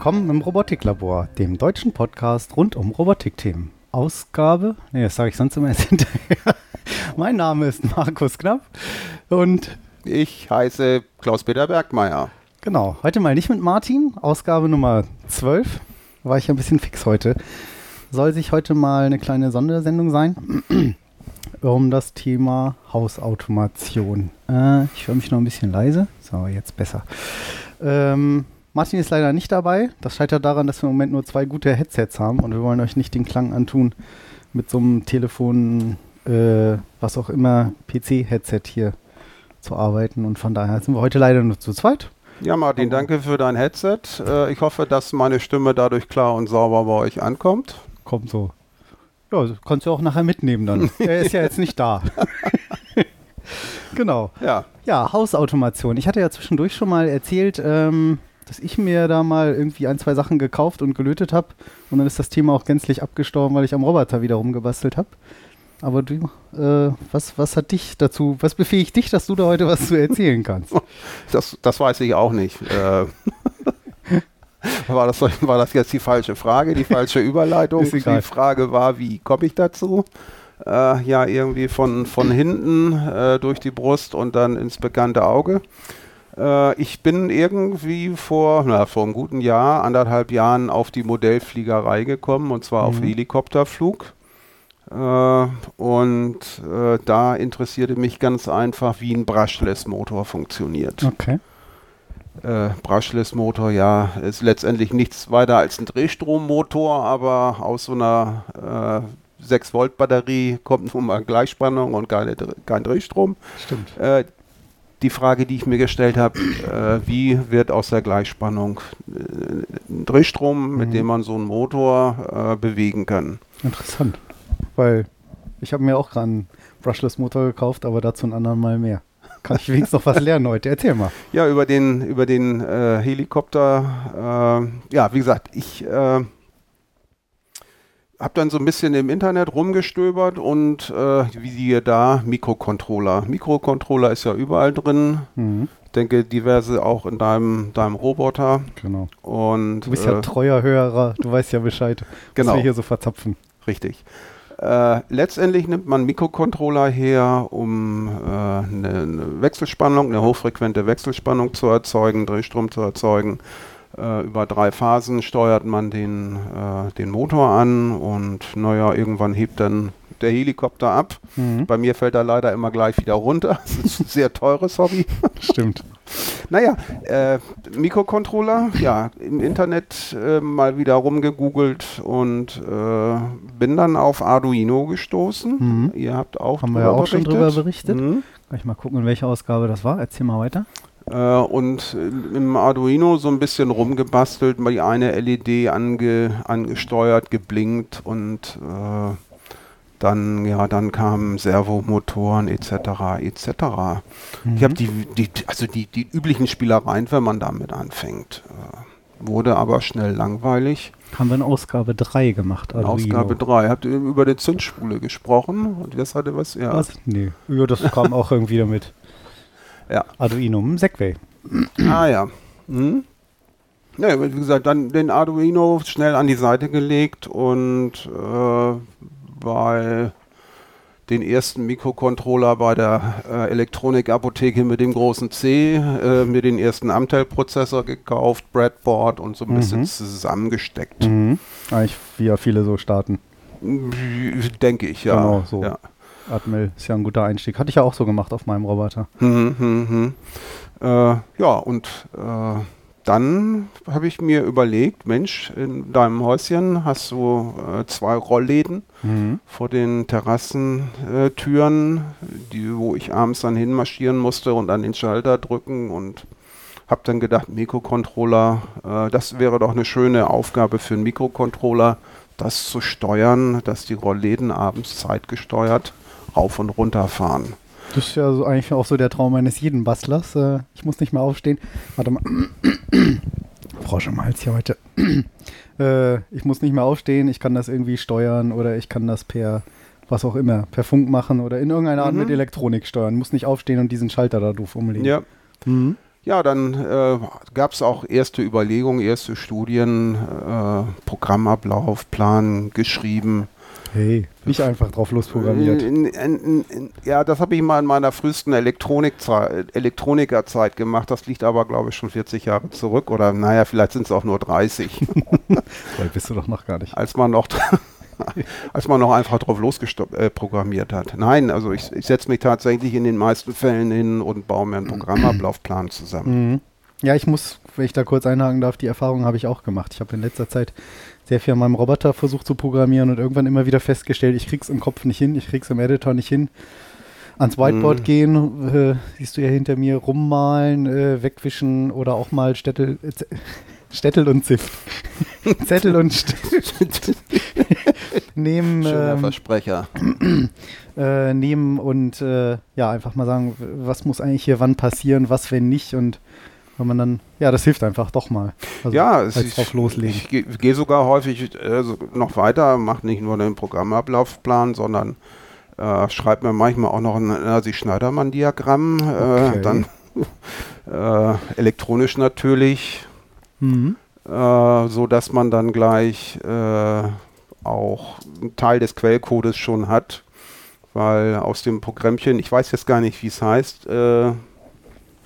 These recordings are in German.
Willkommen im Robotiklabor, dem deutschen Podcast rund um Robotikthemen. Ausgabe, nee, das sage ich sonst immer erst hinterher. mein Name ist Markus Knapp und ich heiße Klaus-Peter Bergmeier. Genau, heute mal nicht mit Martin, Ausgabe Nummer 12. War ich ein bisschen fix heute. Soll sich heute mal eine kleine Sondersendung sein um das Thema Hausautomation. Äh, ich höre mich noch ein bisschen leise. So, jetzt besser. Ähm, Martin ist leider nicht dabei. Das scheitert daran, dass wir im Moment nur zwei gute Headsets haben und wir wollen euch nicht den Klang antun mit so einem Telefon, äh, was auch immer, PC-Headset hier zu arbeiten. Und von daher sind wir heute leider nur zu zweit. Ja, Martin, Aber danke für dein Headset. Äh, ich hoffe, dass meine Stimme dadurch klar und sauber bei euch ankommt. Kommt so. Ja, kannst du auch nachher mitnehmen dann. er ist ja jetzt nicht da. genau. Ja. Ja, Hausautomation. Ich hatte ja zwischendurch schon mal erzählt, ähm, dass ich mir da mal irgendwie ein, zwei Sachen gekauft und gelötet habe. Und dann ist das Thema auch gänzlich abgestorben, weil ich am Roboter wieder rumgebastelt habe. Aber du, äh, was, was hat dich dazu, was befähigt dich, dass du da heute was zu erzählen kannst? Das, das weiß ich auch nicht. Äh, war, das, war das jetzt die falsche Frage, die falsche Überleitung? Die Frage war, wie komme ich dazu? Äh, ja, irgendwie von, von hinten äh, durch die Brust und dann ins bekannte Auge. Äh, ich bin irgendwie vor, na, vor einem guten Jahr, anderthalb Jahren auf die Modellfliegerei gekommen und zwar mhm. auf Helikopterflug. Äh, und äh, da interessierte mich ganz einfach, wie ein Brushless-Motor funktioniert. Okay. Äh, Brushless-Motor, ja, ist letztendlich nichts weiter als ein Drehstrommotor, aber aus so einer äh, 6-Volt-Batterie kommt nun mal Gleichspannung und keine, kein Drehstrom. Stimmt. Die Frage, die ich mir gestellt habe, äh, wie wird aus der Gleichspannung äh, ein Drehstrom, mhm. mit dem man so einen Motor äh, bewegen kann? Interessant, weil ich habe mir auch gerade einen Brushless-Motor gekauft, aber dazu ein anderen Mal mehr. Kann ich wenigstens noch was lernen heute? Erzähl mal. Ja, über den, über den äh, Helikopter. Äh, ja, wie gesagt, ich äh, habe dann so ein bisschen im Internet rumgestöbert und äh, wie siehe da Mikrocontroller. Mikrocontroller ist ja überall drin. Mhm. Ich denke, diverse auch in deinem, deinem Roboter. Genau. Und, du bist ja äh, treuer Hörer, du weißt ja Bescheid, genau. was wir hier so verzapfen. Richtig. Äh, letztendlich nimmt man Mikrocontroller her, um äh, eine, eine, Wechselspannung, eine hochfrequente Wechselspannung zu erzeugen, Drehstrom zu erzeugen. Äh, über drei Phasen steuert man den, äh, den Motor an und naja, irgendwann hebt dann der Helikopter ab. Mhm. Bei mir fällt er leider immer gleich wieder runter. Das ist ein sehr teures Hobby. Stimmt. Naja, äh, Mikrocontroller, ja, im Internet äh, mal wieder rumgegoogelt und äh, bin dann auf Arduino gestoßen. Mhm. Ihr habt auch Haben wir ja auch berichtet. schon drüber berichtet. Mhm. Kann ich mal gucken, in welcher Ausgabe das war. Erzähl mal weiter. Äh, und im Arduino so ein bisschen rumgebastelt, mal die eine LED ange, angesteuert, geblinkt und äh, dann, ja, dann kamen Servomotoren etc. etc. Mhm. Ich habe die, die, also die, die üblichen Spielereien, wenn man damit anfängt. Äh, wurde aber schnell langweilig. Haben wir in Ausgabe 3 gemacht, Arduino. Ausgabe 3. Habt ihr über die Zündspule gesprochen? Und das hatte was? Ja. Was? Nee. Ja, das kam auch irgendwie damit. Ja. Arduino, Segway. ah ja. Hm? Ja, wie gesagt, dann den Arduino schnell an die Seite gelegt und äh, bei den ersten Mikrocontroller bei der äh, Elektronikapotheke mit dem großen C, äh, mir den ersten Amtel-Prozessor gekauft, Breadboard und so ein bisschen mhm. zusammengesteckt. Mhm. Eigentlich wie ja viele so starten. Denke ich, ja. Genau, so. Ja. Atmel ist ja ein guter Einstieg. Hatte ich ja auch so gemacht auf meinem Roboter. Mhm, mhm, mhm. Äh, ja, und äh, dann habe ich mir überlegt, Mensch, in deinem Häuschen hast du äh, zwei Rollläden mhm. vor den Terrassentüren, äh, die, wo ich abends dann hinmarschieren musste und an den Schalter drücken und habe dann gedacht, Mikrocontroller, äh, das wäre doch eine schöne Aufgabe für einen Mikrocontroller, das zu steuern, dass die Rollläden abends zeitgesteuert rauf und runter fahren. Das ist ja so eigentlich auch so der Traum eines jeden Bastlers. Äh, ich muss nicht mehr aufstehen. Warte mal. Frosch im Hals hier heute. äh, ich muss nicht mehr aufstehen, ich kann das irgendwie steuern oder ich kann das per was auch immer, per Funk machen oder in irgendeiner Art mhm. mit Elektronik steuern. Muss nicht aufstehen und diesen Schalter da doof umlegen. Ja. Mhm. ja, dann äh, gab es auch erste Überlegungen, erste Studien, äh, Programmablauf, Plan geschrieben. Hey, nicht einfach drauf losprogrammiert. Ja, das habe ich mal in meiner frühesten Elektronikerzeit gemacht. Das liegt aber, glaube ich, schon 40 Jahre zurück. Oder naja, vielleicht sind es auch nur 30. Vielleicht bist du doch noch gar nicht. Als man noch, als man noch einfach drauf losprogrammiert äh, hat. Nein, also ich, ich setze mich tatsächlich in den meisten Fällen hin und baue mir einen Programmablaufplan zusammen. Mhm. Ja, ich muss, wenn ich da kurz einhaken darf, die Erfahrung habe ich auch gemacht. Ich habe in letzter Zeit sehr viel an meinem Roboter versucht zu programmieren und irgendwann immer wieder festgestellt, ich krieg's im Kopf nicht hin, ich krieg's im Editor nicht hin. Ans Whiteboard mm. gehen, äh, siehst du ja hinter mir, rummalen, äh, wegwischen oder auch mal Städtel, äh, Städtel und Ziff. Zettel und Stift. nehmen. Schöner ähm, Versprecher. Äh, nehmen und äh, ja, einfach mal sagen, was muss eigentlich hier wann passieren, was wenn nicht und wenn man dann, ja, das hilft einfach doch mal. Also ja, es ist, drauf loslegen. Ich, ich gehe sogar häufig äh, noch weiter, mache nicht nur den Programmablaufplan, sondern äh, schreibe mir manchmal auch noch ein Nazi-Schneidermann-Diagramm, äh, okay. dann äh, elektronisch natürlich, mhm. Äh, so dass man dann gleich äh, auch einen Teil des Quellcodes schon hat, weil aus dem Programmchen, ich weiß jetzt gar nicht, wie es heißt,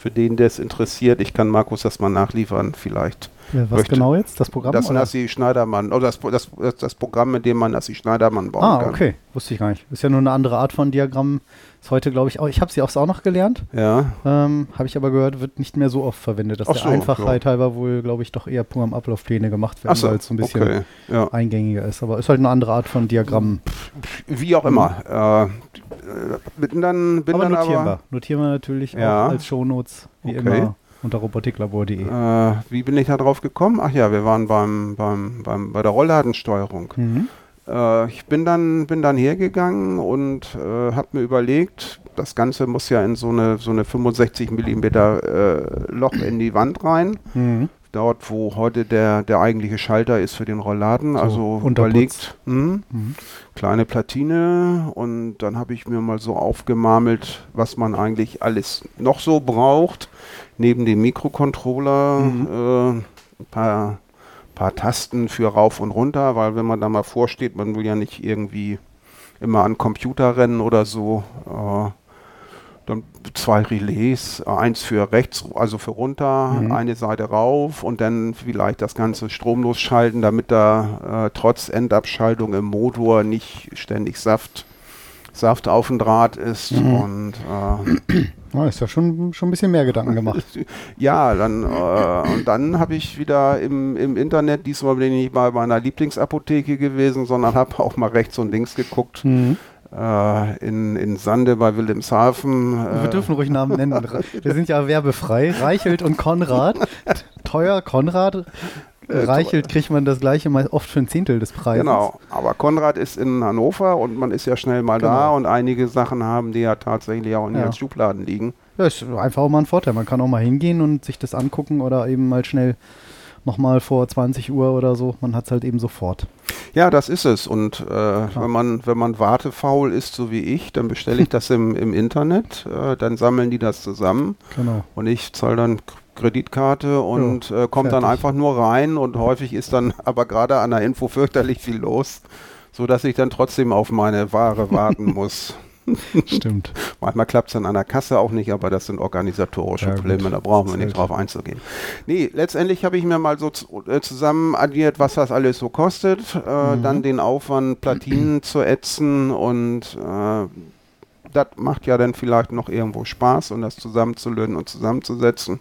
für den, der es interessiert. Ich kann Markus das mal nachliefern, vielleicht. Ja, was möchte. genau jetzt? Das Programm? Das Nassi Schneidermann, oder das, das, das, das, Programm, mit dem man Nassi Schneidermann bauen ah, kann. Ah, okay. Wusste ich gar nicht. Ist ja nur eine andere Art von Diagramm. Ist heute, glaube ich, auch, ich habe sie auch noch gelernt. Ja. Ähm, habe ich aber gehört, wird nicht mehr so oft verwendet. Dass Ach der so, Einfachheit ja. halber wohl, glaube ich, doch eher Programmablaufpläne gemacht werden, so, weil es so ein bisschen okay, ja. eingängiger ist. Aber ist halt eine andere Art von Diagramm. Wie auch immer. Äh, bin dann, bin aber dann notieren aber, wir. Notieren wir natürlich ja. auch als Shownotes, wie okay. immer, unter robotiklabor.de. Äh, wie bin ich da drauf gekommen? Ach ja, wir waren beim, beim, beim, bei der Rollladensteuerung. Mhm. Äh, ich bin dann, bin dann hergegangen und äh, habe mir überlegt, das Ganze muss ja in so eine, so eine 65 mm äh, Loch in die Wand rein. Mhm dort, wo heute der, der eigentliche Schalter ist für den Rollladen. So, also überlegt, mh, hm, mhm. kleine Platine und dann habe ich mir mal so aufgemarmelt, was man eigentlich alles noch so braucht. Neben dem Mikrocontroller mhm. äh, ein paar, paar Tasten für rauf und runter, weil wenn man da mal vorsteht, man will ja nicht irgendwie immer an Computer rennen oder so. Äh, zwei Relais, eins für rechts, also für runter, mhm. eine Seite rauf und dann vielleicht das Ganze stromlos schalten, damit da äh, trotz Endabschaltung im Motor nicht ständig Saft, Saft auf dem Draht ist. Mhm. Und äh, oh, ist ja schon, schon ein bisschen mehr Gedanken gemacht. ja, dann, äh, und dann habe ich wieder im, im Internet, diesmal bin ich nicht bei meiner Lieblingsapotheke gewesen, sondern habe auch mal rechts und links geguckt. Mhm in, in Sande bei Wilhelmshaven. Äh Wir dürfen ruhig Namen nennen. Wir sind ja werbefrei. Reichelt und Konrad. Teuer Konrad. Äh, Reichelt kriegt man das gleiche mal oft für ein Zehntel des Preises. Genau, aber Konrad ist in Hannover und man ist ja schnell mal genau. da und einige Sachen haben, die ja tatsächlich auch in ja. den Schubladen liegen. Ja, ist einfach auch mal ein Vorteil. Man kann auch mal hingehen und sich das angucken oder eben mal schnell nochmal vor 20 Uhr oder so. Man hat es halt eben sofort. Ja, das ist es. Und äh, wenn man wenn man wartefaul ist, so wie ich, dann bestelle ich das im, im Internet. Äh, dann sammeln die das zusammen. Genau. Und ich zahle dann Kreditkarte und ja, äh, kommt dann einfach nur rein. Und häufig ist dann aber gerade an der Info fürchterlich viel los, sodass ich dann trotzdem auf meine Ware warten muss. Stimmt. Manchmal klappt es an der Kasse auch nicht, aber das sind organisatorische ja, Probleme, da brauchen wir nicht drauf einzugehen. Nee, letztendlich habe ich mir mal so äh, zusammen addiert, was das alles so kostet, äh, mhm. dann den Aufwand, Platinen zu ätzen und äh, das macht ja dann vielleicht noch irgendwo Spaß und das zusammenzulöten und zusammenzusetzen.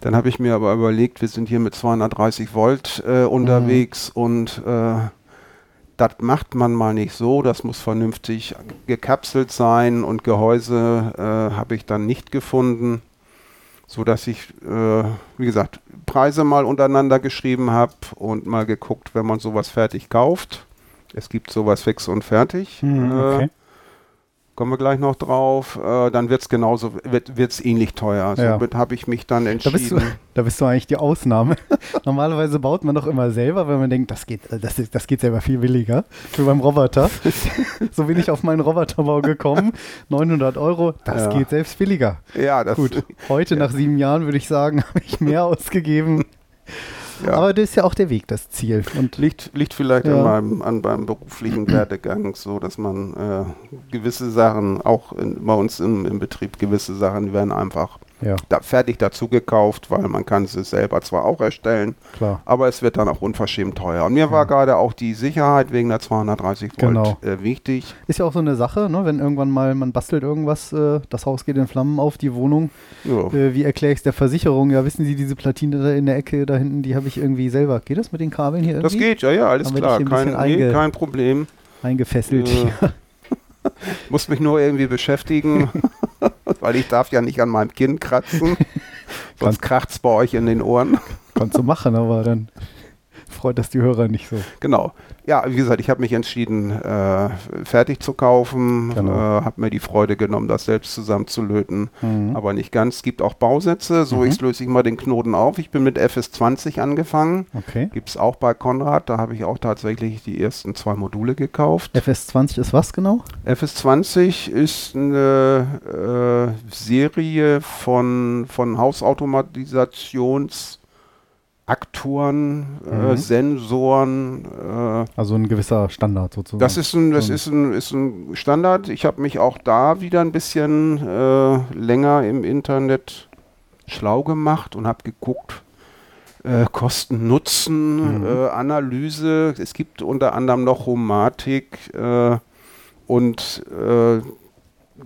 Dann habe ich mir aber überlegt, wir sind hier mit 230 Volt äh, unterwegs mhm. und äh, das macht man mal nicht so, das muss vernünftig gekapselt sein und Gehäuse äh, habe ich dann nicht gefunden, so dass ich, äh, wie gesagt, Preise mal untereinander geschrieben habe und mal geguckt, wenn man sowas fertig kauft. Es gibt sowas fix und fertig. Mhm, okay. äh, kommen wir gleich noch drauf, äh, dann wird es genauso, wird es ähnlich teuer. Ja. Somit habe ich mich dann Da bist, du, entschieden. da bist du eigentlich die Ausnahme. Normalerweise baut man doch immer selber, weil man denkt, das geht, das, ist, das geht selber viel billiger. Wie beim Roboter. so bin ich auf meinen Roboterbau gekommen. 900 Euro, das Ja. geht selbst billiger. Ja, das Gut, heute nach sieben Jahren würde ich sagen, habe ich mehr ausgegeben. Ja. Aber das ist ja auch der Weg, das Ziel. Und liegt, liegt vielleicht Ja. an, meinem, an meinem beruflichen Werdegang so, dass man äh, gewisse Sachen, auch in, bei uns im, im Betrieb, gewisse Sachen die werden einfach ja, da, fertig dazu gekauft, weil man kann sie selber zwar auch erstellen, klar. aber es wird dann auch unverschämt teuer. Und mir war gerade auch die Sicherheit wegen der 230 Volt Genau. äh, wichtig. Ist ja auch so eine Sache, ne? wenn irgendwann mal man bastelt irgendwas, äh, das Haus geht in Flammen auf, die Wohnung. Ja. Äh, wie erkläre ich es der Versicherung? Ja, wissen Sie, diese Platine da in der Ecke da hinten, die habe ich irgendwie selber. Geht das mit den Kabeln hier Das irgendwie? geht, ja, ja, alles klar. hier Kein, nee, kein Problem. Eingefesselt. Äh, Muss mich nur irgendwie beschäftigen, weil ich darf ja nicht an meinem Kinn kratzen. Sonst kracht's bei euch in den Ohren. Kannst du machen, aber dann freut das die Hörer nicht so. Genau. Ja, wie gesagt, ich habe mich entschieden, äh, fertig zu kaufen. Genau. Äh, habe mir die Freude genommen, das selbst zusammenzulöten. Mhm. Aber nicht ganz. Es gibt auch Bausätze. So, Mhm. jetzt löse ich mal den Knoten auf. Ich bin mit FS20 angefangen. Okay. Gibt es auch bei Konrad. Da habe ich auch tatsächlich die ersten zwei Module gekauft. FS20 ist was genau? FS20 ist eine äh, Serie von, von Hausautomatisationsaktoren, äh, Mhm. Sensoren. Äh, Also ein gewisser Standard sozusagen. das ist ein, das ist ein, ist ein Standard. Ich habe mich auch da wieder ein bisschen äh, länger im Internet schlau gemacht und habe geguckt, äh, Kosten-Nutzen, Mhm. äh, Analyse. Es gibt unter anderem noch Homatik äh, und äh,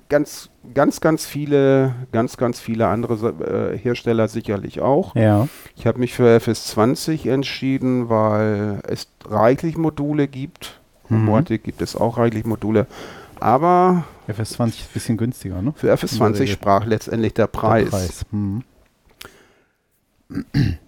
ganz, ganz, ganz viele, ganz, ganz viele andere äh, Hersteller sicherlich auch. ja. Ich habe mich für FS20 entschieden, weil es reichlich Module gibt. Mhm. Robotik gibt es auch reichlich Module. Aber FS20 ist ein bisschen günstiger, ne? für FS20 Regel. sprach letztendlich der Preis. Der Preis. Mhm.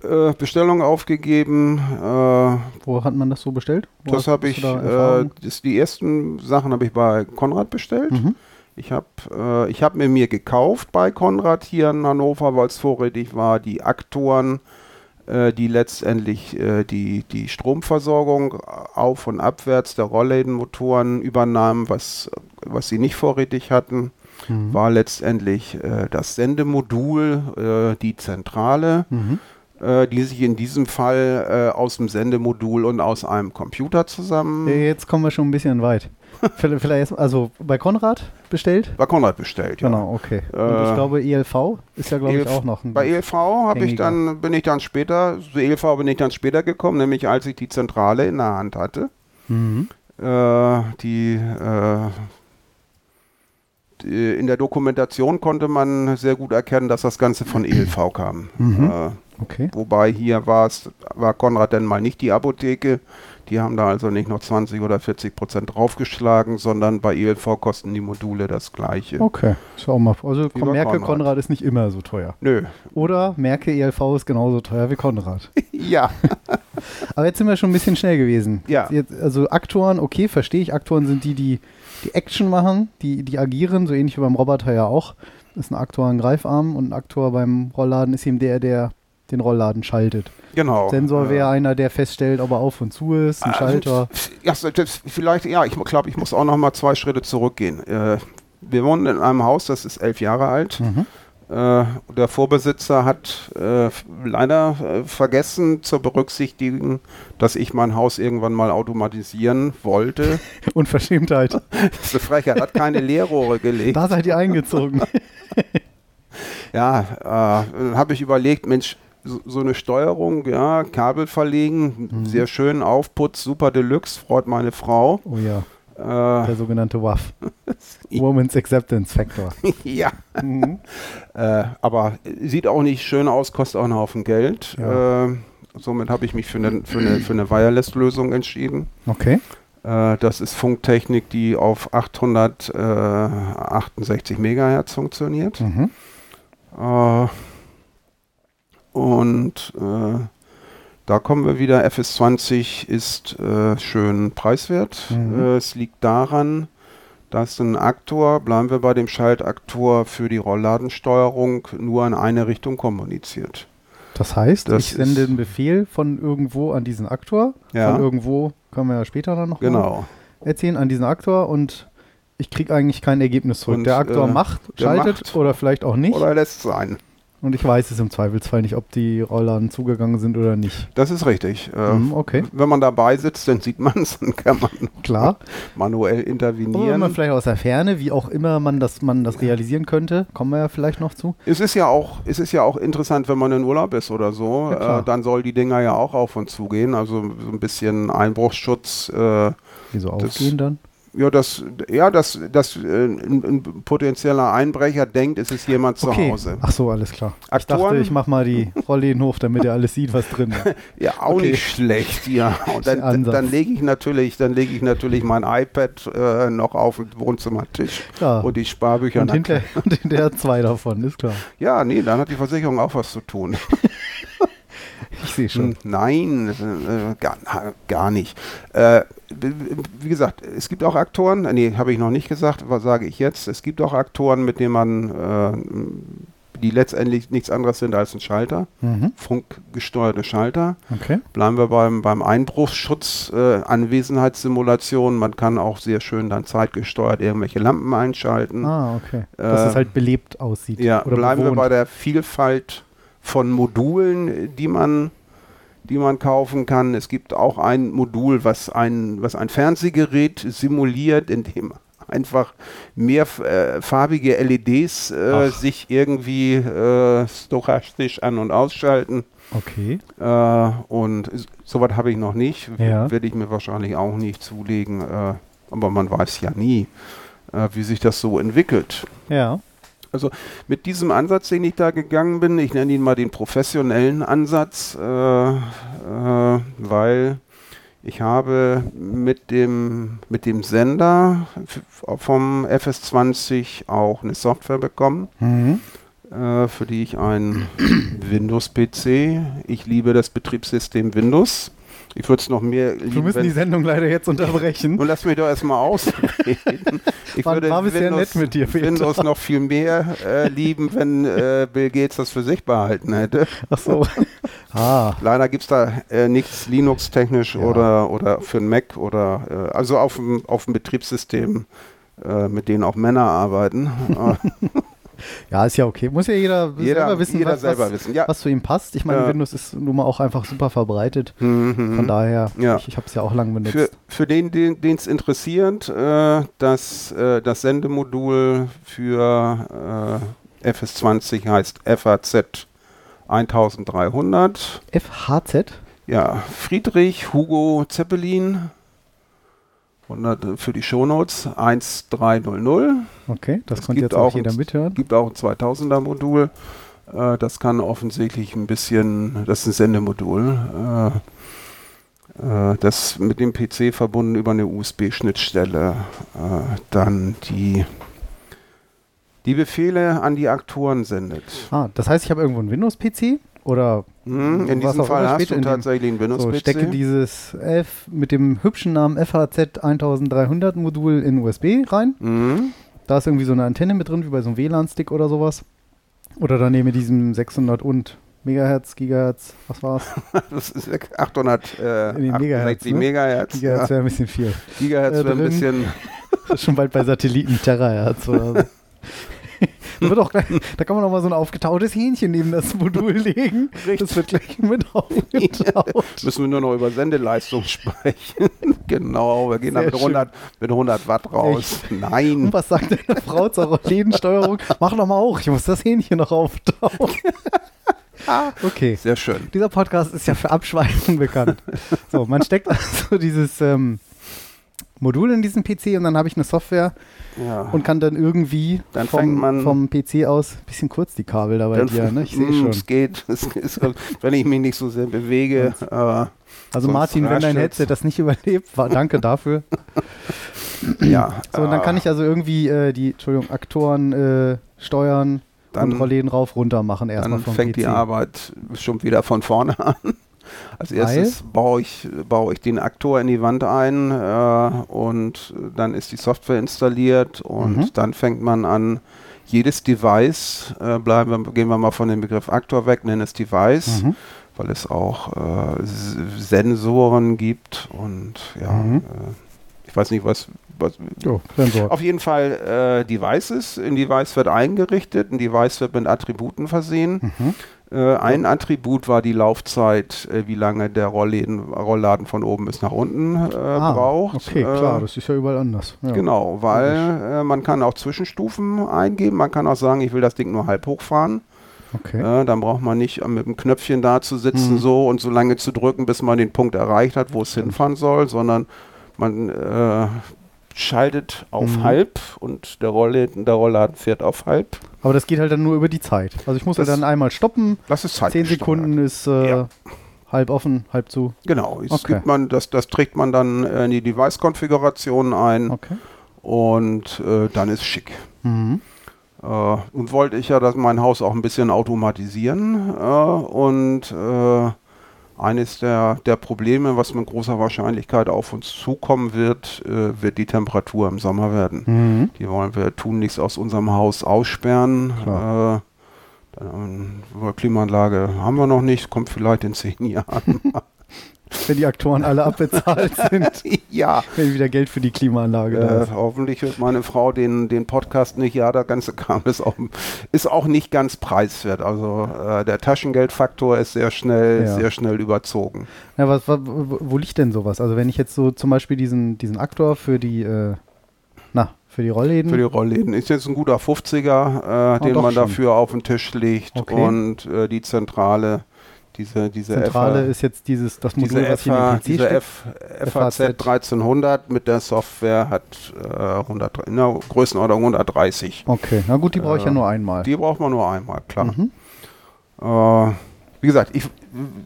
Äh, Bestellung aufgegeben. Äh, Wo hat man das so bestellt? Wo das habe ich, da äh, das, die ersten Sachen habe ich bei Konrad bestellt. Mhm. Ich habe äh, ich hab mir mir gekauft bei Konrad hier in Hannover, weil es vorrätig war, die Aktoren, äh, die letztendlich äh, die, die Stromversorgung auf- und abwärts der Rolllädenmotoren übernahmen, was, was sie nicht vorrätig hatten, Mhm. war letztendlich äh, das Sendemodul, äh, die Zentrale, Mhm. äh, die sich in diesem Fall äh, aus dem Sendemodul und aus einem Computer zusammen Jetzt kommen wir schon ein bisschen weit. Vielleicht, also bei Konrad bestellt? bei Konrad bestellt. Ja. Genau, okay. Und Äh, ich glaube, ELV ist ja, glaube ich, ELV auch noch ein. Bei ELV habe ich dann, bin ich dann später, zu ELV bin ich dann später gekommen, nämlich als ich die Zentrale in der Hand hatte. Mhm. Äh, die, äh, die, in der Dokumentation konnte man sehr gut erkennen, dass das Ganze von ELV kam. Mhm. Äh, Okay. wobei hier war es, war Konrad denn mal nicht die Apotheke. Die haben da also nicht noch 20 oder 40 Prozent draufgeschlagen, sondern bei ELV kosten die Module das gleiche. Okay, schau mal. Also bei Merke, Konrad. Konrad ist nicht immer so teuer. Nö. Oder Merke, ELV ist genauso teuer wie Konrad. Ja. Aber jetzt sind wir schon ein bisschen schnell gewesen. Ja. Jetzt, also Aktoren, okay, verstehe ich. Aktoren sind die, die die Action machen, die, die agieren, so ähnlich wie beim Roboter ja auch. Das ist ein Aktor ein Greifarm und ein Aktor beim Rollladen ist eben der, der den Rollladen schaltet. Genau. Sensor wäre einer, der feststellt, ob er auf und zu ist, ein Also, Schalter. Ja, das, vielleicht, ja, ich glaube, ich muss auch noch mal zwei Schritte zurückgehen. Äh, wir wohnen in einem Haus, das ist elf Jahre alt. Mhm. Äh, der Vorbesitzer hat äh, leider vergessen zu berücksichtigen, dass ich mein Haus irgendwann mal automatisieren wollte. Unverschämtheit. Diese Frechheit hat keine Leerrohre gelegt. da seid ihr eingezogen. Ja, äh, dann habe ich überlegt, Mensch, so, so eine Steuerung, ja, Kabel verlegen, Mhm. sehr schön, Aufputz, super Deluxe, freut meine Frau. Oh ja, Äh, der sogenannte WAF. Woman's Acceptance Factor. ja. Mhm. Äh, aber sieht auch nicht schön aus, kostet auch einen Haufen Geld. Ja. Äh, somit habe ich mich für eine, für eine, für eine Wireless-Lösung entschieden. Okay. Äh, das ist Funktechnik, die auf 868 Megahertz funktioniert. Mhm. Und äh, da kommen wir wieder. FS20 ist äh, schön preiswert. Mhm. Äh, es liegt daran, dass ein Aktor, bleiben wir bei dem Schaltaktor für die Rollladensteuerung, nur in eine Richtung kommuniziert. Das heißt, das ich sende einen Befehl von irgendwo an diesen Aktor. Ja. Von irgendwo können wir ja später dann noch genau. erzählen, an diesen Aktor und ich kriege eigentlich kein Ergebnis zurück. Und, der Aktor äh, macht, schaltet macht, oder vielleicht auch nicht. Oder lässt sein. Und ich weiß es im Zweifelsfall nicht, ob die Rollladen zugegangen sind oder nicht. Das ist richtig. Mhm, okay. Wenn man dabei sitzt, dann sieht man es, dann kann man Klar. manuell intervenieren. Oder man vielleicht aus der Ferne, wie auch immer man das, man das realisieren könnte, kommen wir ja vielleicht noch zu. Es ist ja auch, es ist ja auch interessant, wenn man in Urlaub ist oder so, ja, äh, dann soll die Dinger ja auch auf und zu gehen. Also so ein bisschen Einbruchsschutz. Äh, Wieso aufgehen dann? Ja, dass, ja, dass, dass äh, ein, ein, potenzieller Einbrecher denkt, es ist jemand zu okay. Hause. Ach so, alles klar. Aktoren, ich dachte, ich mach mal die Rolle in den Hof, damit er alles sieht, was drin ist. ja, auch okay. nicht schlecht, ja. Und dann, dann lege ich natürlich, dann lege ich natürlich mein iPad äh, noch auf den Wohnzimmertisch ja. und die Sparbücher. Und, hinter, und hinterher zwei davon, ist klar. Ja, nee, dann hat die Versicherung auch was zu tun. Ich sehe schon. Nein, äh, gar, gar nicht. Äh, wie gesagt, es gibt auch Aktoren, nee, habe ich noch nicht gesagt, was sage ich jetzt? Es gibt auch Aktoren, mit denen man, äh, die letztendlich nichts anderes sind als ein Schalter, mhm. funkgesteuerte Schalter. Okay. Bleiben wir beim, beim Einbruchsschutz, äh, Anwesenheitssimulation. Man kann auch sehr schön dann zeitgesteuert irgendwelche Lampen einschalten. Ah, okay. Dass es halt belebt aussieht. Ja, bleiben bewohnt. wir bei der Vielfalt von Modulen, die man, die man kaufen kann. Es gibt auch ein Modul, was ein, was ein Fernsehgerät simuliert, in dem einfach mehrfarbige äh, LEDs äh, sich irgendwie äh, stochastisch an- und ausschalten. Okay. Äh, und sowas habe ich noch nicht. Ja. Werde ich mir wahrscheinlich auch nicht zulegen. Äh, aber man weiß ja nie, äh, wie sich das so entwickelt. Ja. Also mit diesem Ansatz, den ich da gegangen bin, ich nenne ihn mal den professionellen Ansatz, äh, äh, weil ich habe mit dem, mit dem Sender vom FS20 auch eine Software bekommen, mhm. äh, für die ich ein Windows-PC, ich liebe das Betriebssystem Windows, ich würde es noch mehr lieben. Wir müssen die Sendung leider jetzt unterbrechen. Und lass mich doch erstmal ausreden. Ich war, würde war bisher Windows, nett mit dir, Peter. Windows noch viel mehr äh, lieben, wenn äh, Bill Gates das für sich behalten hätte. Ach so. ah. Leider gibt es da äh, nichts Linux-technisch ja. oder, oder für ein Mac oder äh, also auf dem, auf dem Betriebssystem, äh, mit denen auch Männer arbeiten. Ja, ist ja okay. Muss ja jeder, jeder selber wissen, jeder was, selber wissen. Ja. was, zu ihm passt. Ich meine, ja. Windows ist nun mal auch einfach super verbreitet. Mhm. Von daher, ja. ich, ich habe es ja auch lange benutzt. Für, für den, den es interessiert, äh, das, äh, das Sendemodul für äh, FS20 heißt FAZ 1300. FHZ? Ja, Friedrich Hugo Zeppelin 100 für die Shownotes 1300. Okay, das es konnte jetzt auch jeder mithören. Es gibt auch ein 2000er Modul. Äh, das kann offensichtlich ein bisschen, das ist ein Sendemodul. Äh, äh, das mit dem PC verbunden über eine USB-Schnittstelle. Äh, dann die die Befehle an die Aktoren sendet. Ah, das heißt, ich habe irgendwo einen Windows-PC oder hm, in diesem Fall hast du tatsächlich einen Windows-PC. So, stecke dieses F mit dem hübschen Namen FHZ 1300 Modul in USB rein. Mhm. Da ist irgendwie so eine Antenne mit drin, wie bei so einem WLAN-Stick oder sowas. Oder dann nehme ich diesen 600 und Megahertz, Gigahertz, was war's? das ist 800, äh, Megahertz, ne? Megahertz. Gigahertz wäre ein bisschen viel. Gigahertz wäre ein bisschen... schon bald bei Satelliten Terahertz oder so. Da, wird auch gleich, da kann man auch mal so ein aufgetautes Hähnchen neben das Modul legen. Richtig. Das wird gleich mit aufgetaut. Müssen wir nur noch über Sendeleistung sprechen. genau, wir gehen dann mit 100, mit 100 Watt raus. Echt? Nein. Und was sagt deine Frau zur Lädensteuerung? Mach doch mal auch, ich muss das Hähnchen noch auftauen. Okay. Sehr schön. Dieser Podcast ist ja für Abschweifen bekannt. So, man steckt also dieses ähm, Modul in diesen PC und dann habe ich eine Software ja. und kann dann irgendwie dann vom, vom, PC aus, ein bisschen kurz die Kabel dabei dir, ne? Ich sehe schon. Es geht, es ist, wenn ich mich nicht so sehr bewege. Aber also Martin, wenn dein Headset das nicht überlebt, war, danke dafür. ja. So, und dann kann ich also irgendwie äh, die, Entschuldigung, Aktoren äh, steuern, dann, und Rollen rauf, runter machen erstmal Dann fängt PC. die Arbeit schon wieder von vorne an. Als erstes baue ich, baue ich den Aktor in die Wand ein äh, und dann ist die Software installiert und mhm. dann fängt man an, jedes Device, äh, bleiben wir, gehen wir mal von dem Begriff Aktor weg, nennen es Device, mhm. weil es auch äh, Sensoren gibt und ja, mhm. Äh, ich weiß nicht, was oh, auf jeden Fall äh, Devices. Ein Device wird eingerichtet, ein Device wird mit Attributen versehen. Mhm. Äh, ein Attribut war die Laufzeit, äh, wie lange der Rollladen, Rollladen von oben bis nach unten äh, ah, braucht. Okay, klar, äh, das ist ja überall anders. Ja. Genau, weil äh, man kann auch Zwischenstufen eingeben. Man kann auch sagen, ich will das Ding nur halb hochfahren. Okay. dann braucht man nicht mit dem Knöpfchen da zu sitzen hm. so und so lange zu drücken, bis man den Punkt erreicht hat, wo es hinfahren soll, sondern man schaltet auf mhm. halb und der, Rollladen, der Rollladen fährt auf halb. Aber das geht halt dann nur über die Zeit. Also ich muss das, halt dann einmal stoppen. Das ist Zeit. Zehn Sekunden ist äh, ja. halb offen, halb zu. Genau. Okay. Man, das, das trägt man dann in die Device-Konfiguration ein. Okay. Und äh, dann ist schick. Mhm. Äh, und wollte ich ja dass mein Haus auch ein bisschen automatisieren. Äh, und äh, eines der, der Probleme, was mit großer Wahrscheinlichkeit auf uns zukommen wird, äh, wird die Temperatur im Sommer werden. Mhm. Die wollen wir tunlichst aus unserem Haus aussperren. Äh, dann, äh, Klimaanlage haben wir noch nicht, kommt vielleicht in zehn Jahren. Wenn die Aktoren alle abbezahlt sind. ja. Wenn wieder Geld für die Klimaanlage äh, da ist. Hoffentlich wird meine Frau den, den Podcast nicht, ja, der ganze Kram ist auch, ist auch nicht ganz preiswert. Also äh, der Taschengeldfaktor ist sehr schnell, ja. sehr schnell überzogen. Ja, was, was, wo liegt denn sowas? Also wenn ich jetzt so zum Beispiel diesen, diesen Aktor für die, äh, na, für die Rollläden? Für die Rollläden ist jetzt ein guter 50er, äh, oh, den man schon. dafür auf den Tisch legt okay. und äh, die Zentrale diese, diese Zentrale FA, ist jetzt dieses, das Modul, diese was FA, hier diese F, FAZ 1300 mit der Software hat äh, 100, in der Größenordnung 130. Okay, na gut, die brauche ich äh, ja nur einmal. Die braucht man nur einmal, klar. Mhm. Äh, wie gesagt, ich,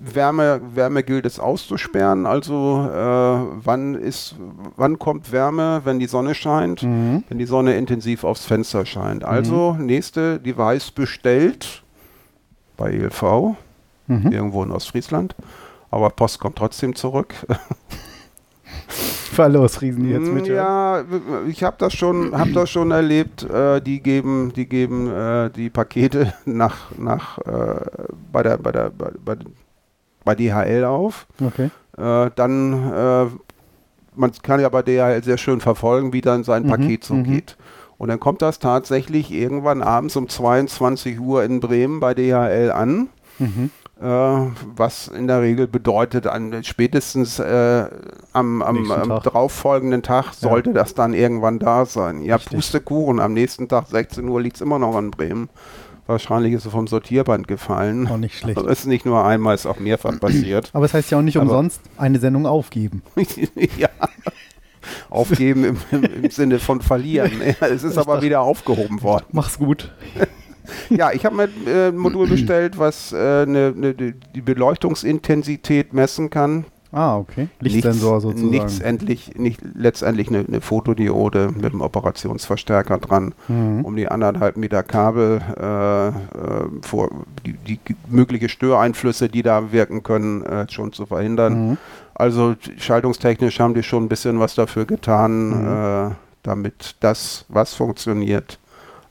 Wärme, Wärme gilt es auszusperren. Also äh, wann ist, wann kommt Wärme, wenn die Sonne scheint, mhm. wenn die Sonne intensiv aufs Fenster scheint. Also mhm. nächste Device bestellt bei ELV mhm. irgendwo in Ostfriesland. Aber Post kommt trotzdem zurück. Für alle Ostfriesen jetzt mit. Ja, ich habe das schon, habe das schon erlebt. Äh, die geben, die geben äh, die Pakete nach, nach äh, bei der, bei der, bei, bei, bei DHL auf. Okay. Äh, dann, äh, man kann ja bei DHL sehr schön verfolgen, wie dann sein mhm. Paket so mhm. geht. Und dann kommt das tatsächlich irgendwann abends um 22 Uhr in Bremen bei DHL an. Mhm. Äh, was in der Regel bedeutet, an, spätestens äh, am, am, am darauffolgenden Tag sollte ja. das dann irgendwann da sein. Ja, Richtig. Pustekuchen, am nächsten Tag, 16 Uhr, liegt es immer noch in Bremen. Wahrscheinlich ist es vom Sortierband gefallen. Auch nicht schlecht. Also ist nicht nur einmal, ist auch mehrfach passiert. Aber es heißt ja auch nicht Aber umsonst eine Sendung aufgeben. ja. Aufgeben im, im, im, Sinne von verlieren. Es ist aber wieder aufgehoben worden. Mach's gut. Ja, ich habe mir äh, ein Modul bestellt, was äh, ne, ne, die Beleuchtungsintensität messen kann. Ah, okay. Lichtsensor nichts, sozusagen. Nichts endlich, nicht, letztendlich eine, eine Fotodiode mit einem Operationsverstärker dran, mhm. um die anderthalb Meter Kabel äh, äh, vor die, die, mögliche Störeinflüsse, die da wirken können, äh, schon zu verhindern. Mhm. Also schaltungstechnisch haben die schon ein bisschen was dafür getan, mhm. Äh, damit das, was funktioniert,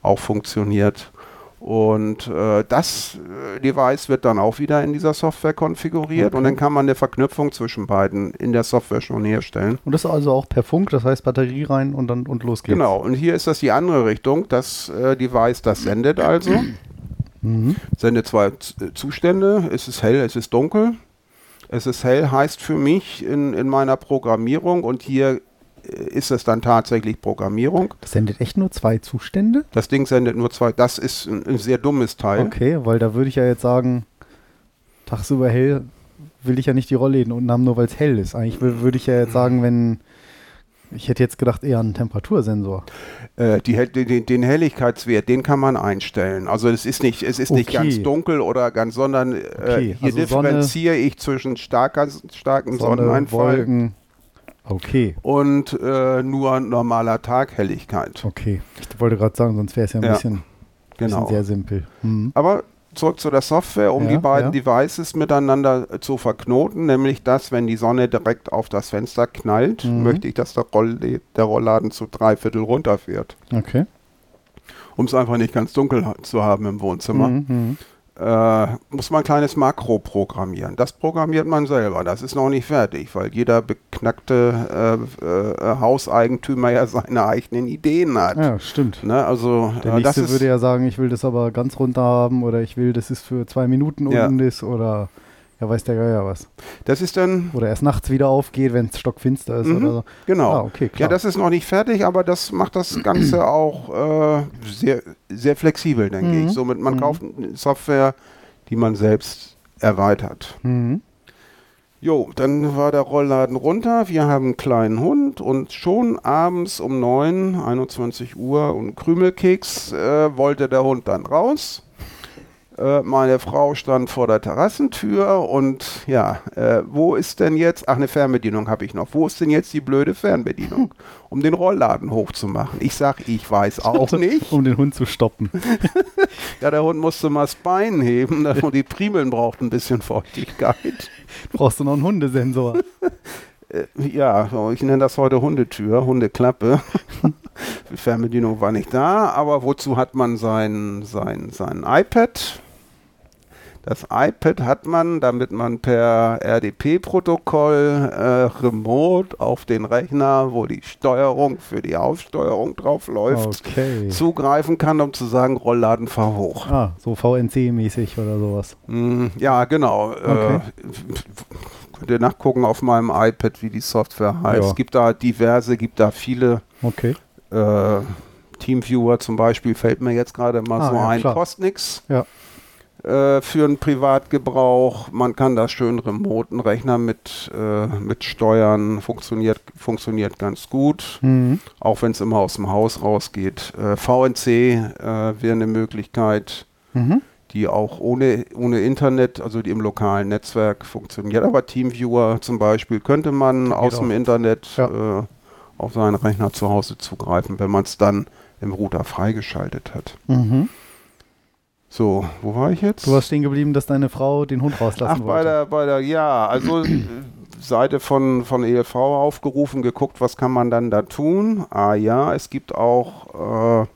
auch funktioniert. Und äh, das äh, Device wird dann auch wieder in dieser Software konfiguriert okay. und dann kann man eine Verknüpfung zwischen beiden in der Software schon herstellen. Und das ist also auch per Funk, das heißt Batterie rein und dann und los geht's. Genau, und hier ist das die andere Richtung. Das äh, Device, das sendet also. Mhm. Sendet zwei äh, Zustände. Es ist hell, es ist dunkel. Es ist hell heißt für mich in, in meiner Programmierung und hier ist es dann tatsächlich Programmierung. Das sendet echt nur zwei Zustände? Das Ding sendet nur zwei. Das ist ein, ein sehr dummes Teil. Okay, weil da würde ich ja jetzt sagen, tagsüber hell will ich ja nicht die Rollläden unten haben, nur weil es hell ist. Eigentlich würde ich ja jetzt sagen, wenn ich hätte jetzt gedacht, eher einen Temperatursensor. Äh, die, den, den, Helligkeitswert, den kann man einstellen. Also es ist nicht, es ist okay. nicht ganz dunkel oder ganz, sondern äh, okay. hier also differenziere Sonne, ich zwischen starker, starken Sonne, Sonneneinfall. Wolken. Okay. Und äh, nur normaler Taghelligkeit. Okay. Ich wollte gerade sagen, sonst wäre es ja ein ja, bisschen, genau. bisschen, sehr simpel. Mhm. Aber zurück zu der Software, um Ja, die beiden ja. Devices miteinander äh, zu verknoten, nämlich dass, wenn die Sonne direkt auf das Fenster knallt, Mhm. möchte ich, dass der, Roll der Rollladen zu drei Viertel runterfährt, Okay. um es einfach nicht ganz dunkel zu haben im Wohnzimmer. Mhm, mhm. Äh, muss man ein kleines Makro programmieren. Das programmiert man selber. Das ist noch nicht fertig, weil jeder beknackte äh, äh, Hauseigentümer ja seine eigenen Ideen hat. Ja, stimmt. Ne, also Der äh, das nächste ist, würde ja sagen, ich will das aber ganz runter haben oder ich will, dass es für zwei Minuten Ja. unten ist oder ja, weiß der Geier was. das ist dann Oder erst nachts wieder aufgeht, wenn es stockfinster ist Mhm. oder so. genau. Ah, okay, Ja, klar. das ist noch nicht fertig, aber das macht das Ganze auch äh, sehr, sehr flexibel, denke Mhm. ich. Somit man Mhm. kauft Software, die man selbst erweitert. Mhm. Jo, dann war der Rollladen runter. Wir haben einen kleinen Hund und schon abends um 9, 21 Uhr und Krümelkeks äh, wollte der Hund dann raus. Äh, meine Frau stand vor der Terrassentür und ja, äh, wo ist denn jetzt, ach eine Fernbedienung habe ich noch, wo ist denn jetzt die blöde Fernbedienung, um den Rollladen hochzumachen? Ich sag, ich weiß auch nicht. Um den Hund zu stoppen. Ja, der Hund musste mal das Bein heben und die Primeln brauchten ein bisschen Feuchtigkeit. Brauchst du noch einen Hundesensor? Äh, Ja, ich nenne das heute Hundetür, Hundeklappe. Die Fernbedienung war nicht da, aber wozu hat man sein, sein, sein iPad? Das iPad hat man, damit man per RDP-Protokoll äh, remote auf den Rechner, wo die Steuerung für die Aufsteuerung drauf läuft, Okay. zugreifen kann, um zu sagen, Rollladen fahr hoch. Ah, so VNC-mäßig oder sowas. Mm, Ja, genau. Okay. Äh, könnt ihr nachgucken auf meinem iPad, wie die Software heißt. Ja. Es gibt da diverse, gibt da viele Okay. äh, Teamviewer zum Beispiel, fällt mir jetzt gerade mal Ah, so ja, ein. klar. Kostet nix. Ja. Äh, für einen Privatgebrauch. Man kann da schön remote einen Rechner mit, äh, mit steuern. Funktioniert, funktioniert ganz gut. Mhm. Auch wenn es immer aus dem Haus rausgeht. Äh, VNC äh, wäre eine Möglichkeit Mhm. die auch ohne, ohne Internet, also die im lokalen Netzwerk funktioniert. Aber Teamviewer zum Beispiel könnte man aus dem auch. Internet Ja. äh, auf seinen Rechner zu Hause zugreifen, wenn man es dann im Router freigeschaltet hat. Mhm. So, wo war ich jetzt? Du warst stehen geblieben, dass deine Frau den Hund rauslassen Ach, bei wollte. der, bei der, ja, also äh, Seite von, von ELV aufgerufen, geguckt, was kann man dann da tun. Ah ja, es gibt auch, äh,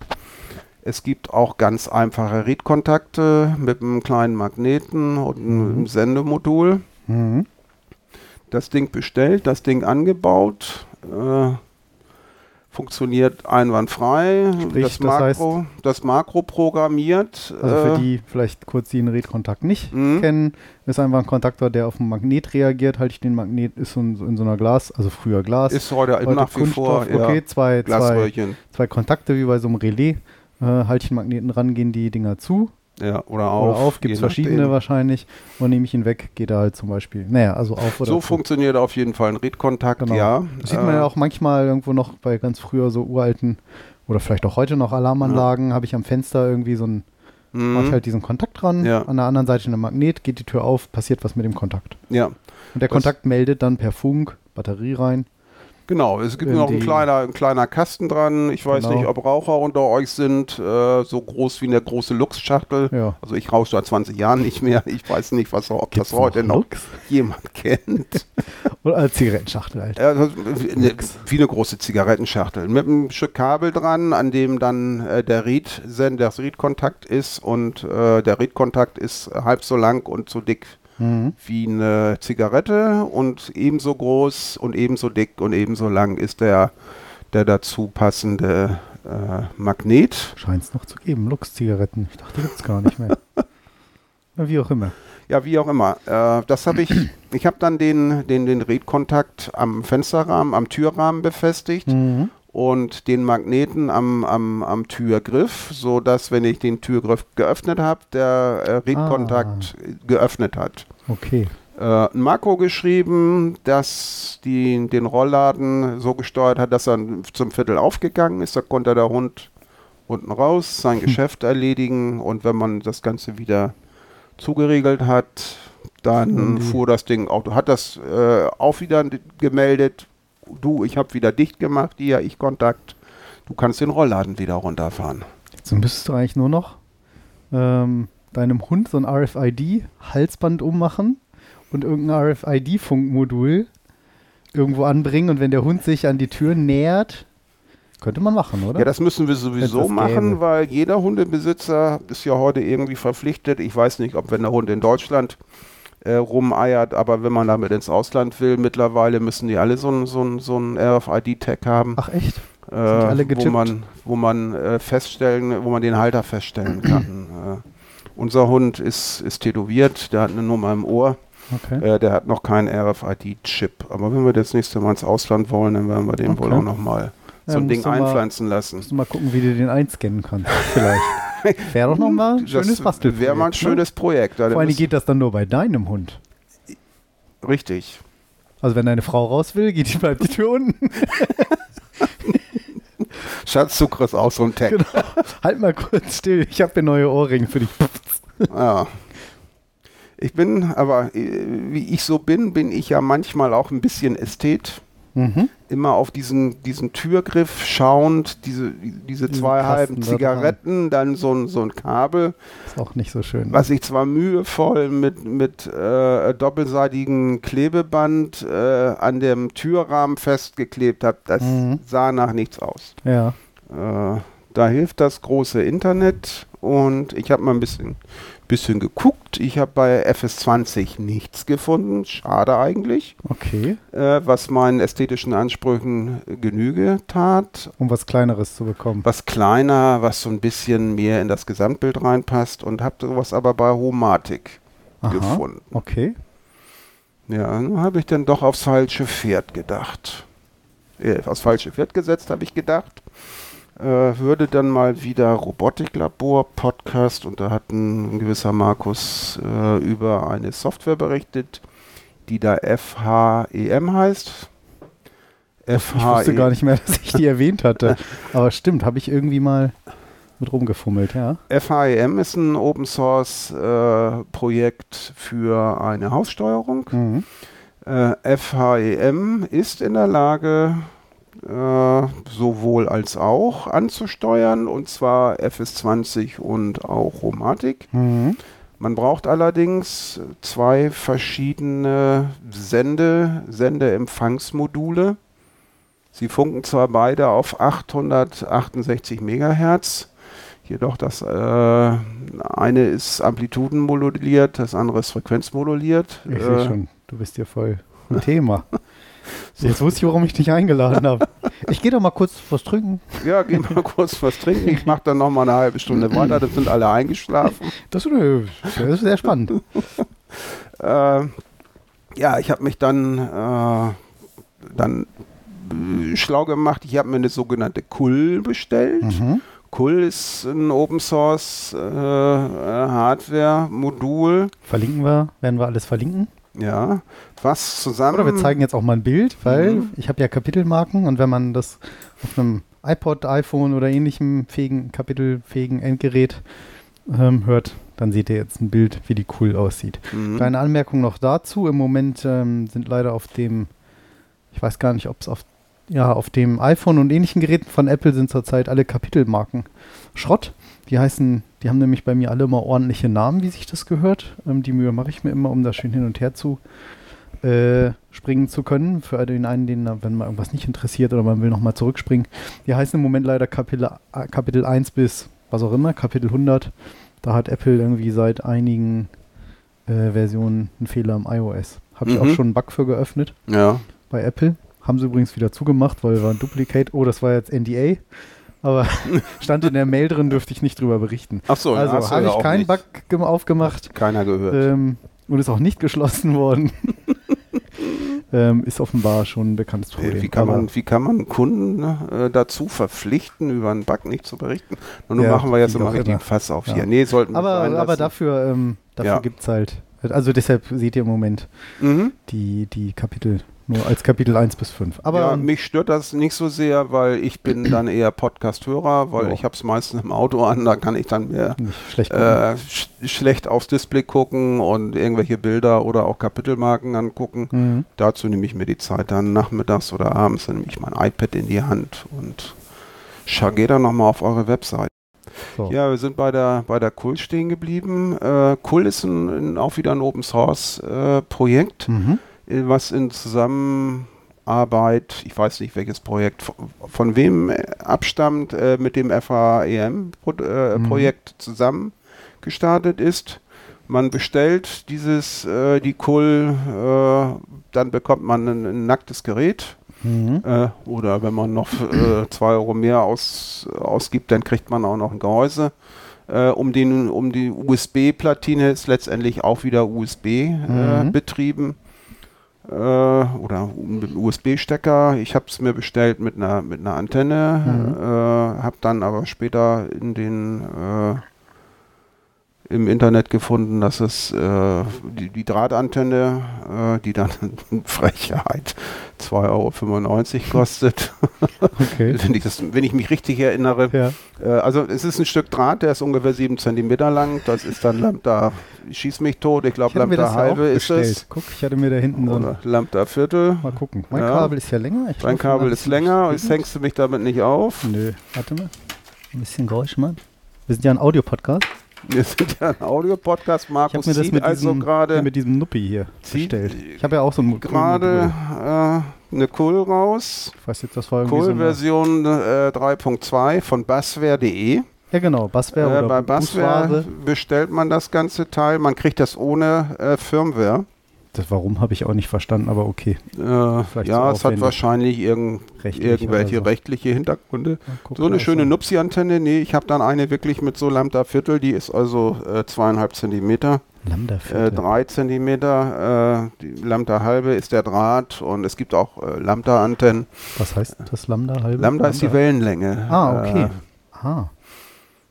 es gibt auch ganz einfache Read-Kontakte mit einem kleinen Magneten und einem Mhm. Sendemodul. Mhm. Das Ding bestellt, das Ding angebaut. Äh, funktioniert einwandfrei. Sprich, das, das Makro, das Makro programmiert. Also für äh, die vielleicht kurz, die den Redkontakt nicht Mhm. kennen, ist einfach ein Kontaktor, der auf einen Magnet reagiert. Halte ich den Magnet, ist so in, so in so einer Glas, also früher Glas. ist heute, heute nach wie vor Kunststoff, okay, ja, zwei, zwei, zwei Kontakte wie bei so einem Relais. Äh, halte ich den Magneten ran, gehen die Dinger zu Ja, oder auf. oder auf, gibt es verschiedene wahrscheinlich. Und nehme ich ihn weg, geht er halt zum Beispiel, naja, also auf oder So zu. funktioniert auf jeden Fall ein Read-Kontakt, Genau. ja. Das sieht man ja auch manchmal irgendwo noch bei ganz früher so uralten oder vielleicht auch heute noch Alarmanlagen, habe ich am Fenster irgendwie so ein, Mhm. mache ich halt diesen Kontakt dran, Ja. an der anderen Seite ein Magnet, geht die Tür auf, passiert was mit dem Kontakt. ja, Und der Das- Kontakt meldet dann per Funk Batterie rein. Genau. Es gibt noch ein kleiner, ein kleiner Kasten dran. Ich weiß Genau. nicht, ob Raucher unter euch sind. Äh, so groß wie eine große Lux-Schachtel. Ja. Also ich rauche seit 20 Jahren nicht mehr. Ich weiß nicht, was, ob Gibt's das heute noch Lux? jemand kennt. Oder als Zigarettenschachtel halt. Ist eine, wie eine große Zigarettenschachtel. Mit einem Stück Kabel dran, an dem dann äh, der Read, das Read-Kontakt ist. Und äh, der Read-Kontakt ist halb so lang und so dick Mhm. wie eine Zigarette und ebenso groß und ebenso dick und ebenso lang ist der, der dazu passende äh, Magnet. Scheint es noch zu geben, Lux-Zigaretten. Ich dachte, die gibt es gar nicht mehr. Na, wie auch immer. Ja, wie auch immer. Äh, das habe ich, ich habe dann den, den, den Redkontakt am Fensterrahmen, am Türrahmen befestigt Mhm. Und den Magneten am, am, am Türgriff, sodass, wenn ich den Türgriff geöffnet habe, der äh, Redkontakt geöffnet hat. Okay. äh, ein Makro geschrieben, das die, den Rollladen so gesteuert hat, dass er zum Viertel aufgegangen ist. Da konnte der Hund unten raus sein Geschäft erledigen und wenn man das Ganze wieder zugeriegelt hat, dann Mhm. fuhr das Ding auch, hat das äh, auch wieder gemeldet. Du, ich habe wieder dicht gemacht, hier, ich Kontakt. Du kannst den Rollladen wieder runterfahren. Jetzt müsstest du eigentlich nur noch ähm, deinem Hund so ein RFID-Halsband ummachen und irgendein RFID-Funkmodul irgendwo anbringen und wenn der Hund sich an die Tür nähert, könnte man machen, oder? Ja, das müssen wir sowieso machen, weil jeder Hundebesitzer ist ja heute irgendwie verpflichtet. Ich weiß nicht, ob wenn der Hund in Deutschland äh, rumeiert, aber wenn man damit ins Ausland will, mittlerweile müssen die alle so ein, so so ein RFID-Tag haben. Ach echt? Äh, wo man, wo man äh, feststellen, wo man den Halter feststellen kann. Äh, unser Hund ist, ist tätowiert, der hat eine Nummer im Ohr. Okay. Äh, der hat noch keinen RFID-Chip. Aber wenn wir das nächste Mal ins Ausland wollen, dann werden wir den okay. wohl auch nochmal so ein Ding einpflanzen mal, lassen. Musst du mal gucken, wie du den einscannen kannst. Vielleicht. Wäre doch nochmal ein schönes Bastelprojekt. Wäre mal ein ne? schönes Projekt. Vor allem geht das dann nur bei deinem Hund. Richtig. Also wenn deine Frau raus will, geht die bleibt die Tür unten. Schatz, du kriegst auch so ein Tag. Genau. Halt mal kurz still, ich habe hier neue Ohrringe für dich. ja. Ich bin, aber äh, wie ich so bin, bin ich ja manchmal auch ein bisschen Ästhet. Mhm. Immer auf diesen, diesen Türgriff schauend, diese, diese zwei Kasten halben Zigaretten, dann so ein, so ein Kabel. Ist auch nicht so schön. Was ich zwar mühevoll mit, mit äh, doppelseitigem Klebeband äh, an dem Türrahmen festgeklebt habe, das mhm. sah nach nichts aus. Ja. Äh, da hilft das große Internet und ich habe mal ein bisschen bisschen geguckt. Ich habe bei FS20 nichts gefunden. Schade eigentlich. Okay. Äh, was meinen ästhetischen Ansprüchen Genüge tat. Um was Kleineres zu bekommen. Was kleiner, was so ein bisschen mehr in das Gesamtbild reinpasst und habe sowas aber bei Homatic Aha, gefunden. Okay. Ja, dann habe ich dann doch aufs falsche Pferd gedacht. Äh, aufs falsche Pferd gesetzt, habe ich gedacht würde dann mal wieder Robotiklabor Podcast und da hat ein gewisser Markus äh, über eine Software berichtet, die da FHEM heißt. Ich wusste gar nicht mehr, dass ich die erwähnt hatte. Aber stimmt, habe ich irgendwie mal mit rumgefummelt, ja. FHEM ist ein Open Source äh, Projekt für eine Haussteuerung. Mhm. Äh, FHEM ist in der Lage, äh, sowohl als auch anzusteuern, und zwar FS20 und auch Romatik. Mhm. Man braucht allerdings zwei verschiedene Sende, Sendeempfangsmodule. Sie funken zwar beide auf 868 Megahertz, jedoch das äh, eine ist amplitudenmoduliert, das andere ist frequenzmoduliert. Ich äh, sehe schon, du bist ja voll ein Thema. Jetzt wusste ich, warum ich dich eingeladen habe. Ich gehe doch mal kurz was trinken. Ja, geh mal kurz was trinken. Ich mache dann noch mal eine halbe Stunde weiter. Das sind alle eingeschlafen. Das ist, das ist sehr spannend. äh, ja, ich habe mich dann, äh, dann äh, schlau gemacht. Ich habe mir eine sogenannte Kull bestellt. Mhm. Kull ist ein Open Source äh, Hardware Modul. Verlinken wir, werden wir alles verlinken. Ja, was zusammen. Oder wir zeigen jetzt auch mal ein Bild, weil mhm. ich habe ja Kapitelmarken und wenn man das auf einem iPod, iPhone oder ähnlichem fähigen, kapitelfähigen Endgerät ähm, hört, dann seht ihr jetzt ein Bild, wie die cool aussieht. Mhm. Kleine Anmerkung noch dazu. Im Moment ähm, sind leider auf dem, ich weiß gar nicht, ob es auf, ja, auf dem iPhone und ähnlichen Geräten von Apple sind zurzeit alle Kapitelmarken Schrott. Die heißen, die haben nämlich bei mir alle immer ordentliche Namen, wie sich das gehört. Ähm, die Mühe mache ich mir immer, um da schön hin und her zu äh, springen zu können. Für den einen, den, wenn man irgendwas nicht interessiert oder man will nochmal zurückspringen. Die heißen im Moment leider Kapitel, äh, Kapitel 1 bis was auch immer, Kapitel 100. Da hat Apple irgendwie seit einigen äh, Versionen einen Fehler im iOS. Habe ich mhm. auch schon einen Bug für geöffnet. Ja. Bei Apple. Haben sie übrigens wieder zugemacht, weil war ein Duplicate. Oh, das war jetzt NDA aber stand in der Mail drin, dürfte ich nicht drüber berichten. Ach so, also habe ich keinen Bug aufgemacht. Keiner gehört. Ähm, und ist auch nicht geschlossen worden. ähm, ist offenbar schon ein bekanntes Problem. Wie kann, man, wie kann man Kunden ne, äh, dazu verpflichten, über einen Bug nicht zu berichten? Und nun ja, machen wir jetzt immer richtig Fass auf ja. hier. Nee, sollten aber, aber dafür, ähm, dafür ja. gibt es halt, also deshalb seht ihr im Moment mhm. die, die Kapitel nur als Kapitel 1 bis 5. Aber ja, mich stört das nicht so sehr, weil ich bin dann eher Podcast-Hörer, weil oh. ich habe es meistens im Auto an, da kann ich dann mehr schlecht, äh, sch schlecht, aufs Display gucken und irgendwelche Bilder oder auch Kapitelmarken angucken. Mhm. Dazu nehme ich mir die Zeit dann nachmittags oder abends, dann nehme ich mein iPad in die Hand und gehe dann nochmal auf eure Website. So. Ja, wir sind bei der, bei der Kull stehen geblieben. Äh, Kull ist ein, ein, auch wieder ein Open Source äh, Projekt, mhm. Äh, was in Zusammenarbeit, ich weiß nicht welches Projekt, von, von wem abstammt, äh, mit dem FAEM-Projekt mhm. zusammen gestartet ist. Man bestellt dieses, äh, die Kull, äh, dann bekommt man ein, ein nacktes Gerät Mhm. Äh, oder wenn man noch äh, zwei Euro mehr aus, ausgibt, dann kriegt man auch noch ein Gehäuse. Äh, um, den, um die USB-Platine ist letztendlich auch wieder USB äh, mhm. betrieben. Äh, oder USB-Stecker. Ich habe es mir bestellt mit einer, mit einer Antenne, mhm. Äh, habe dann aber später in den im Internet gefunden, dass es äh, die, die, Drahtantenne, äh, die dann Frechheit 2,95 Euro kostet. Okay. wenn, ich das, wenn ich mich richtig erinnere. Ja. Äh, also es ist ein Stück Draht, der ist ungefähr 7 cm lang. Das ist dann Lambda, schieß mich tot. Ich glaube Lambda halbe ist es. Guck, ich hatte mir da hinten so ein Lambda Viertel. Mal gucken. Mein ja. Kabel ist ja länger. Ich mein Kabel ist länger. Jetzt hängst du mich damit nicht auf. Nö, warte mal. Ein bisschen Geräusch mal. Wir sind ja ein Audiopodcast. Wir sind ja ein Audio-Podcast. Markus ich mir das mit also gerade mit diesem Nuppi hier bestellt. Ich habe ja auch so ein gerade äh, eine Cool raus. Ich weiß jetzt, das war Cool Version äh, 3.2 von bassware.de. Ja genau, Bassware äh, Bei Bassware bestellt man das ganze Teil. Man kriegt das ohne äh, Firmware. Das Warum habe ich auch nicht verstanden, aber okay. Äh, ja, es hat wahrscheinlich irgend, Rechtlich irgendwelche so. rechtliche Hintergründe. so eine schöne Nupsi-Antenne, nee, ich habe dann eine wirklich mit so Lambda Viertel, die ist also äh, zweieinhalb Zentimeter. Lambda Viertel? Äh, drei Zentimeter, äh, Lambda halbe ist der Draht und es gibt auch äh, Lambda-Antennen. Was heißt das Lambda halbe? Lambda, Lambda? ist die Wellenlänge. Ah, okay. Äh, ah.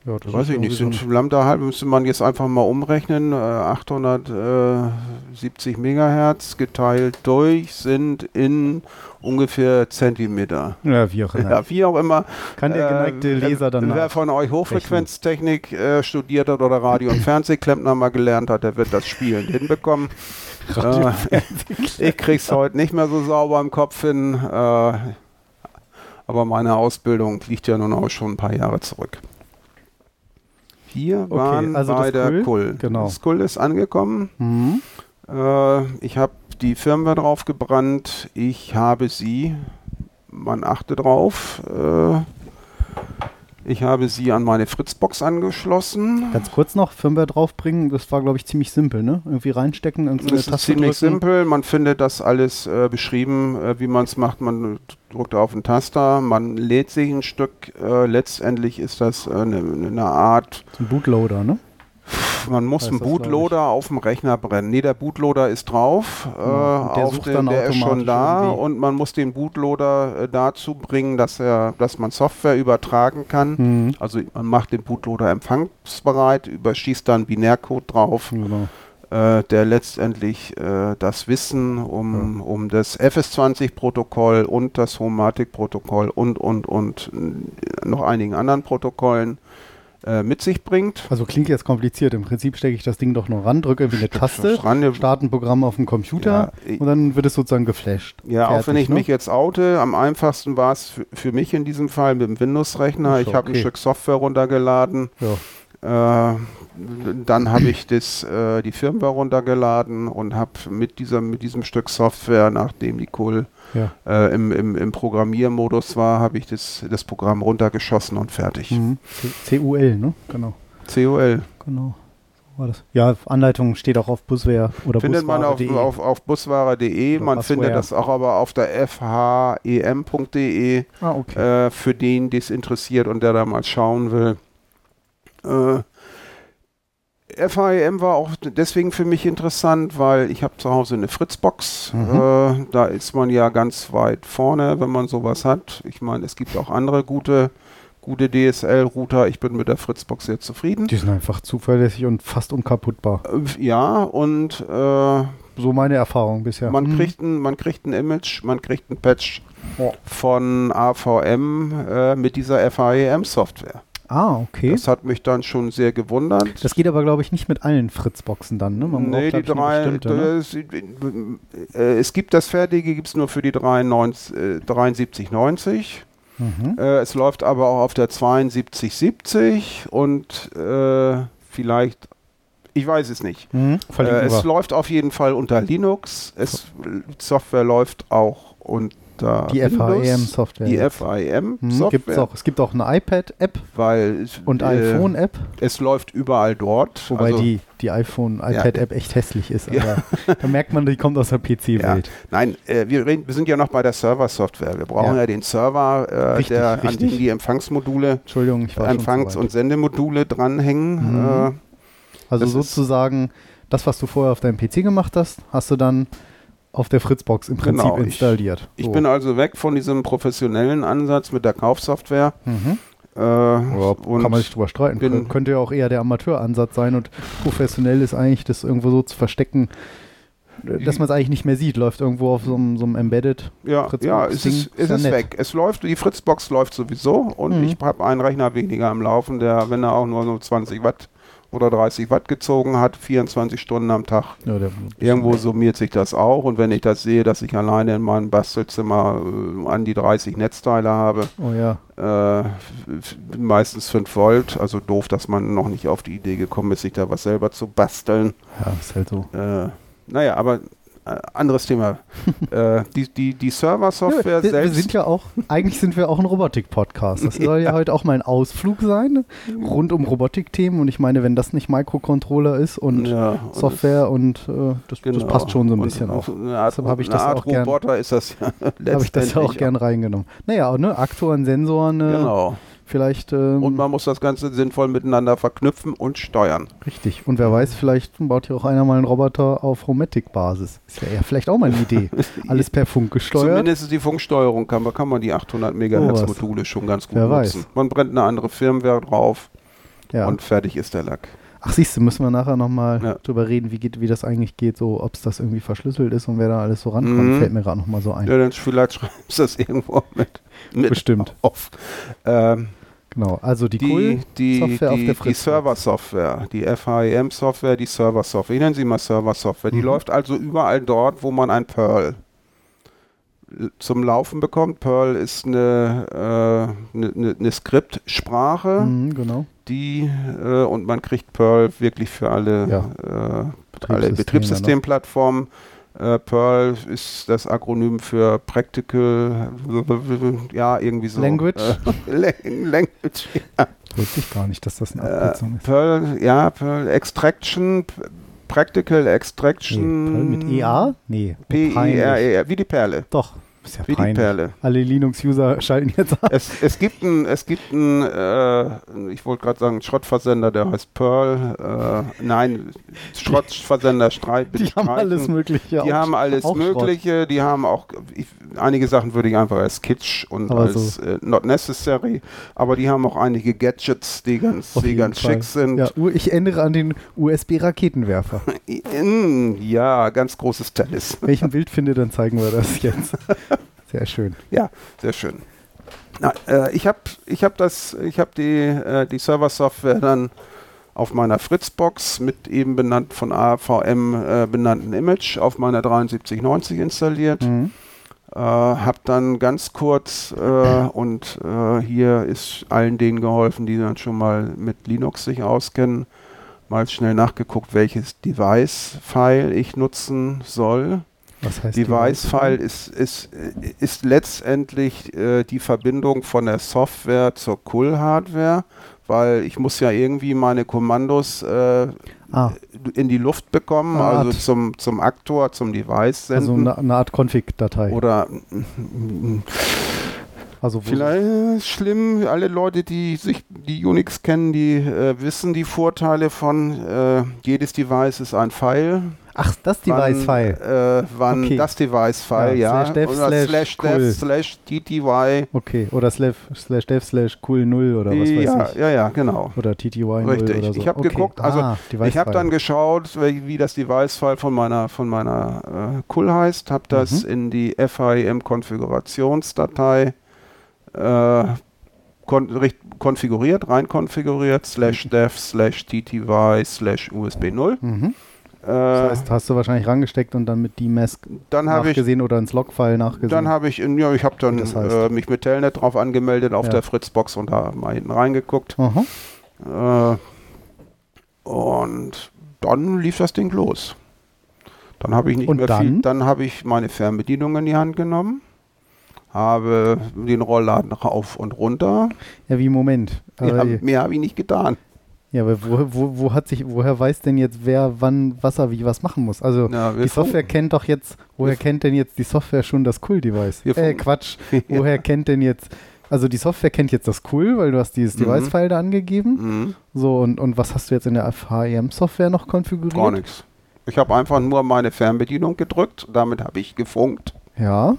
Ja, Weiß ich nicht, sind Lambda halb müsste man jetzt einfach mal umrechnen. Äh, 870 Megahertz geteilt durch sind in ungefähr Zentimeter. Ja, wie auch immer. Ja, wie auch immer. Kann der geneigte äh, Leser dann Wer von euch Hochfrequenztechnik äh, studiert hat oder Radio- und Fernsehklempner mal gelernt hat, der wird das Spielen hinbekommen. äh, ich krieg's heute nicht mehr so sauber im Kopf hin. Äh, aber meine Ausbildung liegt ja nun auch schon ein paar Jahre zurück. Wir waren okay, also bei der Kull. Genau. Das Kull ist angekommen. Mhm. Äh, ich habe die Firmware drauf gebrannt. Ich habe sie, man achte drauf, äh, ich habe sie an meine Fritzbox angeschlossen. Ganz kurz noch, Firmware draufbringen, das war glaube ich ziemlich simpel, ne? Irgendwie reinstecken, irgendwie Das ist Taste ziemlich drücken. simpel, man findet das alles äh, beschrieben, äh, wie man es macht. Man drückt auf den Taster, man lädt sich ein Stück. Äh, letztendlich ist das eine, äh, eine Art... Ein Bootloader, ne? Man muss einen Bootloader auf dem Rechner brennen. Nee, der Bootloader ist drauf. Ja, äh, der, den, der ist schon da irgendwie. und man muss den Bootloader äh, dazu bringen, dass er, dass man Software übertragen kann. Mhm. Also man macht den Bootloader empfangsbereit, überschießt dann Binärcode drauf. Genau. Äh, der letztendlich äh, das Wissen um, ja. um das FS20-Protokoll und das Homatic-Protokoll und, und, und noch einigen anderen Protokollen äh, mit sich bringt. Also klingt jetzt kompliziert. Im Prinzip stecke ich das Ding doch nur ran, drücke irgendwie eine Taste, ran, starte ein Programm auf dem Computer ja, und dann wird es sozusagen geflasht. Ja, Fertig, auch wenn ich ne? mich jetzt oute, am einfachsten war es für, mich in diesem Fall mit dem Windows-Rechner. Ich habe okay. ein Stück Software runtergeladen. Ja. Äh, dann habe ich das, äh, die Firmware runtergeladen und habe mit, mit diesem Stück Software, nachdem die Cool ja. äh, im, im, im Programmiermodus war, habe ich das, das Programm runtergeschossen und fertig. Mhm. CUL, ne? Genau. CUL. Genau. War das. Ja, Anleitung steht auch auf Busware oder Findet man auf, auf, auf busware.de. Man Busware. findet das auch aber auf der fhem.de ah, okay. äh, für den, die es interessiert und der da mal schauen will. Äh, FAEM war auch deswegen für mich interessant, weil ich habe zu Hause eine Fritzbox. Mhm. Äh, da ist man ja ganz weit vorne, wenn man sowas hat. Ich meine, es gibt auch andere gute, gute DSL-Router. Ich bin mit der Fritzbox sehr zufrieden. Die sind einfach zuverlässig und fast unkaputtbar. Äh, ja, und äh, so meine Erfahrung bisher. Man, mhm. kriegt ein, man kriegt ein Image, man kriegt ein Patch oh. von AVM äh, mit dieser FAEM-Software. Ah, okay. Das hat mich dann schon sehr gewundert. Das geht aber, glaube ich, nicht mit allen Fritzboxen dann, ne? Man nee, braucht, die drei, ne? äh, es gibt das fertige, gibt es nur für die 73,90. Mhm. Äh, es läuft aber auch auf der 7270 und äh, vielleicht, ich weiß es nicht. Mhm. Äh, es läuft auf jeden Fall unter Linux. Es, Software läuft auch unter die FIM-Software. Die FIM-Software. Mhm, es gibt auch eine iPad-App und äh, iPhone-App. Es läuft überall dort. Wobei also, die, die iPhone-iPad-App ja. echt hässlich ist. Ja. da merkt man, die kommt aus der PC-Welt. Ja. Nein, äh, wir, reden, wir sind ja noch bei der Server-Software. Wir brauchen ja, den Server, äh, richtig, der, richtig. an dem die Empfangsmodule, Entschuldigung, ich war Empfangs- und Sendemodule dranhängen. Mhm. Äh, also sozusagen das, was du vorher auf deinem PC gemacht hast, hast du dann auf der Fritzbox im Prinzip genau, installiert. Ich, so. ich, bin also weg von diesem professionellen Ansatz mit der Kaufsoftware. Mhm. Äh, ja, kann man sich drüber streiten. Bin, Könnte ja auch eher der Amateuransatz sein und professionell ist eigentlich das irgendwo so zu verstecken, dass man es eigentlich nicht mehr sieht. Läuft irgendwo auf so einem, so einem Embedded. Ja, Fritzbox ja es ist, es ist weg. Es läuft, die Fritzbox läuft sowieso und mhm. ich habe einen Rechner weniger am Laufen, der, wenn er auch nur so 20 Watt oder 30 Watt gezogen hat, 24 Stunden am Tag. Ja, Irgendwo summiert sich das auch. Und wenn ich das sehe, dass ich alleine in meinem Bastelzimmer äh, an die 30 Netzteile habe, oh ja. äh, meistens 5 Volt, also doof, dass man noch nicht auf die Idee gekommen ist, sich da was selber zu basteln. Ja, ist halt so. Äh, naja, aber anderes Thema. äh, die, die, die Server-Software ja, selbst. Wir sind ja auch, eigentlich sind wir auch ein Robotik-Podcast. Das soll ja. ja heute auch mal ein Ausflug sein, rund um Robotik-Themen. Und ich meine, wenn das nicht Microcontroller ist und ja, Software und, und äh, das, genau. das, passt schon so ein bisschen auch. Eine Art, Deshalb habe ich das auch gern, Roboter ist das ja. Habe ich das auch gern reingenommen. Naja, ne, Aktoren, Sensoren. Äh, genau. Vielleicht. Ähm, und man muss das Ganze sinnvoll miteinander verknüpfen und steuern. Richtig. Und wer weiß, vielleicht baut hier auch einer mal einen Roboter auf Romatic-Basis. Das wäre ja vielleicht auch mal eine Idee. Alles per Funk gesteuert. Zumindest die Funksteuerung kann, kann man die 800 MHz Module schon ganz gut wer nutzen. Weiß. Man brennt eine andere Firmware drauf ja. und fertig ist der Lack. Ach siehst du, müssen wir nachher nochmal ja. drüber reden, wie, geht, wie das eigentlich geht, so ob es das irgendwie verschlüsselt ist und wer da alles so rankommt, mhm. fällt mir gerade nochmal so ein. Ja, dann vielleicht schreibst du das irgendwo mit, mit Bestimmt. auf. Ähm, Genau, also die, die, die Software die, auf der Die Server-Software, die FHEM-Software, die Server-Software, ich nenne sie mal Server-Software, die mhm. läuft also überall dort, wo man ein Perl zum Laufen bekommt. Perl ist eine, äh, eine, eine, eine Skriptsprache, mhm, genau. die äh, und man kriegt Perl wirklich für alle, ja. äh, alle Betriebssystemplattformen. Äh, Perl ist das Akronym für Practical, ja, irgendwie so. Language? Äh, language, ja. Wusste ich gar nicht, dass das eine Abkürzung äh, ist. Perl, ja, Perl Extraction, Practical Extraction. Nee, Perl mit EA? Nee. P-I-R-E-R, wie die Perle. Doch. Ist ja Wie peinlich. die Perle. Alle Linux-User schalten jetzt ab. Es, es gibt einen, es gibt einen, äh, ich wollte gerade sagen, Schrottversender, der heißt Pearl. Äh, nein, Schrottversender Streit. Die haben alles Mögliche. Die haben alles Mögliche. Schrott. Die haben auch, ich, einige Sachen würde ich einfach als Kitsch und aber als so. äh, not necessary. Aber die haben auch einige Gadgets, die ganz, die ganz schick sind. Ja, ich ändere an den USB-Raketenwerfer. ja, ganz großes Tennis. Wenn ich ein Bild finde, dann zeigen wir das jetzt. Sehr schön. Ja, sehr schön. Na, äh, ich habe ich hab das, ich habe die, äh, die Server-Software dann auf meiner Fritzbox mit eben benannt von AVM äh, benannten Image auf meiner 7390 installiert. Mhm. Äh, habe dann ganz kurz äh, und äh, hier ist allen denen geholfen, die dann schon mal mit Linux sich auskennen, mal schnell nachgeguckt, welches Device-File ich nutzen soll. Was heißt Device-File ist, ist, ist letztendlich äh, die Verbindung von der Software zur Cool-Hardware, weil ich muss ja irgendwie meine Kommandos äh, ah. in die Luft bekommen, eine also zum, zum Aktor, zum Device senden. Also eine, eine Art Config-Datei. Oder also Vielleicht schlimm, alle Leute, die sich die Unix kennen, die äh, wissen die Vorteile von äh, jedes Device ist ein File. Ach, das Device-File. Äh, wann okay. das Device-File, ja. Slash dev, oder slash, slash dev, cool. slash TTY. Okay, oder slash, slash dev, slash cool 0 oder was weiß ja, ich. Ja, ja, genau. Oder TTY 0 Richtig. oder so. Ich habe okay. geguckt, also ah, ich habe dann geschaut, wie das Device-File von meiner, von meiner äh, cool heißt, habe das mhm. in die FIM-Konfigurationsdatei äh, kon konfiguriert, rein konfiguriert, slash dev, slash TTY, slash USB 0. Mhm das heißt, hast du wahrscheinlich rangesteckt und dann mit D-Mask nachgesehen ich, oder ins Logfile nachgesehen? Dann habe ich, ja, ich habe dann das heißt. äh, mich mit Telnet drauf angemeldet auf ja. der Fritzbox und da mal hinten reingeguckt. Äh, und dann lief das Ding los. Dann habe ich nicht und mehr dann? viel. Dann habe ich meine Fernbedienung in die Hand genommen, habe den Rollladen rauf und runter. Ja, wie Moment. Ja, mehr habe ich nicht getan. Ja, aber wo, wo, wo hat sich, woher weiß denn jetzt, wer wann was er wie was machen muss? Also ja, die Software kennt doch jetzt, woher kennt denn jetzt die Software schon das Cool-Device? Äh, Quatsch. woher kennt denn jetzt, also die Software kennt jetzt das Cool, weil du hast dieses mhm. Device-File da angegeben. Mhm. So, und, und was hast du jetzt in der FHEM-Software noch konfiguriert? Gar nichts. Ich habe einfach nur meine Fernbedienung gedrückt, damit habe ich gefunkt. Ja.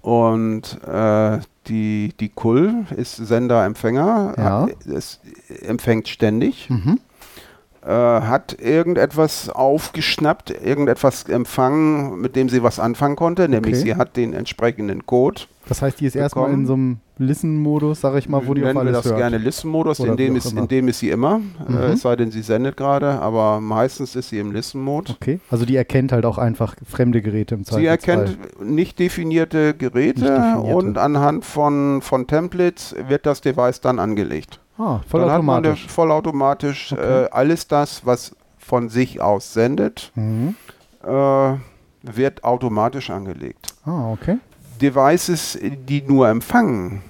Und äh, die, die KUL ist Sender-Empfänger, ja. es empfängt ständig, mhm. äh, hat irgendetwas aufgeschnappt, irgendetwas empfangen, mit dem sie was anfangen konnte, nämlich okay. sie hat den entsprechenden Code. Das heißt, die ist erstmal in so einem Listen-Modus, sag ich mal, wo die Nennen auf alles wir das hört. gerne Listen-Modus, in, dem ist, in dem ist sie immer, äh, mhm. äh, es sei denn, sie sendet gerade, aber meistens ist sie im Listen-Mode. Okay, also die erkennt halt auch einfach fremde Geräte im Zweifelsfall. Sie erkennt nicht definierte Geräte nicht definierte. und anhand von, von Templates wird das Device dann angelegt. Ah, vollautomatisch. Vollautomatisch okay. äh, alles das, was von sich aus sendet, mhm. äh, wird automatisch angelegt. Ah, okay. Devices, die nur empfangen,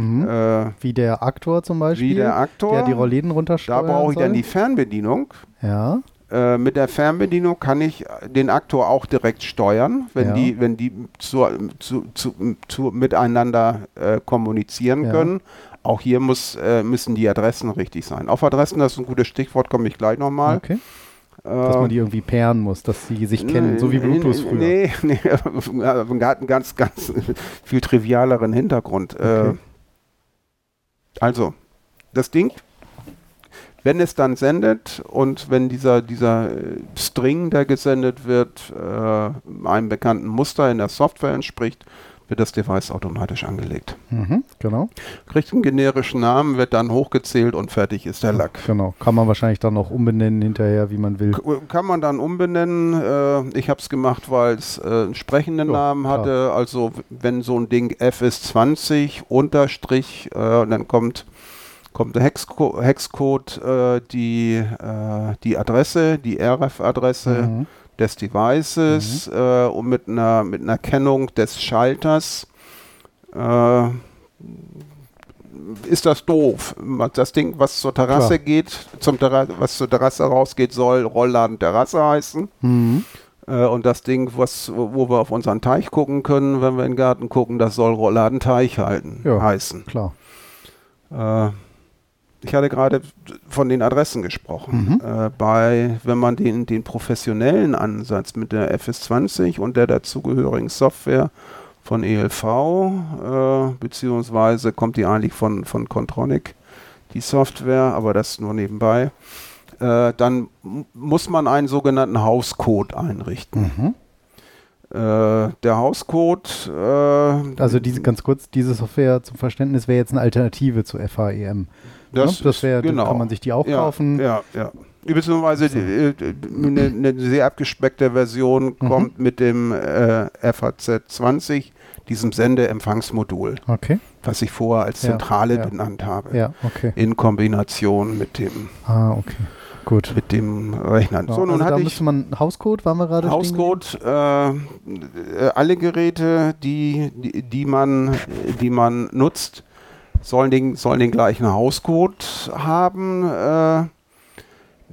Mhm. Äh, wie der Aktor zum Beispiel. Wie der Aktor. Der die Rollläden runtersteuert. Da brauche ich dann die Fernbedienung. Ja. Äh, mit der Fernbedienung kann ich den Aktor auch direkt steuern, wenn ja. die, wenn die zu, zu, zu, zu miteinander äh, kommunizieren ja. können. Auch hier muss, äh, müssen die Adressen richtig sein. Auf Adressen, das ist ein gutes Stichwort, komme ich gleich nochmal. Okay. Dass man die irgendwie pairen muss, dass sie sich kennen, so wie Bluetooth früher. Nee, nee, hat einen ganz, ganz viel trivialeren Hintergrund. Okay. Also, das Ding, wenn es dann sendet und wenn dieser, dieser äh, String, der gesendet wird, äh, einem bekannten Muster in der Software entspricht, wird das Device automatisch angelegt. Mhm, genau. Kriegt einen generischen Namen, wird dann hochgezählt und fertig ist der Lack. Genau. Kann man wahrscheinlich dann noch umbenennen hinterher, wie man will. kann man dann umbenennen. Äh, ich habe es gemacht, weil es äh, einen sprechenden ja, Namen hatte. Klar. Also wenn so ein Ding FS20 unterstrich, äh, dann kommt kommt der Hexco Hexcode, äh, die, äh, die Adresse, die RF-Adresse. Mhm des Devices mhm. äh, und mit einer, mit einer Kennung des Schalters äh, ist das doof. Das Ding, was zur Terrasse Klar. geht, zum Terra was zur Terrasse rausgeht, soll Rollladen Terrasse heißen. Mhm. Äh, und das Ding, was, wo wir auf unseren Teich gucken können, wenn wir in den Garten gucken, das soll Rollladen Teich halten, ja, heißen. Klar. Äh, ich hatte gerade von den Adressen gesprochen. Mhm. Äh, bei, wenn man den, den professionellen Ansatz mit der FS20 und der dazugehörigen Software von ELV, äh, beziehungsweise kommt die eigentlich von, von Contronic, die Software, aber das nur nebenbei, äh, dann muss man einen sogenannten Hauscode einrichten. Mhm. Äh, der Hauscode. Äh, also diese ganz kurz, diese Software zum Verständnis wäre jetzt eine Alternative zu FAEM. Das, ja, das wäre, genau. kann man sich die auch ja, kaufen. Ja, ja. Beziehungsweise eine, eine sehr abgespeckte Version mhm. kommt mit dem äh, FAZ 20, diesem Sendeempfangsmodul. Okay. Was ich vorher als Zentrale ja, benannt habe. Ja, okay. In Kombination mit dem. Ah, okay. Gut. Mit dem Rechner. Genau. So, nun also da müsste man Hauscode, waren wir gerade Hauscode, äh, äh, alle Geräte, die, die, die, man, die man nutzt, sollen den, sollen den gleichen Hauscode haben. Äh,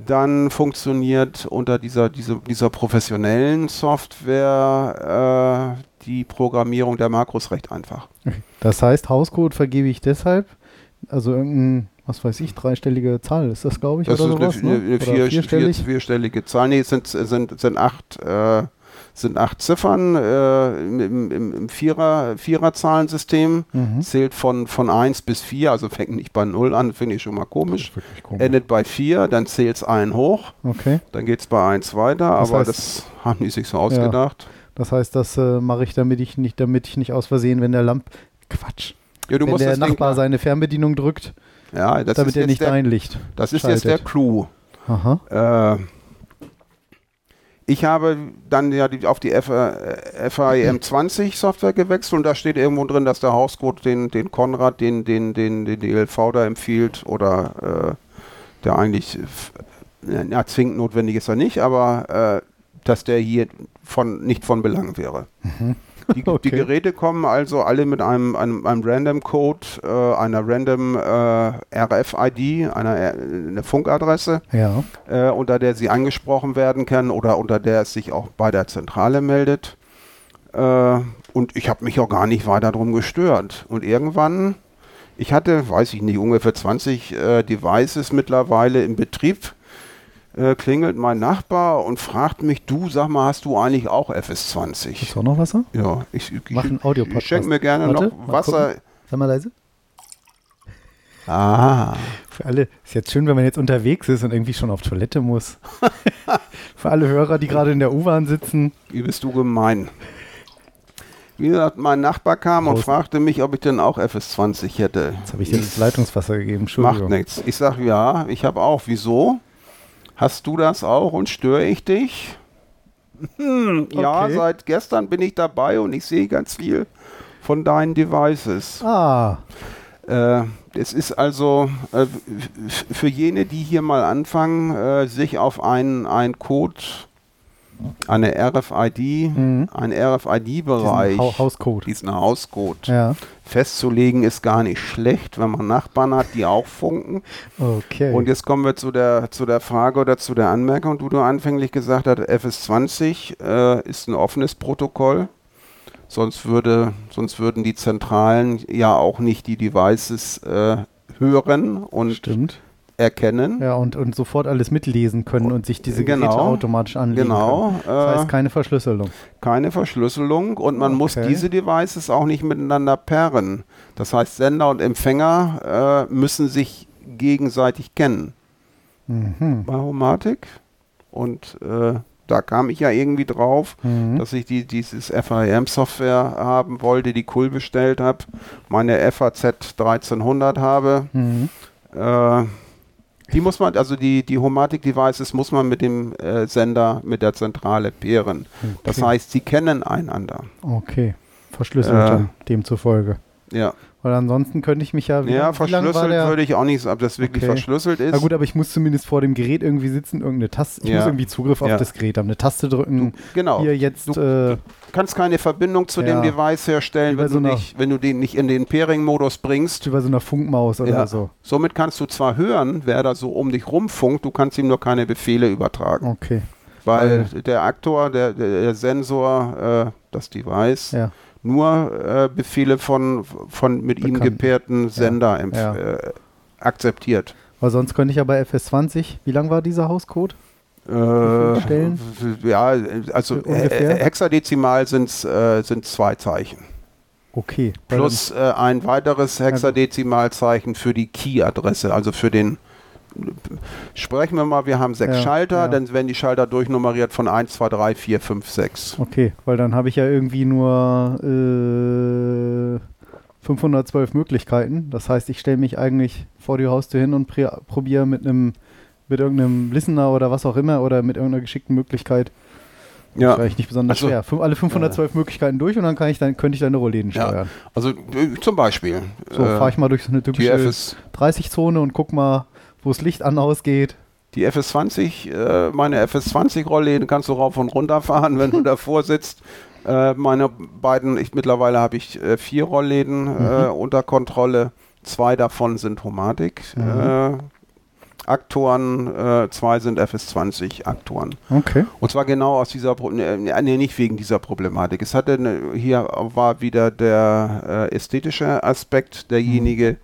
dann funktioniert unter dieser, dieser, dieser professionellen Software äh, die Programmierung der Makros recht einfach. Das heißt, Hauscode vergebe ich deshalb, also irgendein, was weiß ich, dreistellige Zahl ist das, glaube ich, das oder ist sowas, eine, ne? vier, vierstellig? Vier, vierstellige Zahl. Nee, es sind, sind, sind acht äh, sind acht Ziffern äh, im, im, im Vierer, Viererzahlensystem, mhm. zählt von, von 1 bis 4, also fängt nicht bei 0 an, finde ich schon mal komisch. komisch. Endet bei 4, dann zählt es ein hoch, okay. dann geht es bei 1 weiter, das aber heißt, das haben die sich so ausgedacht. Ja, das heißt, das äh, mache ich, damit ich nicht, damit ich nicht aus Versehen, wenn der Lamp. Quatsch. Ja, wenn der Nachbar Ding, seine Fernbedienung drückt, ja, damit er nicht der, Licht. Das ist schaltet. jetzt der Clou. Aha. Äh, ich habe dann ja die, auf die FAEM 20 Software gewechselt und da steht irgendwo drin, dass der Hauscode den, den Konrad, den, den, den, den DLV da empfiehlt oder äh, der eigentlich ja, zwingend notwendig ist er nicht, aber äh, dass der hier von, nicht von Belang wäre. Mhm. Die, okay. die, Geräte kommen also alle mit einem, einem, einem Random Code, äh, einer Random äh, RFID, einer eine Funkadresse, ja. äh, unter der sie angesprochen werden können oder unter der es sich auch bei der Zentrale meldet. Äh, und ich habe mich auch gar nicht weiter darum gestört. Und irgendwann, ich hatte, weiß ich nicht, ungefähr 20 äh, Devices mittlerweile im Betrieb äh, klingelt mein Nachbar und fragt mich, du, sag mal, hast du eigentlich auch FS20? Hast du auch noch Wasser? Ja, ich, ich, Mach einen Audio ich schenke mir gerne Warte, noch Wasser. Sag mal leise. Ah. Für alle, ist jetzt schön, wenn man jetzt unterwegs ist und irgendwie schon auf Toilette muss. Für alle Hörer, die gerade in der U-Bahn sitzen. Wie bist du gemein? Wie gesagt, mein Nachbar kam Raus. und fragte mich, ob ich denn auch FS20 hätte. Jetzt habe ich dir das Leitungswasser gegeben, Macht nichts. Ich sage ja, ich habe auch. Wieso? Hast du das auch und störe ich dich? Hm, okay. Ja, seit gestern bin ich dabei und ich sehe ganz viel von deinen Devices. Ah. Äh, es ist also äh, für jene, die hier mal anfangen, äh, sich auf einen, einen Code eine RFID, mhm. ein RFID-Bereich, ha Hauscode, diesen Hauscode ja. festzulegen, ist gar nicht schlecht, wenn man Nachbarn hat, die auch funken. Okay. Und jetzt kommen wir zu der, zu der Frage oder zu der Anmerkung, die du anfänglich gesagt hast, FS20 äh, ist ein offenes Protokoll. Sonst, würde, sonst würden die Zentralen ja auch nicht die Devices äh, hören und Stimmt erkennen. Ja, und, und sofort alles mitlesen können und sich diese Geräte genau, automatisch anlegen genau, können. Das heißt äh, keine Verschlüsselung. Keine Verschlüsselung und man okay. muss diese Devices auch nicht miteinander paaren. Das heißt, Sender und Empfänger äh, müssen sich gegenseitig kennen. Mhm. Bei Homatic. Und äh, da kam ich ja irgendwie drauf, mhm. dass ich die, dieses FIM-Software haben wollte, die cool bestellt habe, meine FAZ 1300 habe. Mhm. Äh, die muss man, also die, die Homatic-Devices muss man mit dem äh, Sender, mit der Zentrale peeren. Okay. Das heißt, sie kennen einander. Okay. Verschlüsselt äh, demzufolge. Ja. Weil ansonsten könnte ich mich ja. Wie, ja, verschlüsselt würde ich auch nicht sagen, ob das wirklich okay. verschlüsselt ist. Na gut, aber ich muss zumindest vor dem Gerät irgendwie sitzen, irgendeine Taste. Ich ja. muss irgendwie Zugriff auf ja. das Gerät haben. Eine Taste drücken. Du, genau. Hier jetzt. Du, äh, kannst keine Verbindung zu ja. dem Device herstellen, wenn, so du nicht, wenn du den nicht in den Pairing-Modus bringst. Über so einer Funkmaus oder so. Somit kannst du zwar hören, wer da so um dich rumfunkt, du kannst ihm nur keine Befehle übertragen. Okay. Weil, Weil der Aktor, der, der, der Sensor, äh, das Device. Ja nur äh, Befehle von, von mit Bekannt. ihm gepaarten Sender ja. Äh, akzeptiert. Aber sonst könnte ich ja bei FS20, wie lang war dieser Hauscode? Äh, Stellen? Ja, also hexadezimal sind's, äh, sind zwei Zeichen. Okay. Plus äh, ein weiteres Hexadezimalzeichen für die Key-Adresse, also für den sprechen wir mal, wir haben sechs ja, Schalter, ja. dann werden die Schalter durchnummeriert von 1, 2, 3, 4, 5, 6. Okay, weil dann habe ich ja irgendwie nur äh, 512 Möglichkeiten. Das heißt, ich stelle mich eigentlich vor die Haustür hin und probiere mit einem mit irgendeinem Listener oder was auch immer oder mit irgendeiner geschickten Möglichkeit ja. Vielleicht nicht besonders also, schwer. Alle 512 ja. Möglichkeiten durch und dann kann ich dann, könnte ich deine Rollläden steuern. Ja. Also äh, zum Beispiel. So, äh, fahre ich mal durch so eine typische 30-Zone und guck mal, wo das Licht an ausgeht. Die FS20, äh, meine FS20-Rollläden kannst du rauf und runter fahren, wenn du davor sitzt. Äh, meine beiden, ich, mittlerweile habe ich äh, vier Rollläden mhm. Unter Kontrolle. Zwei davon sind Homatic. Mhm. Äh, Aktoren, äh, zwei sind FS20 Aktoren. Okay. Und zwar genau aus dieser, nee, nicht wegen dieser Problematik. Es hatte, eine, hier war wieder der äh, ästhetische Aspekt derjenige.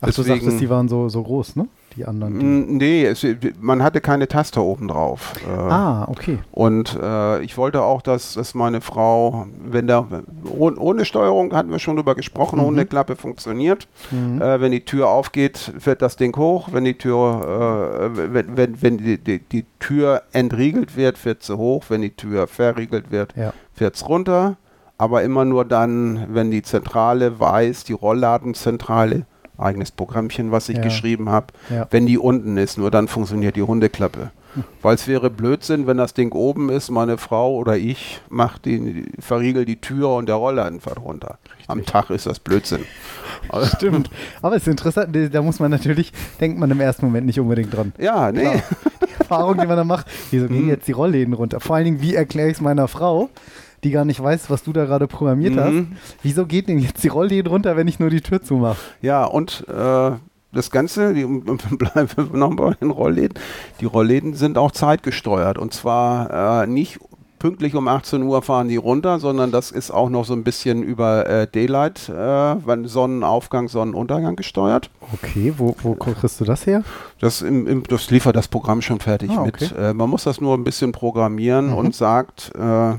Ach, Deswegen, du sagtest, die waren so, so groß, ne? Die anderen? Die nee, es, man hatte keine Taste oben drauf. Äh, ah, okay. Und äh, ich wollte auch, dass, dass meine Frau, wenn da oh, ohne Steuerung hatten wir schon drüber gesprochen, mhm. ohne Klappe funktioniert. Mhm. Äh, wenn die Tür aufgeht, fährt das Ding hoch. Wenn die Tür, äh, wenn, wenn, wenn die, die, die, Tür entriegelt wird, fährt sie hoch. Wenn die Tür verriegelt wird, ja. fährt es runter. Aber immer nur dann, wenn die Zentrale weiß, die Rollladenzentrale, eigenes Programmchen, was ich ja. geschrieben habe. Ja. Wenn die unten ist, nur dann funktioniert die Hundeklappe. weil es wäre Blödsinn, wenn das Ding oben ist, meine Frau oder ich macht die, verriegelt die Tür und der Rollladen fährt runter. Richtig. Am Tag ist das Blödsinn. Stimmt. Aber es ist interessant, da muss man natürlich, denkt man im ersten Moment nicht unbedingt dran. Ja, nee. Klar. Die Erfahrung, die man da macht, wieso gehen hm. jetzt die Rollläden runter? Vor allen Dingen, wie erkläre ich es meiner Frau? Die gar nicht weiß, was du da gerade programmiert mhm. hast. Wieso geht denn jetzt die Rollläden runter, wenn ich nur die Tür zumache? Ja, und äh, das Ganze, die, bleiben wir noch bei den Rollläden, die Rollläden sind auch zeitgesteuert und zwar äh, nicht pünktlich um 18 Uhr fahren die runter, sondern das ist auch noch so ein bisschen über äh, Daylight, äh, Sonnenaufgang, Sonnenuntergang gesteuert. Okay, wo, wo kriegst du das her? Das, im, im, das liefert das Programm schon fertig ah, okay. mit. Äh, man muss das nur ein bisschen programmieren mhm. und sagt, äh,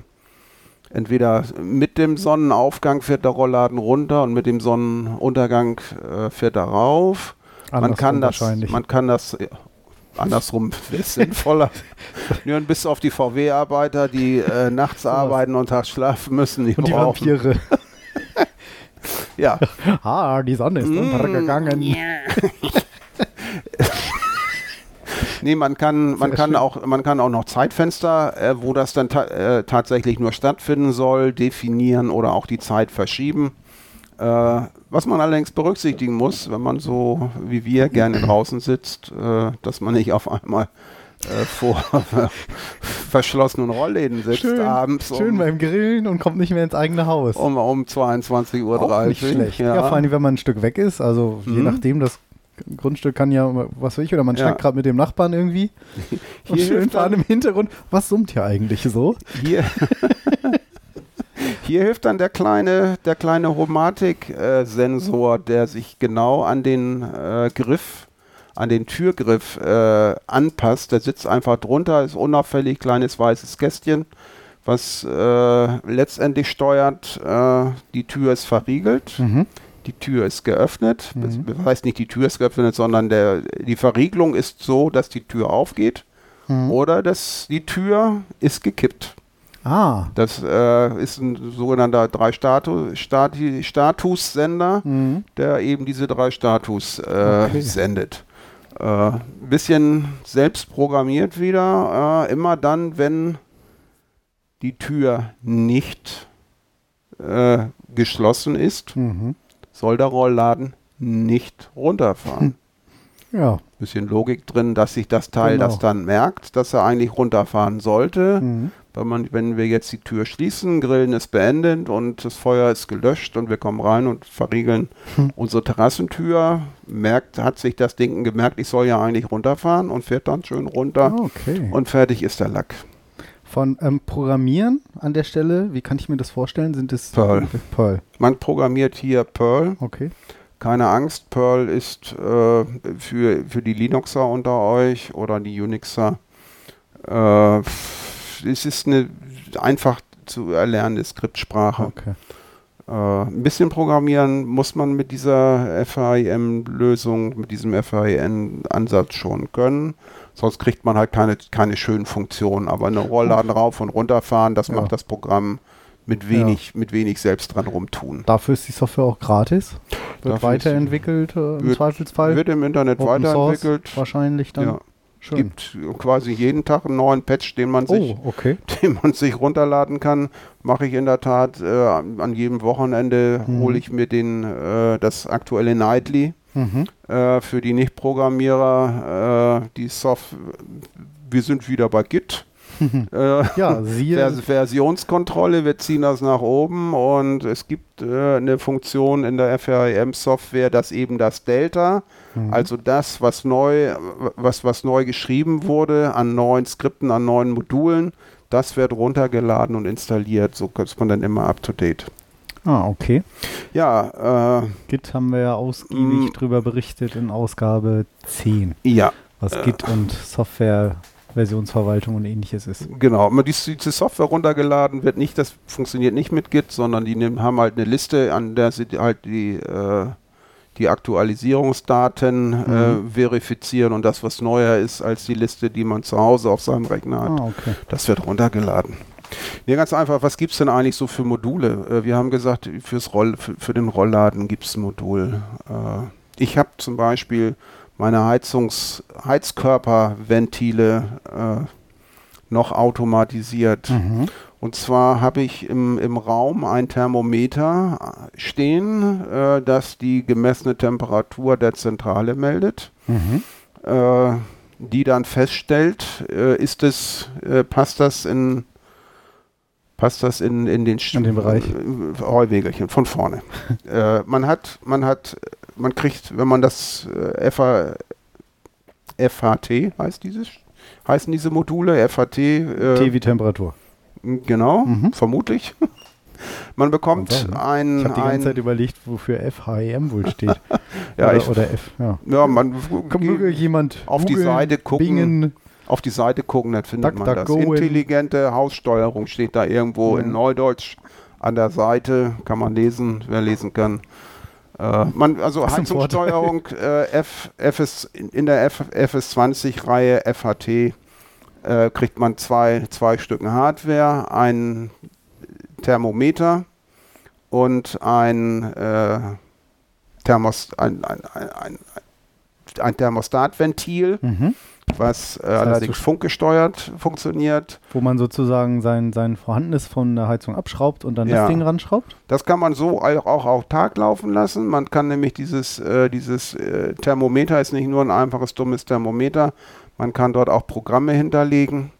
entweder mit dem Sonnenaufgang fährt der Rollladen runter und mit dem Sonnenuntergang äh, fährt er rauf. Man kann, das, man kann das andersrum ist sinnvoller. Nur bis auf die VW-Arbeiter, die äh, nachts arbeiten und tags schlafen müssen. Die und die Vampire. ja. Ah, die Sonne ist mm, untergegangen. Nee, man kann, man kann auch, man kann auch noch Zeitfenster, äh, wo das dann ta äh, tatsächlich nur stattfinden soll, definieren oder auch die Zeit verschieben. Äh, was man allerdings berücksichtigen muss, wenn man so wie wir gerne draußen sitzt, äh, dass man nicht auf einmal äh, vor verschlossenen Rollläden sitzt schön, abends. Um, schön beim Grillen und kommt nicht mehr ins eigene Haus. Um, um 22.30 Uhr. Auch nicht schlecht. Ja. ja. vor allem, wenn man ein Stück weg ist. Also mhm. je nachdem, das Grundstück kann ja, was weiß ich, oder man ja. gerade mit dem Nachbarn irgendwie. Hier schön fahren im Hintergrund. Was summt hier eigentlich so? Hier. Hier hilft dann der kleine, der kleine Romatik-Sensor, der sich genau an den äh, Griff, an den Türgriff äh, anpasst. Der sitzt einfach drunter, ist unauffällig, kleines weißes Kästchen, was äh, letztendlich steuert, äh, die Tür ist verriegelt. Mhm. Die Tür ist geöffnet. Mhm. Das heißt nicht, die Tür ist geöffnet, sondern der, die Verriegelung ist so, dass die Tür aufgeht. Mhm. Oder dass die Tür ist gekippt. Ah. Das äh, ist ein sogenannter drei Statu Stati Statussender, mhm. der eben diese drei Status äh, okay. sendet. Ein äh, bisschen selbst programmiert wieder. Äh, immer dann, wenn die Tür nicht äh, geschlossen ist, mhm. Soll der Rollladen nicht runterfahren. Hm. Ja. Bisschen Logik drin, dass sich das Teil genau. das dann merkt, dass er eigentlich runterfahren sollte. Mhm. Wenn, man, wenn wir jetzt die Tür schließen, Grillen ist beendet und das Feuer ist gelöscht und wir kommen rein und verriegeln hm. unsere Terrassentür, merkt, hat sich das Ding gemerkt, ich soll ja eigentlich runterfahren und fährt dann schön runter okay. und fertig ist der Lack. Von ähm, Programmieren an der Stelle, wie kann ich mir das vorstellen? Sind es Perl. Perl. Man programmiert hier Perl. Okay. Keine Angst, Perl ist äh, für, für die Linuxer unter euch oder die Unixer äh, es ist eine einfach zu erlernende Skriptsprache. Okay. Äh, ein bisschen programmieren muss man mit dieser FAIM-Lösung, mit diesem FAIN-Ansatz schon können. Sonst kriegt man halt keine, keine schönen Funktionen. Aber eine Rollladen rauf und runterfahren, das ja. macht das Programm mit wenig, ja. mit wenig selbst dran rumtun. Dafür ist die Software auch gratis. Wird Dafür weiterentwickelt äh, im wird, Zweifelsfall. Wird im Internet Open weiterentwickelt. Source wahrscheinlich dann. Ja. Es gibt quasi jeden Tag einen neuen Patch, den man sich, oh, okay. den man sich runterladen kann. Mache ich in der Tat äh, an jedem Wochenende mhm. hole ich mir den äh, das aktuelle Nightly mhm. äh, für die Nicht-Programmierer. Äh, die Soft, wir sind wieder bei Git. äh, ja, siehe. Versionskontrolle, wir ziehen das nach oben und es gibt äh, eine Funktion in der FREM-Software, dass eben das Delta, mhm. also das, was neu, was, was neu geschrieben wurde an neuen Skripten, an neuen Modulen, das wird runtergeladen und installiert. So ist man dann immer up to date. Ah, okay. Ja, äh, Git haben wir ja ausgiebig drüber berichtet in Ausgabe 10. Ja. Was Git und Software Versionsverwaltung und ähnliches ist. Genau, aber diese, diese Software runtergeladen wird nicht, das funktioniert nicht mit Git, sondern die nehmen, haben halt eine Liste, an der sie halt die, äh, die Aktualisierungsdaten mhm. äh, verifizieren und das, was neuer ist als die Liste, die man zu Hause auf seinem Rechner hat, ah, okay. das wird runtergeladen. Ja, ganz einfach, was gibt es denn eigentlich so für Module? Äh, wir haben gesagt, fürs Roll, für, für den Rollladen gibt es ein Modul. Äh, ich habe zum Beispiel meine Heizungs Heizkörperventile äh, noch automatisiert. Mhm. Und zwar habe ich im, im Raum ein Thermometer stehen, äh, das die gemessene Temperatur der Zentrale meldet. Mhm. Äh, die dann feststellt, äh, ist es, passt das in passt das in, in den, in den Bereich Heuwegerchen von vorne. äh, man hat, man hat, man kriegt, wenn man das äh, FH, FHT heißt dieses, heißen diese Module FHT. Äh, T wie Temperatur. Genau, mhm. vermutlich. Man bekommt so, ein. Ich habe die ganze Zeit überlegt, wofür FHEM wohl steht. ja, oder, ich, oder F. Ja, ja man Kommt jemand auf Google, die Seite gucken. Bingen, auf die Seite gucken, dann findet Duck, man Duck, das. Intelligente Haussteuerung steht da irgendwo in Neudeutsch an der Seite. Kann man lesen, wer lesen kann. Äh, man, also Heizungssteuerung äh, F, FS, in der F, FS20-Reihe FHT äh, kriegt man zwei, zwei Stücken Hardware, ein Thermometer und ein, äh, Thermos, ein, ein, ein, ein Thermostatventil. Mhm was äh, allerdings funkgesteuert funktioniert. Wo man sozusagen sein, sein Vorhandenes von der Heizung abschraubt und dann ja. das Ding ranschraubt? Das kann man so auch, auch auf Tag laufen lassen. Man kann nämlich dieses, äh, dieses äh, Thermometer ist nicht nur ein einfaches dummes Thermometer, man kann dort auch Programme hinterlegen.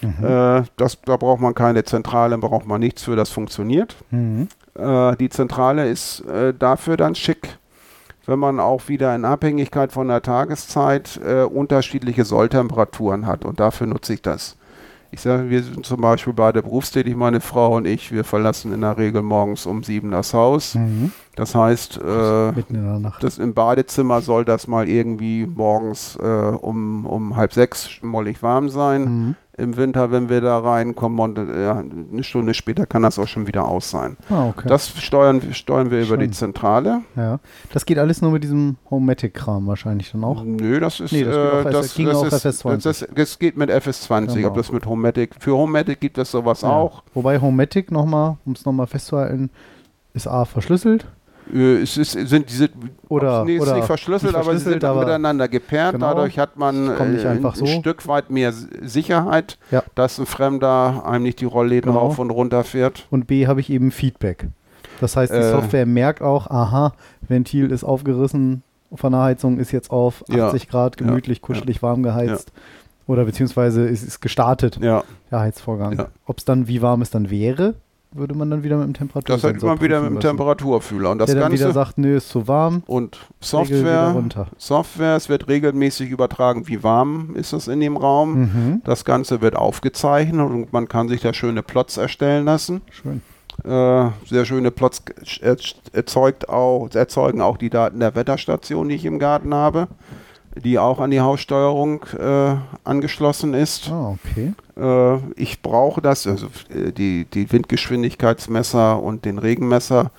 Mhm. Äh, das, da braucht man keine Zentrale, braucht man nichts für, das funktioniert. Mhm. Äh, die Zentrale ist äh, dafür dann schick, wenn man auch wieder in Abhängigkeit von der Tageszeit äh, unterschiedliche Solltemperaturen hat. Und dafür nutze ich das. Ich sage, wir sind zum Beispiel beide berufstätig, meine Frau und ich. Wir verlassen in der Regel morgens um sieben das Haus. Mhm. Das heißt, äh, das im Badezimmer soll das mal irgendwie morgens äh, um, um halb sechs mollig warm sein. Mhm im Winter, wenn wir da reinkommen und äh, eine Stunde später kann das auch schon wieder aus sein. Ah, okay. Das steuern, steuern wir Schön. über die Zentrale. Ja. Das geht alles nur mit diesem Homematic-Kram wahrscheinlich dann auch? Nö, das ist nee, das, äh, das, das, ist, FS20. Das, das, geht mit FS20, genau. ob das mit Homematic. Für Homematic gibt es sowas ja. auch. Wobei Homematic nochmal, um es nochmal festzuhalten, ist A verschlüsselt es ist, sind diese oder, nee, oder nicht verschlüsselt, aber sie sind aber miteinander gepaart. Genau, Dadurch hat man äh, ein, so. Stück weit mehr Sicherheit, ja. dass ein Fremder einem nicht die Rollläden genau. rauf und runter fährt. Und B habe ich eben Feedback. Das heißt, die äh, Software merkt auch, aha, Ventil ist aufgerissen, von der Heizung ist jetzt auf 80 ja, Grad, gemütlich, ja, kuschelig, warm geheizt. Oder beziehungsweise ist, ist gestartet, der Heizvorgang. Ob es dann, wie warm es dann wäre, würde man dann wieder mit dem Temperatur. Das hätte man wieder mit dem Temperaturfühler. Und das Der dann Ganze wieder sagt, nö, ist zu warm. Und Software, Software, es wird regelmäßig übertragen, wie warm ist es in dem Raum. Mhm. Das Ganze wird aufgezeichnet und man kann sich da schöne Plots erstellen lassen. Schön. Äh, sehr schöne Plots erzeugt auch, erzeugen auch die Daten der Wetterstation, die ich im Garten habe die auch an die Haussteuerung äh, angeschlossen ist. Ah, okay. Äh, ich brauche das, also äh, die, die Windgeschwindigkeitsmesser und den Regenmesser.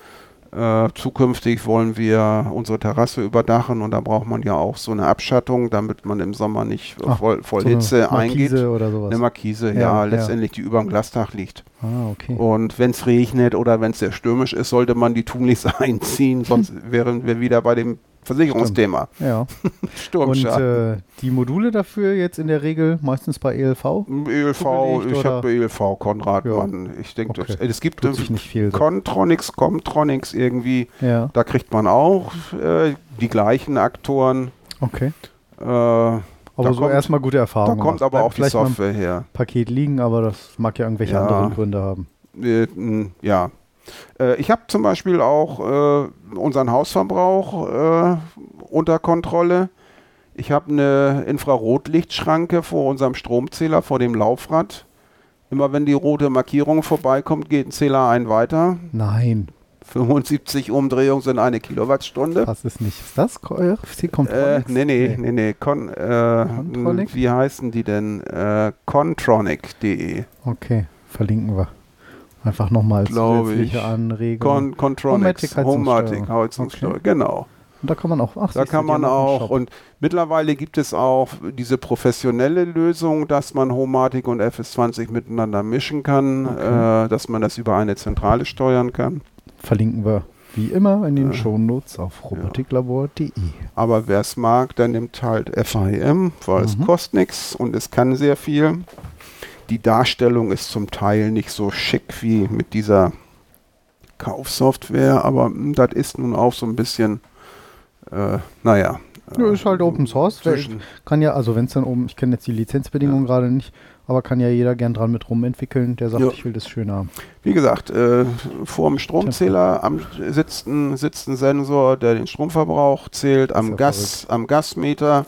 Äh, zukünftig wollen wir unsere Terrasse überdachen und da braucht man ja auch so eine Abschattung, damit man im Sommer nicht Ach, voll, voll so Hitze eine eingeht. Oder sowas. Eine Markise, ja, ja letztendlich die über dem Glasdach liegt. Ah, okay. Und wenn es regnet oder wenn es sehr stürmisch ist, sollte man die tunlichst einziehen, sonst wären wir wieder bei dem Versicherungsthema. Stimmt. Ja. Sturmschaden. Und äh, die Module dafür jetzt in der Regel meistens bei ELV? ELV, ich habe ELV Konrad, ja. Mann. Ich denke, okay. es gibt Tut nicht viel Contronics, Comtronics irgendwie. Ja. Da kriegt man auch äh, die gleichen Aktoren. Okay. Äh, aber so erstmal gute Erfahrungen. Da kommt aber auch die Software her. Paket liegen, aber das mag ja irgendwelche ja. anderen Gründe haben. Äh, ja, äh, ich habe zum Beispiel auch äh, unseren Hausverbrauch äh, unter Kontrolle. Ich habe eine Infrarotlichtschranke vor unserem Stromzähler, vor dem Laufrad. Immer wenn die rote Markierung vorbeikommt, geht ein Zähler ein weiter. Nein. 75 Umdrehungen sind eine Kilowattstunde. Was ist nicht? Ist das äh, Contronics? Äh, nee, nee, nee, nee. Con, äh, wie heißen die denn? Äh, Contronic.de. Okay, verlinken wir. Einfach nochmal zusätzliche ich. Anregung. Con Contronics, Homematic, Heizungssteuerung, okay. genau. Und da kann man auch, ach, da kann man auch, und mittlerweile gibt es auch diese professionelle Lösung, dass man Homematic und FS20 miteinander mischen kann, okay. äh, dass man das über eine Zentrale steuern kann. Verlinken wir. Wie immer in den äh, Shownotes auf robotiklabor.de. Aber wer es mag, der nimmt halt FIM, weil mhm. es kostet nichts und es kann sehr viel. Die Darstellung ist zum Teil nicht so schick wie mit dieser Kaufsoftware, aber hm, das ist nun auch so ein bisschen, äh, naja. Ja, ist halt Open Source. Kann ja, also wenn es dann oben, ich kenne jetzt die Lizenzbedingungen ja. gerade nicht, aber kann ja jeder gern dran mit rumentwickeln, der sagt, ja. ich will das schön haben. Wie gesagt, äh, vor dem Stromzähler am, sitzt, ein, sitzt ein Sensor, der den Stromverbrauch zählt, am, Gas, am Gasmeter.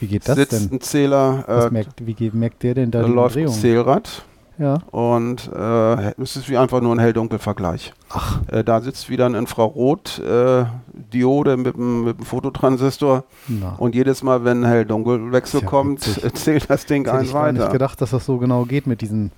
Wie geht das sitzt denn? ein Zähler. Äh, merkt, wie merkt der denn da, da läuft ein Zählrad. Ja. Und äh, es ist wie einfach nur ein Hell-Dunkel-Vergleich. Ach. Äh, da sitzt wieder ein Infrarot-Diode äh, mit, einem Fototransistor. Na. Und jedes Mal, wenn ein Hell-Dunkel-Wechsel ja kommt, zählt das Ding ein weiter. Ich nicht gedacht, dass das so genau geht mit diesen,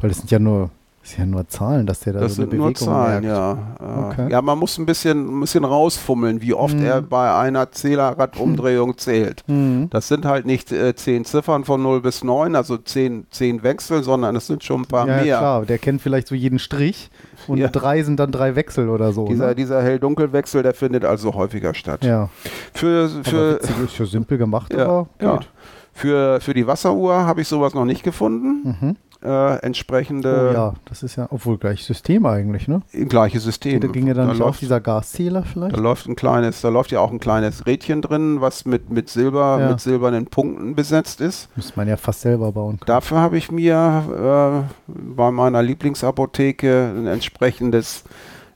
weil das sind ja nur das ist ja nur Zahlen, dass der da das so eine sind Bewegung nur Zahlen, merkt. ja. Okay. Ja, man muss ein bisschen, ein bisschen rausfummeln, wie oft mhm. er bei einer Zählerradumdrehung zählt. Mhm. Das sind halt nicht äh, zehn Ziffern von 0 bis 9, also zehn, zehn Wechsel, sondern es sind schon ein paar ja, mehr. Ja, klar, der kennt vielleicht so jeden Strich und ja. drei sind dann drei Wechsel oder so. Dieser, ne? dieser Hell-Dunkel-Wechsel, der findet also häufiger statt. Ja. Für, für, witzig, ist für simpel gemacht, ja, aber geht. Ja. Für, für die Wasseruhr habe ich sowas noch nicht gefunden. Mhm äh, entsprechende. Oh ja, das ist ja, obwohl gleich System eigentlich, ne? Gleiche System. Da ginge dann da läuft, auf dieser Gaszähler vielleicht? Da läuft ein kleines, da läuft ja auch ein kleines Rädchen drin, was mit, mit Silber, ja. mit silbernen Punkten besetzt ist. Muss man ja fast selber bauen. Können. Dafür habe ich mir äh, bei meiner Lieblingsapotheke ein entsprechendes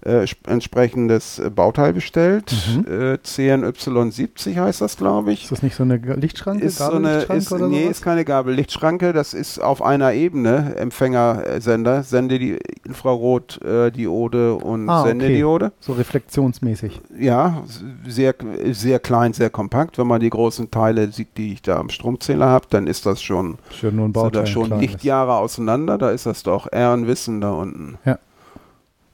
äh, entsprechendes äh, Bauteil bestellt. Mhm. Äh, CNY70 heißt das, glaube ich. Ist das nicht so eine Lichtschranke? Ist so eine, ist, oder nee, sowas? ist keine Gabellichtschranke. Das ist auf einer Ebene Empfängersender. Sende die Infrarotdiode und ah, Sendediode. Okay. So reflektionsmäßig. Ja, sehr, sehr klein, sehr kompakt. Wenn man die großen Teile sieht, die ich da am Stromzähler habe, dann ist das schon, schon, nur ein Bauteil, sind das schon Lichtjahre auseinander. Da ist das doch eher ein Wissen da unten. Ja.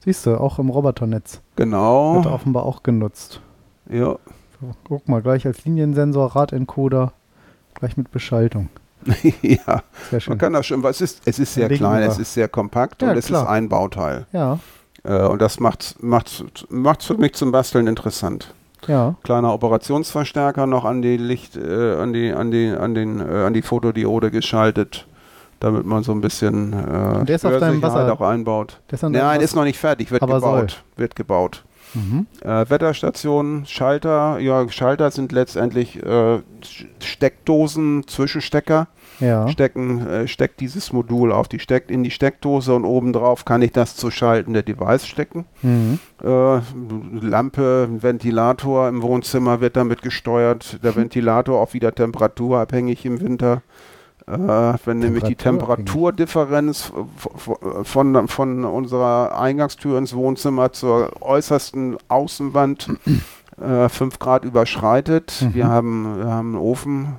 Siehst du, auch im Roboternetz. Genau. Wird offenbar auch genutzt. Ja. So, guck mal, gleich als Liniensensor, Radencoder, gleich mit Beschaltung. ja, Sehr schön. man kann das schon, es ist, es ist sehr klein, es ist sehr kompakt ja, und es klar. ist ein Bauteil. Ja. Äh, und das macht es für mich zum Basteln interessant. Ja. Kleiner Operationsverstärker noch an die Licht, äh, an die, an die, an den, äh, an die Fotodiode geschaltet damit man so ein bisschen äh, der ist auf deinem Wasser auch einbaut. Der Nein, ist noch nicht fertig, wird Aber gebaut. Soll. Wird gebaut. Mhm. Äh, Wetterstation, Schalter, ja, Schalter sind letztendlich äh, Steckdosen, Zwischenstecker. Ja. Stecken, äh, steckt dieses Modul auf die steckt in die Steckdose und obendrauf kann ich das zu schaltende Device stecken. Mhm. Äh, Lampe, Ventilator im Wohnzimmer wird damit gesteuert. Der Ventilator auch wieder temperaturabhängig im Winter. Äh, wenn nämlich die Temperaturdifferenz von, von unserer Eingangstür ins Wohnzimmer zur äußersten Außenwand äh, 5 Grad überschreitet. Mhm. Wir, haben, wir haben einen Ofen,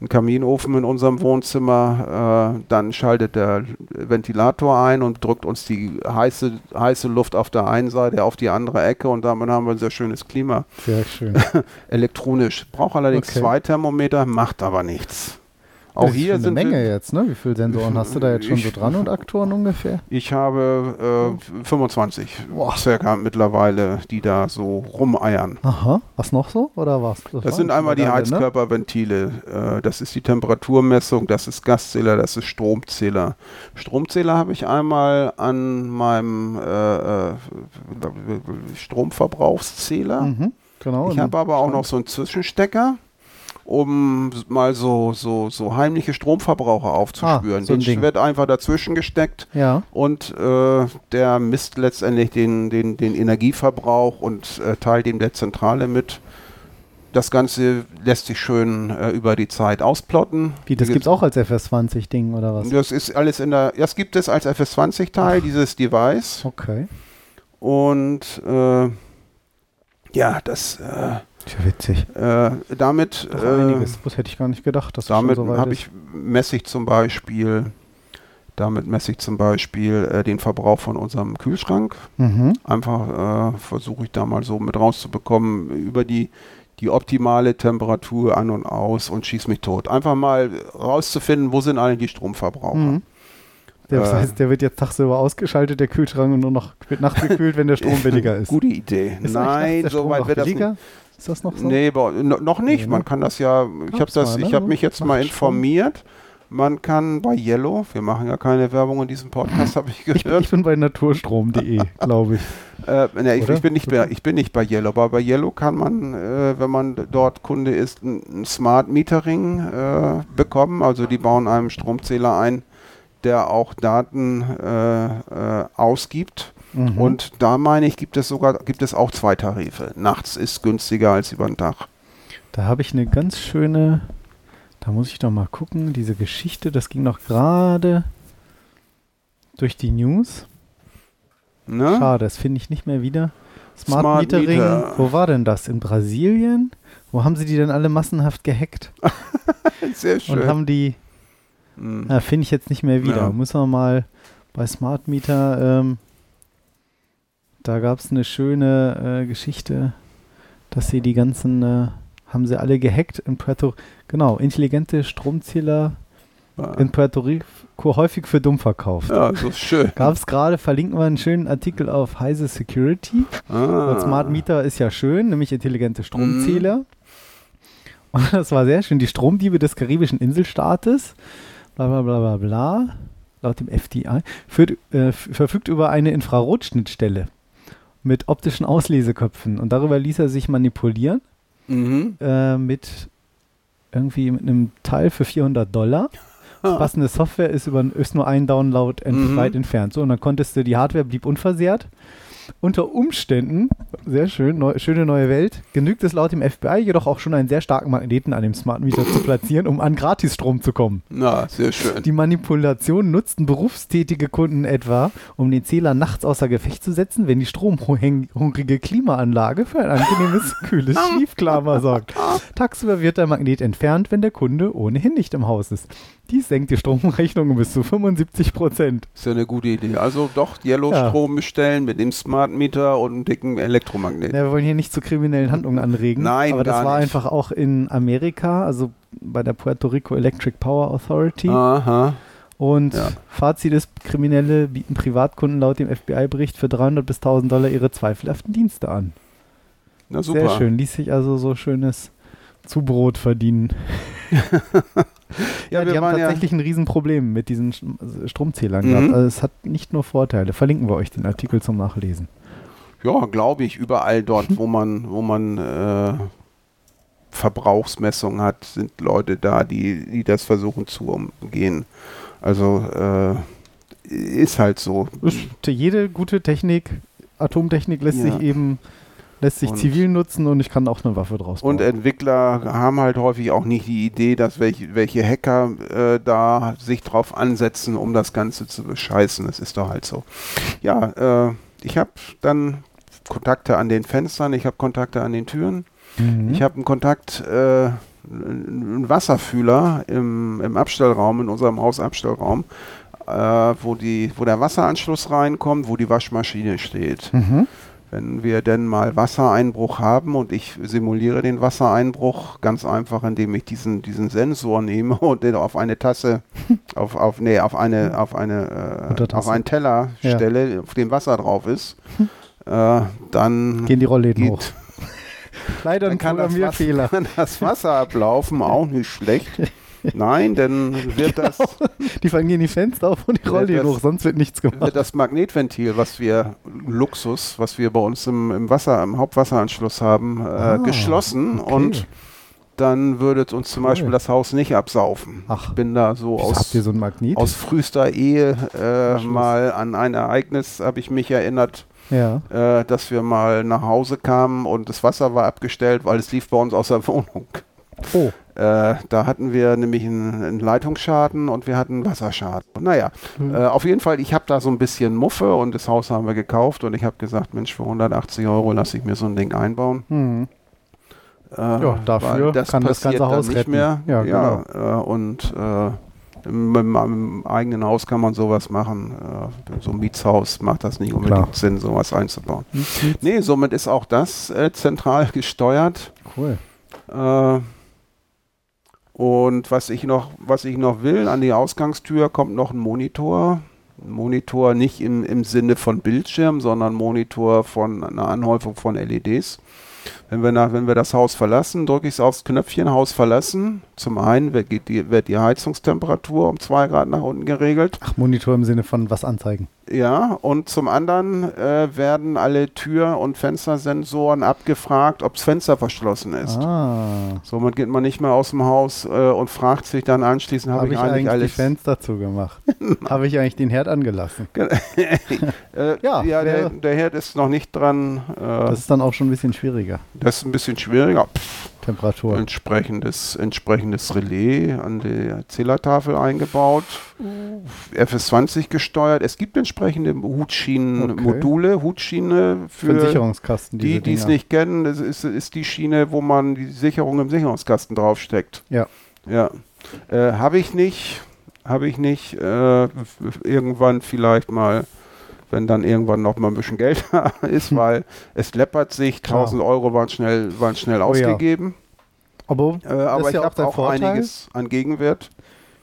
einen Kaminofen in unserem Wohnzimmer. Äh, dann schaltet der Ventilator ein und drückt uns die heiße, heiße Luft auf der einen Seite auf die andere Ecke und damit haben wir ein sehr schönes Klima. Sehr schön. Elektronisch. Braucht allerdings okay. zwei Thermometer, macht aber nichts. Auch hier eine sind Menge jetzt, ne? Wie viele Sensoren hast du da jetzt schon so dran und Aktoren ungefähr? Ich habe äh, 25 Boah. circa mittlerweile, die da so rumeiern. Aha. Was noch so oder was? Das, das sind einmal die ne? Heizkörperventile. Ne? Das ist die Temperaturmessung, das ist Gaszähler, das ist Stromzähler. Stromzähler habe ich einmal an meinem äh, äh Stromverbrauchszähler. Mhm, genau. Ich habe aber auch noch so einen Zwischenstecker um mal so, so, so heimliche Stromverbraucher aufzuspüren. Ah, so den wird einfach dazwischen gesteckt ja. und äh, der misst letztendlich den, den, den Energieverbrauch und äh, teilt ihm der Zentrale mit. Das Ganze lässt sich schön äh, über die Zeit ausplotten. Wie, das gibt es auch als FS20-Ding oder was? Das ist alles in der, das gibt es als FS20-Teil, dieses Device. Okay. Und äh, ja, das äh, ja witzig. Äh, damit. Doch einiges. Äh, das hätte ich gar nicht gedacht. Dass damit so habe ich messe ich zum Beispiel. Damit messe ich zum Beispiel äh, den Verbrauch von unserem Kühlschrank. Mhm. Einfach äh, versuche ich da mal so mit rauszubekommen über die, die optimale Temperatur an und aus und schieß mich tot. Einfach mal rauszufinden, wo sind eigentlich die Stromverbraucher. Mhm. Der, das heißt, der wird jetzt tagsüber ausgeschaltet, der Kühlschrank, und nur noch wird nachts gekühlt, wenn der Strom billiger ist. Gute Idee. Ist Nein, so weit wird das nicht. Ist das noch so? Nee, noch nicht. Man kann das ja, ich habe das, ich habe mich jetzt mal informiert. Man kann bei Yellow, wir machen ja keine Werbung in diesem Podcast, habe ich gehört. Ich, ich, bin bei naturstrom.de, glaube ich. Äh, ne, ich, ich, bin nicht bei, ich bin nicht bei Yellow, aber bei Yellow kann man, äh, wenn man dort Kunde ist, ein, ein Smart Metering äh, bekommen. Also die bauen einen Stromzähler ein, der auch Daten äh, äh, ausgibt. Mhm. Und da meine ich, gibt es sogar, gibt es auch zwei Tarife. Nachts ist günstiger als über den Tag. Da habe ich eine ganz schöne da muss ich doch mal gucken. Diese Geschichte, das ging noch gerade durch die News. Ne? Schade, das finde ich nicht mehr wieder. Smart, Smart Metering, Meter. wo war denn das? In Brasilien? Wo haben sie die denn alle massenhaft gehackt? Sehr schön. Und haben die, hm. finde ich jetzt nicht mehr wieder. Ja. Muss man mal bei Smart Meter, ähm, da gab es eine schöne äh, Geschichte, dass sie die ganzen äh, haben sie alle gehackt in Puerto Genau, intelligente Stromzähler ah. in Puerto Rico häufig für dumm verkauft. Ja, ist schön. Gab es gerade, verlinken wir einen schönen Artikel auf Heise Security. Ah. Smart Meter ist ja schön, nämlich intelligente Stromzähler. Mhm. Und das war sehr schön. Die Stromdiebe des karibischen Inselstaates, bla bla bla bla bla, laut dem FDI, führt, äh, verfügt über eine Infrarotschnittstelle mit optischen Ausleseköpfen. Und darüber ließ er sich manipulieren mhm. äh, mit irgendwie mit einem Teil für 400 Dollar. Passende Software ist, über, ist nur ein Download ent mhm. weit entfernt. So, und dann konntest du, die Hardware blieb unversehrt unter Umständen, sehr schön, neu, schöne neue Welt, genügt es laut dem FBI jedoch auch schon einen sehr starken Magneten an dem Smart Meter zu platzieren, um an Gratisstrom zu kommen. Na, sehr schön. Die Manipulation nutzten berufstätige Kunden etwa, um den Zähler nachts außer Gefecht zu setzen, wenn die stromhungrige Klimaanlage für ein angenehmes, kühles Schiefklima sorgt. Tagsüber wird der Magnet entfernt, wenn der Kunde ohnehin nicht im Haus ist. Dies senkt die Stromrechnung bis zu 75 Prozent. Ist ja eine gute Idee. Also doch Yellow-Strom ja. bestellen mit dem Smart Meter und einem dicken Elektromagnet. Ja, wir wollen hier nicht zu kriminellen Handlungen anregen. Nein, aber das war nicht. einfach auch in Amerika, also bei der Puerto Rico Electric Power Authority. Aha. Und ja. Fazit ist, Kriminelle bieten Privatkunden laut dem FBI-Bericht für 300 bis 1000 Dollar ihre zweifelhaften Dienste an. Na super. Sehr schön. Ließ sich also so schönes Zubrot verdienen. ja, ja die haben tatsächlich ja ein Riesenproblem mit diesen Stromzählern mhm. gehabt. Also es hat nicht nur Vorteile. Verlinken wir euch den Artikel zum Nachlesen. Ja, glaube ich. Überall dort, wo man, wo man äh, Verbrauchsmessungen hat, sind Leute da, die, die das versuchen zu umgehen. Also äh, ist halt so. Jede gute Technik, Atomtechnik lässt ja. sich eben lässt sich und zivil nutzen und ich kann auch eine Waffe draus bauen. Und Entwickler haben halt häufig auch nicht die Idee, dass welche, welche Hacker äh, da sich drauf ansetzen, um das Ganze zu bescheißen. Das ist doch halt so. Ja, äh, ich habe dann Kontakte an den Fenstern, ich habe Kontakte an den Türen, mhm. ich habe einen Kontakt, äh, einen Wasserfühler im, im Abstellraum, in unserem Hausabstellraum, äh, wo, die, wo der Wasseranschluss reinkommt, wo die Waschmaschine steht. Mhm. Wenn wir denn mal Wassereinbruch haben und ich simuliere den Wassereinbruch ganz einfach, indem ich diesen, diesen Sensor nehme und den auf eine Tasse, auf, auf, nee, auf eine, auf eine, äh, auf einen Teller ja. stelle, auf dem Wasser drauf ist, äh, dann gehen die Rollläden hoch. Leider ein kann das, Fehler. kann das Wasser ablaufen, auch nicht schlecht. Nein, dann wird genau. das. Die fangen hier die Fenster auf und die rollen hier hoch, sonst wird nichts gemacht. Wird das Magnetventil, was wir, Luxus, was wir bei uns im, im Wasser, im Hauptwasseranschluss haben, äh, ah, geschlossen okay. und dann würde uns zum. Beispiel das Haus nicht absaufen. Ach, ich bin da so aus, habt ihr so ein Magnet? aus frühester Ehe äh, mal an ein Ereignis, habe ich mich erinnert. Ja. Äh, dass wir mal nach Hause kamen und das Wasser war abgestellt, weil es lief bei uns aus der Wohnung. Oh. Äh, da hatten wir nämlich einen, einen, Leitungsschaden und wir hatten Wasserschaden. Naja, mhm. äh, auf jeden Fall, ich habe da so ein bisschen Muffe und das Haus haben wir gekauft und ich habe gesagt, Mensch, für 180 Euro lasse ich mir so ein Ding einbauen. Mhm. Äh, ja, dafür das kann das ganze Haus nicht retten. mehr. Ja, ja genau. Äh, und äh, im, im, im, eigenen Haus kann man sowas machen. Äh, so ein Mietshaus macht das nicht unbedingt Klar. Sinn, sowas einzubauen. Mhm. Nee, somit ist auch das zentral gesteuert. Cool. Und was ich noch, was ich noch will, an die Ausgangstür kommt noch ein Monitor. Monitor nicht im, im Sinne von Bildschirm, sondern Monitor von einer Anhäufung von LEDs. Wenn wir, nach, wenn wir das Haus verlassen, drücke ich es aufs Knöpfchen Haus verlassen. Zum einen wird die, wird die Heizungstemperatur um 2 Grad nach unten geregelt. Ach, Monitor im Sinne von was anzeigen. Ja, und zum anderen äh, werden alle Tür- und Fenstersensoren abgefragt, ob das Fenster verschlossen ist. Ah. Somit geht man nicht mehr aus dem Haus äh, und fragt sich dann anschließend, habe Hab ich, eigentlich alles... die Fenster zugemacht? habe ich eigentlich den Herd angelassen? äh, ja, ja der, der, Herd ist noch nicht dran. Äh, das ist dann auch schon ein bisschen schwieriger. Das ist ein bisschen schwieriger. Pff, Temperatur. Entsprechendes, entsprechendes Relais an der Zählertafel eingebaut. FS20 gesteuert. Es gibt entsprechende Hutschienen-Module, okay. Hutschiene für, für Sicherungskasten. Die, die es nicht kennen, das ist, ist die Schiene, wo man die Sicherung im Sicherungskasten draufsteckt. Ja. Ja. Äh, Habe ich nicht. Habe ich nicht. Äh, irgendwann vielleicht mal wenn dann irgendwann noch mal ein bisschen Geld da ist, weil es läppert sich. 1000 Euro waren schnell, waren schnell oh, ausgegeben. Ja. Aber, äh, aber ich ja habe auch, auch einiges an Gegenwert.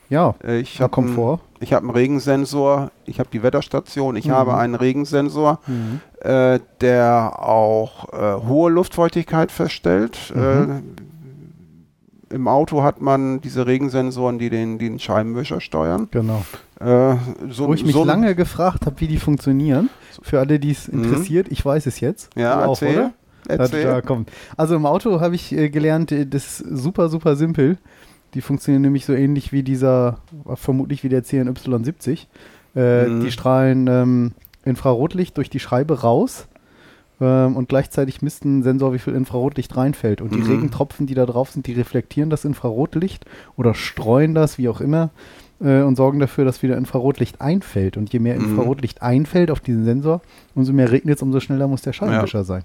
Ja, äh, ich habe Komfort. ich habe einen Regensensor, ich habe die Wetterstation, ich mhm. habe einen Regensensor, mhm. äh, der auch äh, hohe Luftfeuchtigkeit feststellt. Mhm. Im Auto hat man diese Regensensoren, die den, den Scheibenwischer steuern. Genau. Äh, so, Wo ich mich so lange gefragt habe, wie die funktionieren. Für alle, die es mhm. interessiert, ich weiß es jetzt. Ja, du auch, erzähl. oder? Erzähl. Da, kommt. Also im Auto habe ich äh, gelernt, äh, das ist super, super simpel. Die funktionieren nämlich so ähnlich wie dieser, vermutlich wie der CNY70. Äh, mhm. Die strahlen ähm, Infrarotlicht durch die Scheibe raus ähm, und gleichzeitig misst ein Sensor, wie viel Infrarotlicht reinfällt. Und die mhm. Regentropfen, die da drauf sind, die reflektieren das Infrarotlicht oder streuen das, wie auch immer äh, und sorgen dafür, dass wieder Infrarotlicht einfällt. Und je mehr mhm. Infrarotlicht einfällt auf diesen Sensor, umso mehr regnet es, umso schneller muss der Scheibenwischer ja. sein.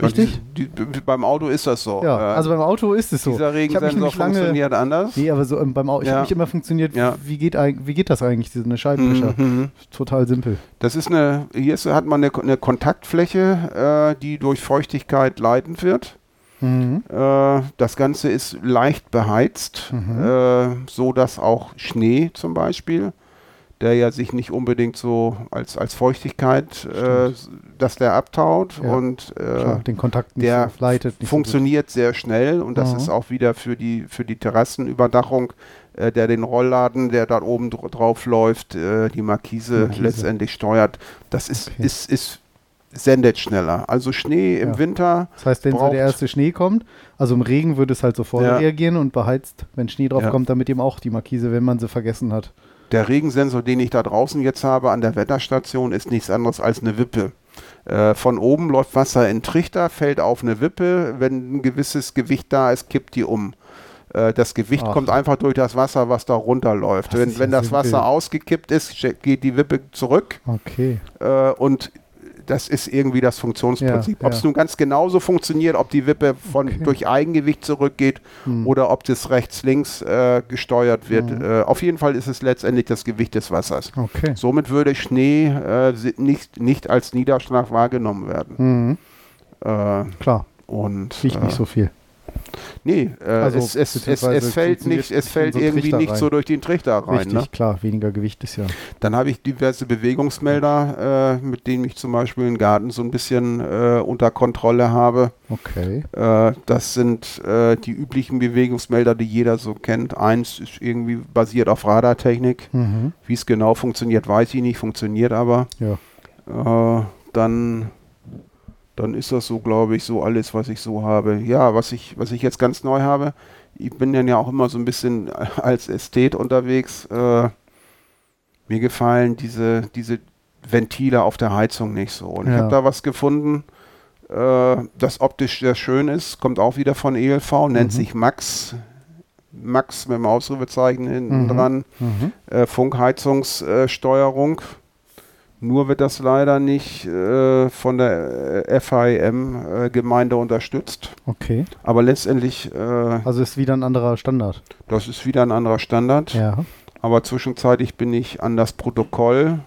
Richtig? Die, die, beim Auto ist das so. Ja, äh, also beim Auto ist es so. Dieser Regensensor funktioniert anders. Nee, aber so ähm, beim Auto, ich ja. habe mich immer funktioniert, ja. wie, geht, wie geht das eigentlich, diese Scheibenwischer? Mhm, mhm. Total simpel. Das ist eine, hier ist, hat man eine, eine Kontaktfläche, äh, die durch Feuchtigkeit leitend wird. Mhm. Äh, das Ganze ist leicht beheizt, mhm. äh, so dass auch Schnee zum Beispiel, der ja sich nicht unbedingt so als, als Feuchtigkeit, äh, dass der abtaut ja. und Klar, den Kontakt nicht der leitet. funktioniert so sehr schnell und das mhm. ist auch wieder für die, für die Terrassenüberdachung äh, der den Rollladen, der da oben drauf läuft, äh, die Markise, Markise, letztendlich steuert. Das ist, okay. ist, ist sendet schneller. Also Schnee im ja. Winter. Das heißt, wenn so der erste Schnee kommt, also im Regen würde es halt sofort ja. reagieren und beheizt, wenn Schnee drauf kommt, damit eben auch die Markise, wenn man sie vergessen hat. Der Regensensor, den ich da draußen jetzt habe an der Wetterstation, ist nichts anderes als eine Wippe. Äh, von oben läuft Wasser in Trichter, fällt auf eine Wippe. Wenn ein gewisses Gewicht da ist, kippt die um äh, das Gewicht Ach. kommt einfach durch das Wasser, was da runterläuft. Das wenn, wenn das Wasser ausgekippt ist, geht die Wippe zurück. Okay. Äh, und das ist irgendwie das Funktionsprinzip. Ja, ob es ja. nun ganz genauso funktioniert, ob die Wippe von, okay. durch Eigengewicht zurückgeht hm. oder ob das rechts-links äh, gesteuert wird. Hm. Äh, auf jeden Fall ist es letztendlich das Gewicht des Wassers. Okay. Somit würde Schnee äh, nicht, nicht als Niederschlag wahrgenommen werden. Mhm. Klar. Und, Riecht nicht äh, so viel. Nee, äh, also, es, es, es, es, fällt, nicht, es fällt so irgendwie nicht rein. so durch den Trichter rein. Richtig, ne? klar, weniger Gewicht ist ja. Dann habe ich diverse Bewegungsmelder, äh, mit denen ich zum Beispiel den Garten so ein bisschen äh, unter Kontrolle habe. Okay. Äh, das sind äh, die üblichen Bewegungsmelder, die jeder so kennt. Eins ist irgendwie basiert auf Radartechnik. Mhm. Wie es genau funktioniert, weiß ich nicht, funktioniert aber. Ja. Äh, dann dann ist das so, glaube ich, so alles, was ich so habe. Ja, was ich, was ich jetzt ganz neu habe, ich bin dann ja auch immer so ein bisschen als Ästhet unterwegs. Äh, mir gefallen diese, diese Ventile auf der Heizung nicht so. Und ja. ich habe da was gefunden, äh, das optisch sehr schön ist, kommt auch wieder von ELV, nennt mhm. sich Max. Max mit dem Ausrufezeichen hinten mhm. dran. Mhm. Äh, Funkheizungssteuerung. Nur wird das leider nicht äh, von der äh, FIM-Gemeinde äh, unterstützt. Okay. Aber letztendlich. Äh, also ist wieder ein anderer Standard. Das ist wieder ein anderer Standard. Ja. Aber zwischenzeitlich bin ich an das Protokoll,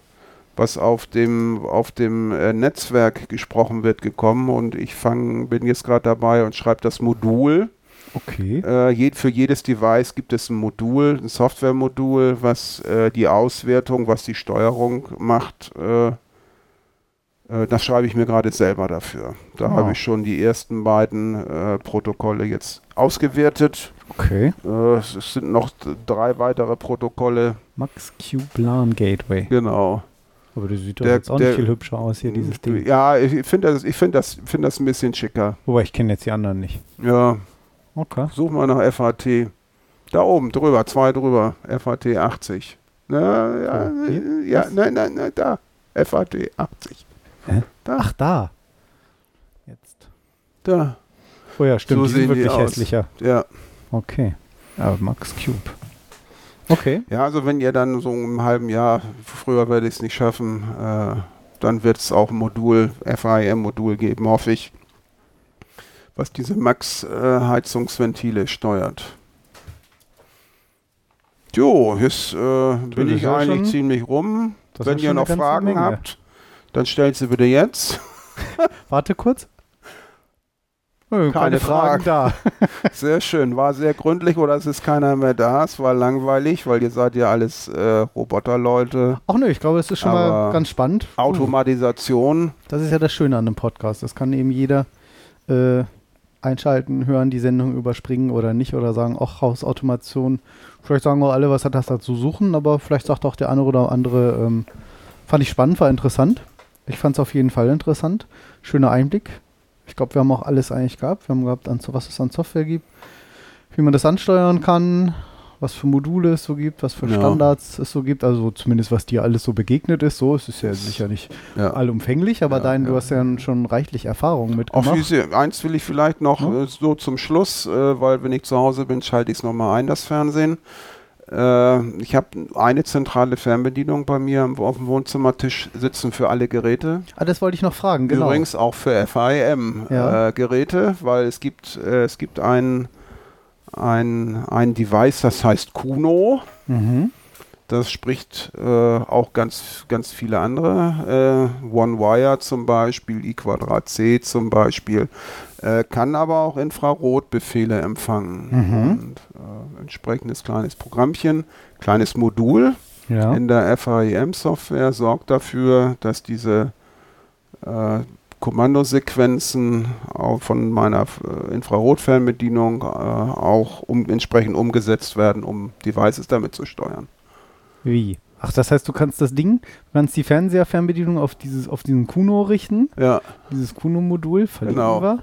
was auf dem, auf dem äh, Netzwerk gesprochen wird, gekommen und ich fang, bin jetzt gerade dabei und schreibe das Modul Okay. Äh, für jedes Device gibt es ein Modul, ein Softwaremodul, was äh, die Auswertung, was die Steuerung macht. Äh, äh das schreibe ich mir gerade selber dafür. Da oh. habe ich schon die ersten beiden äh, Protokolle jetzt ausgewertet. Okay. Äh, es sind noch drei weitere Protokolle. Max Q LAN Gateway. Genau. Aber das sieht doch der, jetzt auch der, nicht viel hübscher aus hier, dieses Ding. Ja, ich finde das, find das, find das ein bisschen schicker. Wobei ich kenne jetzt die anderen nicht. Ja. Okay. Such mal nach FAT. Da oben drüber, zwei drüber. FAT 80. Na, ja, oh, ja, nein, nein, nein, da. FAT 80. Hä? Da. Ach, da. Jetzt. Da. Oh ja, stimmt, so die sind wirklich die hässlicher. Ja. Okay. Aber Max Cube. Okay. Ja, also wenn ihr dann so im halben Jahr, früher werde ich es nicht schaffen, äh, dann wird es auch ein Modul, FAIM-Modul geben, hoffe ich, was diese Max-Heizungsventile steuert. Jo, jetzt äh, bin ich eigentlich ziemlich rum. Wenn ihr noch Fragen Menge. habt, dann stellt sie bitte jetzt. Warte kurz. Keine, keine Fragen, Fragen da. sehr schön. War sehr gründlich oder es ist keiner mehr da. Es war langweilig, weil ihr seid ja alles äh, Roboterleute. Ach nö, ich glaube, es ist schon mal ganz spannend. Automatisation. Das ist ja das Schöne an einem Podcast. Das kann eben jeder äh, einschalten, hören, die Sendung überspringen oder nicht oder sagen, ach, Hausautomation. Vielleicht sagen auch alle, was hat das da zu suchen, aber vielleicht sagt auch der eine oder andere, ähm, fand ich spannend, war interessant. Ich fand es auf jeden Fall interessant. Schöner Einblick. Ich glaube, wir haben auch alles eigentlich gehabt. Wir haben gehabt, was es an Software gibt, wie man das ansteuern kann, was für Module es so gibt, was für ja. Standards es so gibt. Also zumindest, was dir alles so begegnet ist. So, es ist ja sicher nicht ja. allumfänglich, aber ja, dein, du hast ja schon reichlich Erfahrung mitgemacht. Auf diese, eins will ich vielleicht noch äh, so zum Schluss, äh, weil wenn ich zu Hause bin, schalte ich es nochmal ein, das Fernsehen. Äh, ich habe eine zentrale Fernbedienung bei mir auf dem Wohnzimmertisch sitzen für alle Geräte. Ah, das wollte ich noch fragen, genau. Übrigens auch für FIM-Geräte, äh, weil es gibt, äh, es gibt ein, ein, ein Device, das heißt Kuno. Mhm. Das spricht äh, auch ganz, ganz viele andere. Äh, OneWire zum Beispiel, I2C zum Beispiel. Äh, kann aber auch Infrarotbefehle empfangen. Mhm. Und, äh, entsprechendes kleines Programmchen, kleines Modul ja. in der FAEM-Software sorgt dafür, dass diese äh, Kommandosequenzen von meiner äh, Infrarotfernbedienung äh, auch um, entsprechend umgesetzt werden, um Devices damit zu steuern. Wie? Ach, das heißt, du kannst das Ding, du kannst die Fernseherfernbedienung auf dieses, auf diesen Kuno richten. Ja. Dieses Kuno-Modul, verlinken genau. wir.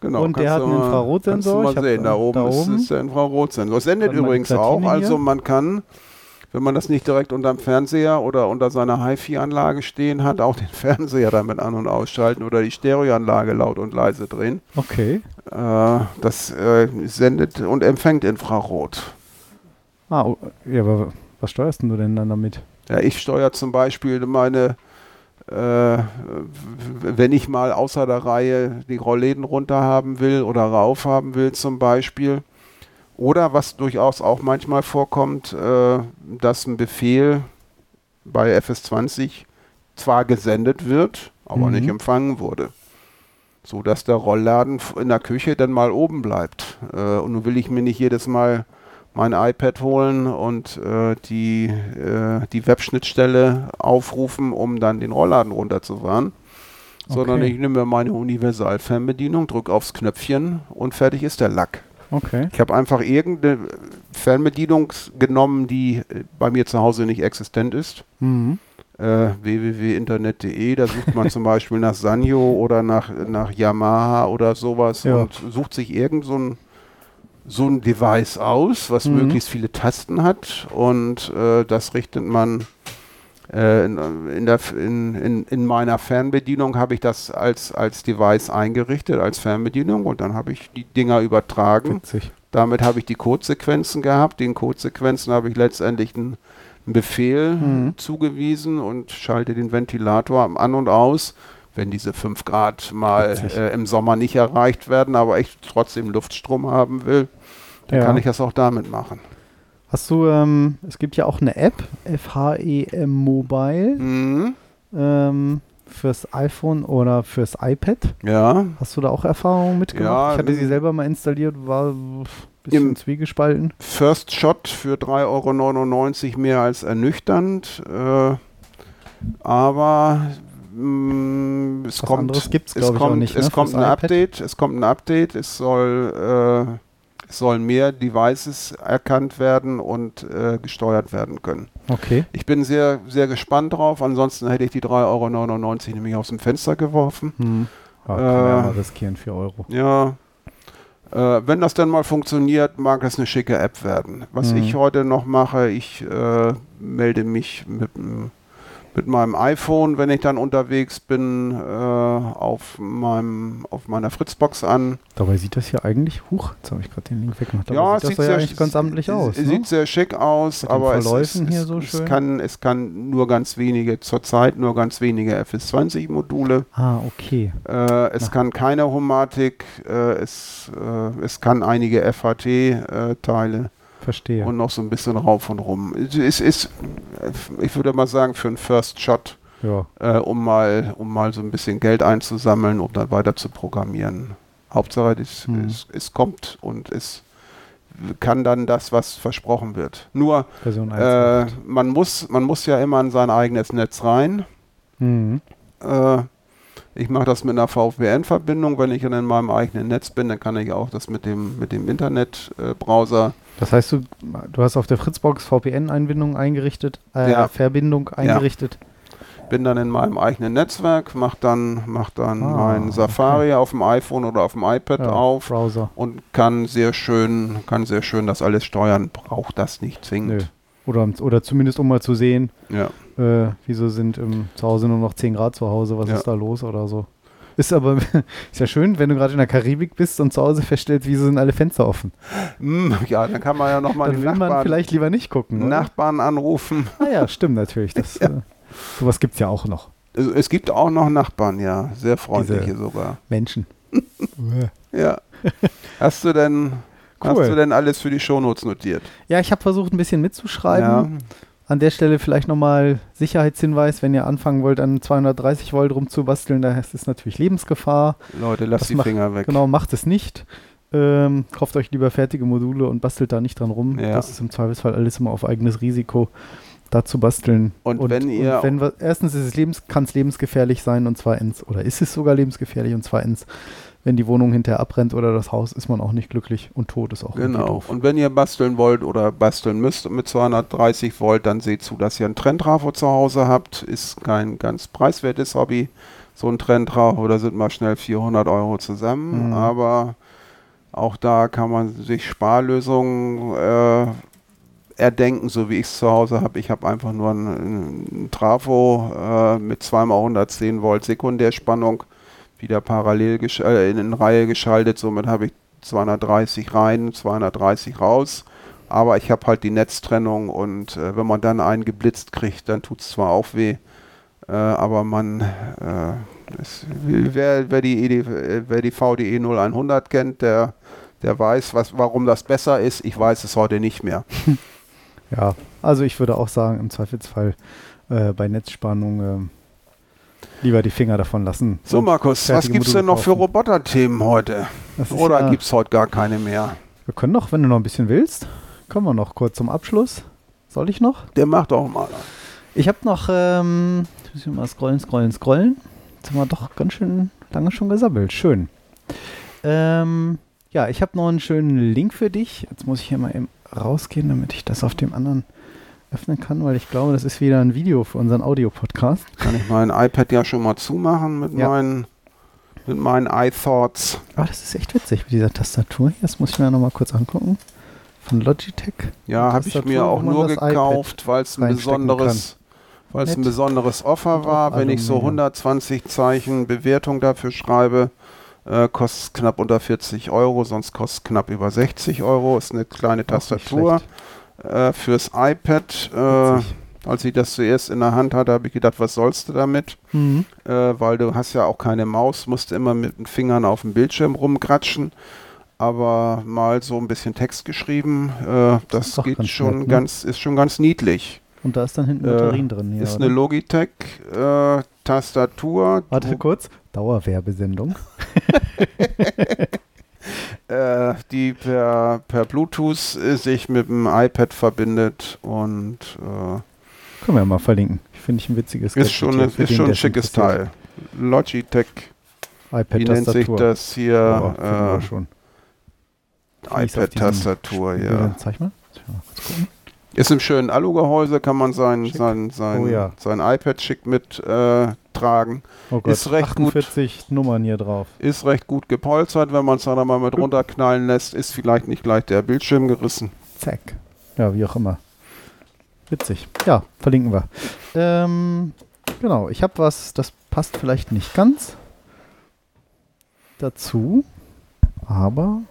Genau, und der hat einen Infrarotsensor. Kannst du mal sehen, da oben, da oben ist, ist der Infrarotsensor. Es sendet übrigens auch, also man kann, wenn man das nicht direkt unterm Fernseher oder unter seiner HiFi-Anlage stehen hat, auch den Fernseher damit an- und ausschalten oder die Stereoanlage laut und leise drehen. Okay. Äh, das äh, sendet und empfängt Infrarot. Ah, oh, ja, aber was steuerst du denn dann damit? Ja, ich steuere zum Beispiel meine äh, wenn ich mal außer der Reihe die Rollläden runter haben will oder rauf haben will zum Beispiel. Oder was durchaus auch manchmal vorkommt, äh, dass ein Befehl bei FS20 zwar gesendet wird, aber mhm. nicht empfangen wurde. So dass der Rollladen in der Küche dann mal oben bleibt. Äh, und nun will ich mir nicht jedes Mal mein iPad holen und äh, die, äh, die Webschnittstelle aufrufen, um dann den Rollladen runterzufahren. Okay. Sondern ich nehme mir meine Universal-Fernbedienung, drücke aufs Knöpfchen und fertig ist der Lack. Okay. Ich habe einfach irgendeine Fernbedienung genommen, die bei mir zu Hause nicht existent ist. Mhm. Äh, www.internet.de, da sucht man zum Beispiel nach Sanyo oder nach, nach Yamaha oder sowas ja. und sucht sich irgend so ein so ein Device aus, was mhm. möglichst viele Tasten hat und äh, das richtet man äh, in, in, der, in, in, in, meiner Fernbedienung habe ich das als, als Device eingerichtet, als Fernbedienung und dann habe ich die Dinger übertragen. Witzig. Damit habe ich die Codesequenzen gehabt. Den Codesequenzen habe ich letztendlich einen, einen Befehl mhm. zugewiesen und schalte den Ventilator an und aus wenn diese 5 Grad mal äh, im Sommer nicht erreicht werden, aber ich trotzdem Luftstrom haben will, dann ja. kann ich das auch damit machen. Hast du, ähm, es gibt ja auch eine App, FHEM Mobile, mhm. ähm, fürs iPhone oder fürs iPad. Ja. Hast du da auch Erfahrungen mitgemacht? Ja, ich hatte sie selber mal installiert, war ein bisschen zwiegespalten. First Shot für 3,99 Euro mehr als ernüchternd. Äh, aber mh, es Was kommt, es kommt, nicht, es ne, kommt fürs ein iPad? Update. Es kommt ein Update. Es soll, äh, es sollen mehr Devices erkannt werden und äh, gesteuert werden können. Okay. Ich bin sehr, sehr gespannt drauf. Ansonsten hätte ich die 3,99 Euro nämlich aus dem Fenster geworfen. Hm. Ja, kann man ja Äh, mal riskieren, 4 Euro. Ja. Äh, wenn das dann mal funktioniert, mag das eine schicke App werden. Was Mhm. ich heute noch mache, ich äh, melde mich mit, m- mit meinem iPhone, wenn ich dann unterwegs bin, äh, auf, meinem, auf meiner Fritzbox an. Dabei sieht das hier eigentlich, huch, jetzt habe ich gerade den Link weggemacht. Dabei ja, sieht das doch ja eigentlich ganz amtlich aus. Sieht Ne? sehr schick aus, aber es, es, es, so es, kann, es kann nur ganz wenige, zurzeit nur ganz wenige FS20-Module. Ah, okay. Äh, es Ach. kann keine Homatik, äh, es, äh, es kann einige FHT-Teile Verstehe. und noch so ein bisschen rauf und rum. Es ist, äh, ich würde mal sagen, für einen First Shot, ja. äh, um, mal, um mal so ein bisschen Geld einzusammeln, um dann weiter zu programmieren. Hauptsache, es, Hm. es, es kommt und es kann dann das, was versprochen wird. Nur, Version 1. äh, man, muss, man muss ja immer in sein eigenes Netz rein. mhm. Äh, ich mache das mit einer VPN-Verbindung. Wenn ich dann in meinem eigenen Netz bin, dann kann ich auch das mit dem, mit dem Internet-Browser. Das heißt, du, du hast auf der Fritzbox VPN-Einbindung eingerichtet, äh, Ja. Verbindung eingerichtet. bin dann in meinem eigenen Netzwerk, mache dann, mach dann Ah, mein Safari auf dem iPhone oder auf dem iPad Ja, auf Browser. und kann sehr schön, kann sehr schön das alles steuern. Braucht das nicht Nö. zwingend. Oder, oder zumindest um mal zu sehen, Ja. äh, wieso sind ähm, zu Hause nur noch 10 Grad zu Hause, was Ja. ist da los oder so. Ist aber ist ja schön, wenn du gerade in der Karibik bist und zu Hause feststellst, wieso sind alle Fenster offen. Hm, ja, dann kann man ja nochmal die will man Nachbarn, vielleicht lieber nicht gucken. oder? Nachbarn anrufen. Ah ja, stimmt natürlich. Das, äh, sowas gibt es ja auch noch. Es gibt auch noch Nachbarn, ja, sehr freundliche Diese- sogar. Menschen. Ja. Hast du denn, hast Cool. du denn alles für die Shownotes notiert? Ja, ich habe versucht, ein bisschen mitzuschreiben. Ja. An der Stelle vielleicht nochmal Sicherheitshinweis, wenn ihr anfangen wollt, an 230 Volt rumzubasteln, da ist es natürlich Lebensgefahr. Leute, lasst Das die macht- Finger weg. Genau, macht es nicht. Ähm, kauft euch lieber fertige Module und bastelt da nicht dran rum. Ja. Das ist im Zweifelsfall alles immer auf eigenes Risiko, da zu basteln. Und wenn ihr- wenn wir, erstens ist es lebens, kann es lebensgefährlich sein und zweitens, oder ist es sogar lebensgefährlich und zweitens, wenn die Wohnung hinterher abbrennt oder das Haus, ist man auch nicht glücklich und tot ist auch Genau. doof. Und wenn ihr basteln wollt oder basteln müsst mit 230 Volt, dann seht zu, dass ihr einen Trenntrafo zu Hause habt. Ist kein ganz preiswertes Hobby. So ein Trenntrafo, da sind mal schnell 400 Euro zusammen. Mhm. Aber auch da kann man sich Sparlösungen äh, erdenken, so wie ich es zu Hause habe. Ich habe einfach nur einen, einen Trafo äh, mit 2x110 Volt Sekundärspannung wieder parallel äh, in, in Reihe geschaltet. Somit habe ich 230 rein, 230 raus. Aber ich habe halt die Netztrennung und äh, wenn man dann einen geblitzt kriegt, dann tut es zwar auch weh, äh, aber man, äh, wer, wer, die ED, wer die VDE 0100 kennt, der, der weiß, was, warum das besser ist. Ich weiß es heute nicht mehr. Ja, also ich würde auch sagen, im Zweifelsfall äh, bei Netzspannung ähm, lieber die Finger davon lassen. So, Markus, was gibt es denn noch für kaufen. Roboter-Themen heute? Oder ja- gibt es heute gar keine mehr? Wir können noch, wenn du noch ein bisschen willst, kommen wir noch kurz zum Abschluss. Soll ich noch? Der macht auch mal. Ich habe noch, ähm, jetzt müssen wir mal scrollen, scrollen, scrollen. Jetzt haben wir doch ganz schön lange schon gesammelt. Schön. Ähm, ja, ich habe noch einen schönen Link für dich. Jetzt muss ich hier mal eben rausgehen, damit ich das auf dem anderen öffnen kann, weil ich glaube, das ist wieder ein Video für unseren Audiopodcast. Kann ich mein iPad ja schon mal zumachen mit Ja. meinen mit meinen iThoughts. Aber das ist echt witzig mit dieser Tastatur. hier. Das muss ich mir noch mal kurz angucken. Von Logitech. Ja, habe ich mir auch nur gekauft, weil es ein besonderes weil es ein besonderes Offer war. Wenn ich so Aluminium. 120 Zeichen Bewertung dafür schreibe, äh, kostet es knapp unter 40 Euro, sonst kostet es knapp über 60 Euro. Ist eine kleine Tastatur. Äh, fürs iPad. Äh, als ich das zuerst in der Hand hatte, habe ich gedacht, was sollst du damit? Mhm. äh, weil du hast ja auch keine Maus, musst immer mit den Fingern auf dem Bildschirm rumkratschen. Aber mal so ein bisschen Text geschrieben, äh, das ist doch geht ganz schon nett, ne? ganz, ist schon ganz niedlich. Und da ist dann hinten Äh, Batterien drin. Hier, ist oder? eine Logitech, äh. Warte kurz, Dauerwerbesendung. äh, die per, per Bluetooth sich mit dem iPad verbindet und äh, können wir mal verlinken. Finde ich ein witziges Ist schon, eine, ist schon ein schickes Teil. Logitech. iPad Wie nennt sich das hier? Oh, äh, schon. iPad-Tastatur, ja. Zeig mal. Ist im schönen Alugehäuse, kann man sein, sein, sein, oh, ja. sein iPad schick mittragen. Äh, oh Gott, ist recht 48 gut, Nummern hier drauf. Ist recht gut gepolstert, wenn man es dann mal mit runterknallen lässt, ist vielleicht nicht gleich der Bildschirm gerissen. Zack. Ja, wie auch immer. Witzig. Ja, verlinken wir. Ähm, genau, ich habe was, das passt vielleicht nicht ganz dazu, aber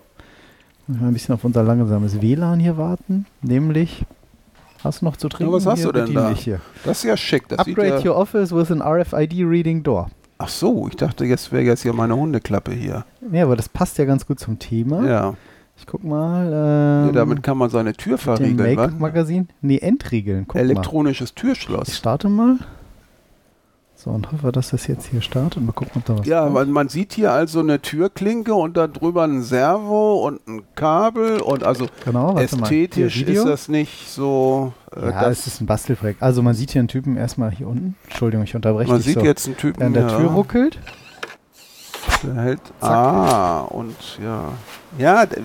müssen wir ein bisschen auf unser langsames WLAN hier warten, nämlich Hast du noch zu trinken? Ja, was hast hier, du denn da? Hier. Das ist ja schick. Das Upgrade your office with an RFID reading door. Ach so, ich dachte, jetzt wäre jetzt hier meine Hundeklappe hier. Ja, aber das passt ja ganz gut zum Thema. Ja. Ich guck mal. Ähm, ja, damit kann man seine Tür verriegeln. Make-Magazin? Nee, entriegeln. Guck Elektronisches mal. Türschloss. Ich starte mal. So, und hoffe, dass das jetzt hier startet. Mal gucken, ob da was Ja, kommt. man sieht hier also eine Türklinke und da drüber ein Servo und ein Kabel und also genau, ästhetisch ist das nicht so. Äh, ja, es ist ein Bastelprojekt. Also man sieht hier einen Typen erstmal hier unten. Entschuldigung, ich unterbreche Man sieht so. jetzt einen Typen, der an der ja. Tür ruckelt. Der hält. Zack. Ah, und ja. Ja, da,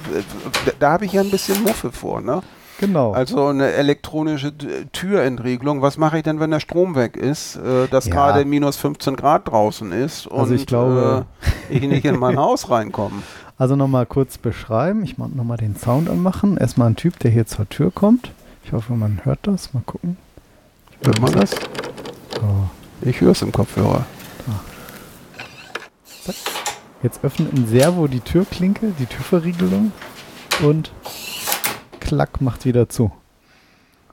da habe ich ja ein bisschen Muffe vor, ne? Genau. Also eine elektronische Türentriegelung. Was mache ich denn, wenn der Strom weg ist, äh, dass ja. gerade minus 15 Grad draußen ist und also ich, glaube, äh, ich nicht in mein Haus reinkomme? Also nochmal kurz beschreiben. Ich mag nochmal den Sound anmachen. Erstmal ein Typ, der hier zur Tür kommt. Ich hoffe, man hört das. Mal gucken. Hört man das? Oh. Ich höre es im Kopfhörer. Jetzt öffnet ein Servo die Türklinke, die Türverriegelung und klack, macht wieder zu.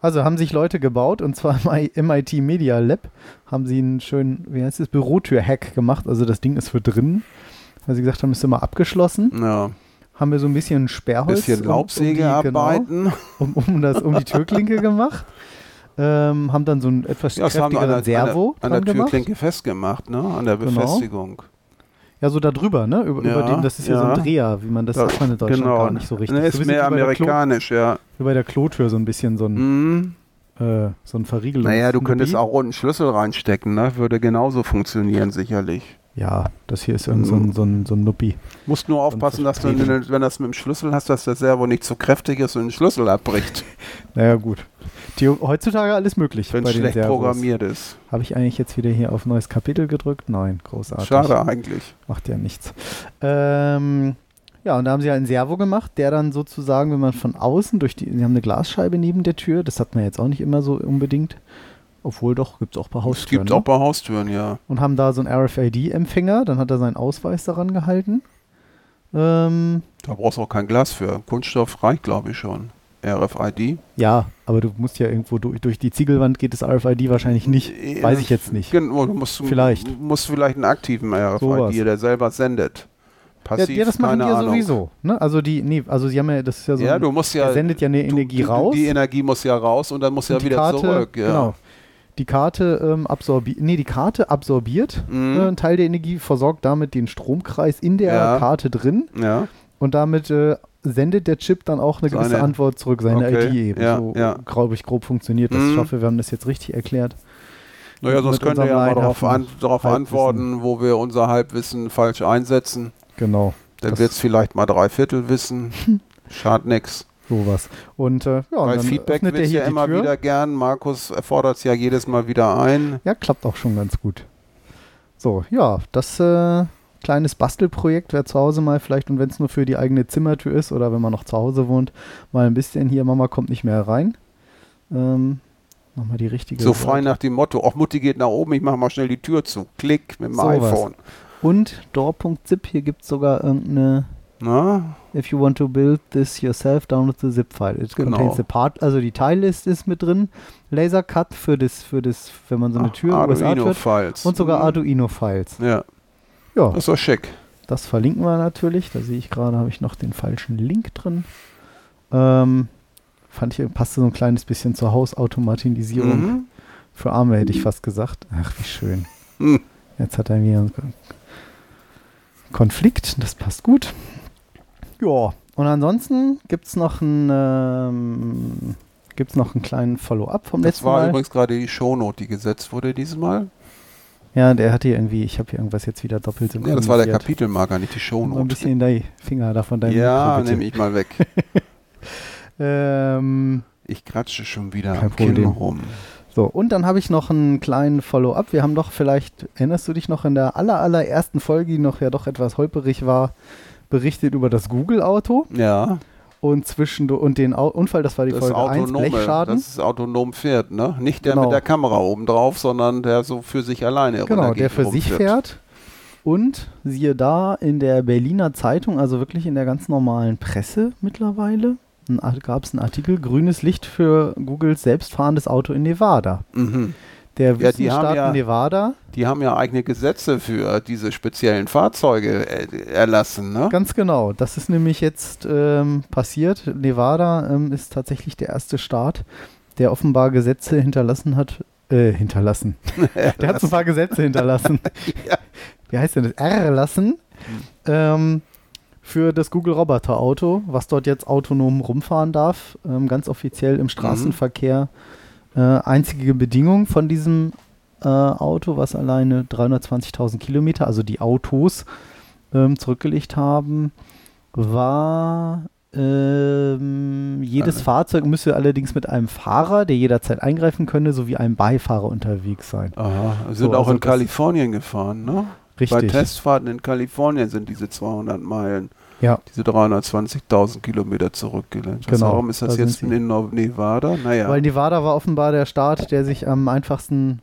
Also haben sich Leute gebaut und zwar im MIT Media Lab haben sie einen schönen, wie heißt es, Bürotür-Hack gemacht. Also das Ding ist für drinnen. Weil sie gesagt haben, ist immer abgeschlossen. Ja. Haben wir so ein bisschen Sperrholz. Bisschen Laubsägearbeiten. Um, um, um, um, das, um die Türklinke gemacht. Ähm, haben dann so ein etwas ja, kräftigeren Servo an der, an der Türklinke gemacht. festgemacht, ne? An der genau. Befestigung. Genau. Ja, so da drüber, ne? Über, ja, über den, das ist ja, so ein Dreher, wie man das, das sagt man in Deutschland genau. gar nicht so richtig. Ne, ist so mehr amerikanisch, ja. Wie bei der Klotür so ein bisschen so ein, mhm. äh, so ein Verriegelung. Naja, du könntest auch unten Schlüssel reinstecken, ne? Würde genauso funktionieren, sicherlich. Ja, das hier ist irgend so ein, so ein, so ein Nuppi. Musst nur aufpassen, dass du, wenn du das mit dem Schlüssel hast, dass der Servo nicht zu kräftig ist und den Schlüssel abbricht. naja, gut. Die, heutzutage alles möglich. Wenn es schlecht programmiert ist. Habe ich eigentlich jetzt wieder hier auf neues Kapitel gedrückt? Nein, großartig. Schade eigentlich. Macht ja nichts. Ähm, ja, und da haben sie halt einen Servo gemacht, der dann sozusagen, wenn man von außen durch die, sie haben eine Glasscheibe neben der Tür, das hat man jetzt auch nicht immer so unbedingt, obwohl doch, gibt es auch bei Haustüren. Es gibt ne? auch bei Haustüren, ja. Und haben da so einen RFID-Empfänger, dann hat er seinen Ausweis daran gehalten. Ähm, da brauchst du auch kein Glas für. Kunststoff reicht, glaube ich, schon. RFID. Ja, aber du musst ja irgendwo durch, durch die Ziegelwand geht das RFID wahrscheinlich nicht. Weiß ich jetzt nicht. Genau, du musst vielleicht, musst vielleicht einen aktiven RFID, Sowas. der selber sendet. Passiv, ja, ja, das machen die ja sowieso. Ne? Also die, nee, also sie haben ja, das ist ja so, ja, du musst ja, sendet ja eine Energie du, raus. Die Energie muss ja raus und dann muss ja wieder Karte, zurück. Ja. Genau die Karte ähm, absorbiert, nee, die Karte absorbiert mhm. äh, einen Teil der Energie, versorgt damit den Stromkreis in der ja. Karte drin. Ja. Und damit äh, sendet der Chip dann auch eine seine, gewisse Antwort zurück, seine okay. ID eben. Ja, so, ja. glaube ich, grob funktioniert das. Mhm. Ich hoffe, wir haben das jetzt richtig erklärt. Naja, sonst könnt ihr ja mal darauf, an, darauf antworten, wo wir unser Halbwissen falsch einsetzen. Genau. Dann wird es vielleicht mal dreiviertel wissen. Schadet nix. Sowas. Und äh, ja, Weil dann Feedback wird ja immer Tür. wieder gern. Markus fordert es ja jedes Mal wieder ein. Ja, klappt auch schon ganz gut. So, ja, das äh, kleines Bastelprojekt, wer zu Hause mal vielleicht, und wenn es nur für die eigene Zimmertür ist oder wenn man noch zu Hause wohnt, mal ein bisschen hier, Mama kommt nicht mehr rein. Ähm, Nochmal die richtige. So frei nach dem Motto, auch Mutti geht nach oben, ich mache mal schnell die Tür zu. Klick mit dem so iPhone. Was. Und door.zip, hier gibt es sogar irgendeine na? If you want to build this yourself, download the zip file. It genau. contains the part, also die Teillist ist mit drin, Laser Cut für das, für das, wenn man so eine Tür Arduino Files und sogar. Arduino Files. Ja. Ja. Das ist doch schick. Das verlinken wir natürlich. Da sehe ich gerade, habe ich noch den falschen Link drin. Ähm, fand ich, passte so ein kleines bisschen zur Hausautomatisierung. Mhm. Für Arme hätte ich fast gesagt. Ach, wie schön. Hm. Jetzt hat er wieder einen Konflikt, das passt gut. Ja, und ansonsten gibt es noch ein ähm, gibt noch einen kleinen Follow-up vom das letzten Mal. Das war übrigens gerade die Shownote, die gesetzt wurde dieses Mal. Ja, der hat hier irgendwie, ich habe hier irgendwas jetzt wieder doppelt im Ja, das war der Kapitelmarker, nicht die Shownote. Ein bisschen in deine Finger da von deinem Ja, nehme ich mal weg. ähm, ich kratsche schon wieder am Kinn rum. So, und dann habe ich noch einen kleinen Follow-up. Wir haben doch vielleicht, erinnerst du dich noch in der aller, allerersten Folge, die noch ja doch etwas holperig war, berichtet über das Google-Auto. Ja und zwischen und den Au Unfall, das war die das Folge autonome, 1, Blechschaden. Das ist autonom fährt, ne? Nicht der genau. mit der Kamera oben drauf, sondern der so für sich alleine Genau, der für sich fährt. Und siehe da, in der Berliner Zeitung, also wirklich in der ganz normalen Presse mittlerweile, gab es einen Artikel, grünes Licht für Googles selbstfahrendes Auto in Nevada. Mhm der Wüstenstaat ja, Nevada. Die haben ja eigene Gesetze für diese speziellen Fahrzeuge erlassen, ne? Ganz genau. Das ist nämlich jetzt ähm, passiert. Nevada ähm, ist tatsächlich der erste Staat, der offenbar Gesetze hinterlassen hat. Äh, hinterlassen. der hat so ein paar Gesetze hinterlassen. ja. Wie heißt denn das? Erlassen. Ähm, für das Google Roboter Auto, was dort jetzt autonom rumfahren darf, ähm, ganz offiziell im mhm. Straßenverkehr. Mhm äh, einzige Bedingung von diesem äh, Auto, was alleine 320.000 Kilometer, also die Autos, ähm, zurückgelegt haben, war ähm, jedes also. Fahrzeug müsse allerdings mit einem Fahrer, der jederzeit eingreifen könne, sowie einem Beifahrer unterwegs sein. Aha, sind so, auch also in Kalifornien gefahren, ne? Richtig. Bei Testfahrten in Kalifornien sind diese 200 Meilen ja. diese 320.000 Kilometer zurückgelegt. Genau. Warum ist das da jetzt in Nevada? Naja. Weil Nevada war offenbar der Staat, der sich am einfachsten,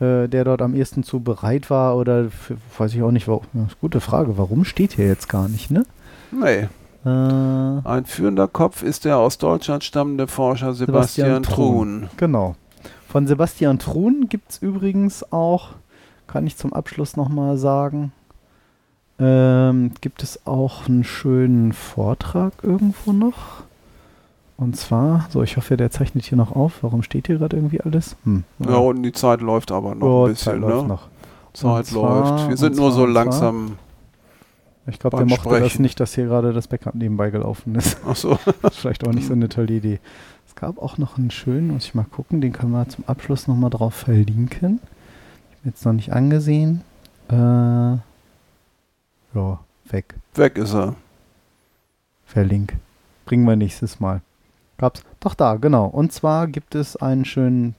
äh, der dort am ehesten zu bereit war oder für, weiß ich auch nicht, warum. Gute Frage, warum steht hier jetzt gar nicht, ne? Nee. Äh, Ein führender Kopf ist der aus Deutschland stammende Forscher Sebastian, Sebastian Truhn. Genau. Von Sebastian Truhn gibt es übrigens auch, kann ich zum Abschluss nochmal sagen, ähm, gibt es auch einen schönen Vortrag irgendwo noch. Und zwar, so, ich hoffe, der zeichnet hier noch auf. Warum steht hier gerade irgendwie alles? Hm, ja, und die Zeit läuft aber noch oh, ein bisschen. Zeit ne? läuft noch. Zeit zwar, läuft. Wir sind nur so langsam. Ich glaube, der mochte Sprechen. das nicht, dass hier gerade das Backup nebenbei gelaufen ist. Ach so. das ist vielleicht auch nicht so eine tolle Idee. Es gab auch noch einen schönen, muss ich mal gucken, den können wir zum Abschluss nochmal drauf verlinken. Ich habe jetzt noch nicht angesehen. Äh, ja, weg. Weg ist er. Verlink. Bringen wir nächstes Mal. Gab's? Doch da, genau. Und zwar gibt es einen schönen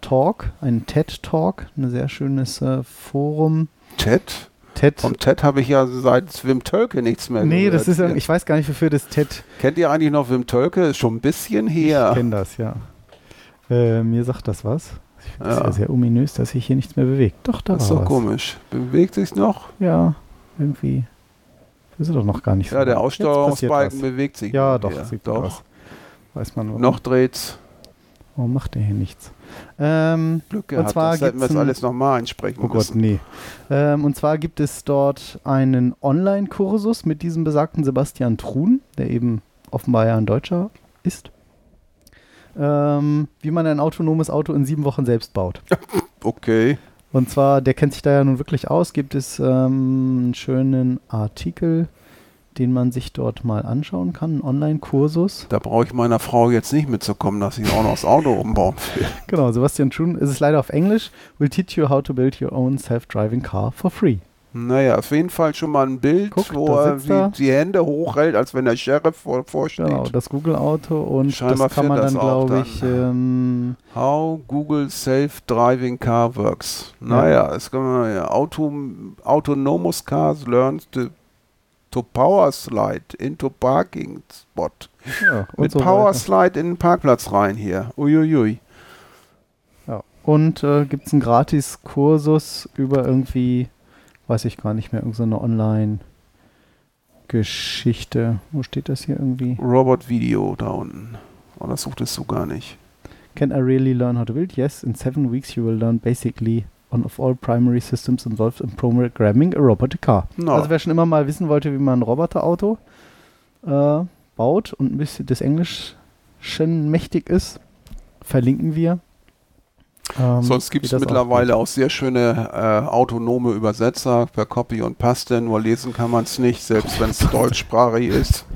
Talk, einen TED-Talk, ein sehr schönes äh, Forum. TED? TED. Vom TED habe ich ja seit Wim Tölke nichts mehr Nee, gehört. das ist, ich weiß gar nicht, wofür das TED. Kennt ihr eigentlich noch Wim Tölke? Ist schon ein bisschen her. Ich kenne das, ja. Äh, mir sagt das was. Ich finde es ja. ja sehr ominös, dass sich hier nichts mehr bewegt. Doch, da das ist doch komisch. Bewegt sich noch? Ja irgendwie. Wir sind doch noch gar nicht so. Ja, der Aussteuerungsbalken bewegt sich. Ja, doch, ja, sieht doch. Aus. Weiß man warum. Noch dreht's. Warum macht der hier nichts? Ähm, Glück gehabt, und zwar sollten wir das alles nochmal einsprechen Oh Gott, nee. Ähm, und zwar gibt es dort einen Online-Kursus mit diesem besagten Sebastian Truhn, der eben offenbar ja ein Deutscher ist. Ähm, wie man ein autonomes Auto in sieben Wochen selbst baut. okay. Und zwar, der kennt sich da ja nun wirklich aus, gibt es ähm, einen schönen Artikel, den man sich dort mal anschauen kann, einen Online-Kursus. Da brauche ich meiner Frau jetzt nicht mitzukommen, dass sie auch noch das Auto umbauen will. Genau, Sebastian Schun ist es leider auf Englisch. Will teach you how to build your own self-driving car for free. Naja, auf jeden Fall schon mal ein Bild, Guck, wo er die, die, Hände hochhält, als wenn der Sheriff vor, vorsteht. Genau, das Google-Auto und Scheinbar das kann man dann, glaube ich... Ähm, How Google Self-Driving Car Works. Naja, ja. es kann man ja, Auto, Autonomous Cars learn to, to Power Slide into Parking Spot. Ja, Mit so Power. Slide in den Parkplatz rein hier. Uiuiui. Ja, und äh, gibt es einen Gratis-Kursus über irgendwie weiß ich gar nicht mehr, irgendeine so Online-Geschichte. Wo steht das hier irgendwie? Robot Video da unten. Oh, das suchtest du gar nicht. Can I really learn how to build? Yes, in seven weeks you will learn basically on of all primary systems involved in programming a robotic car. No. Also wer schon immer mal wissen wollte, wie man ein Roboterauto äh, baut und ein bisschen des Englischen mächtig ist, verlinken wir. Ähm, Sonst gibt es mittlerweile auch, auch, sehr schöne äh, autonome Übersetzer per Copy und Paste, nur lesen kann man es nicht, selbst wenn es deutschsprachig ist.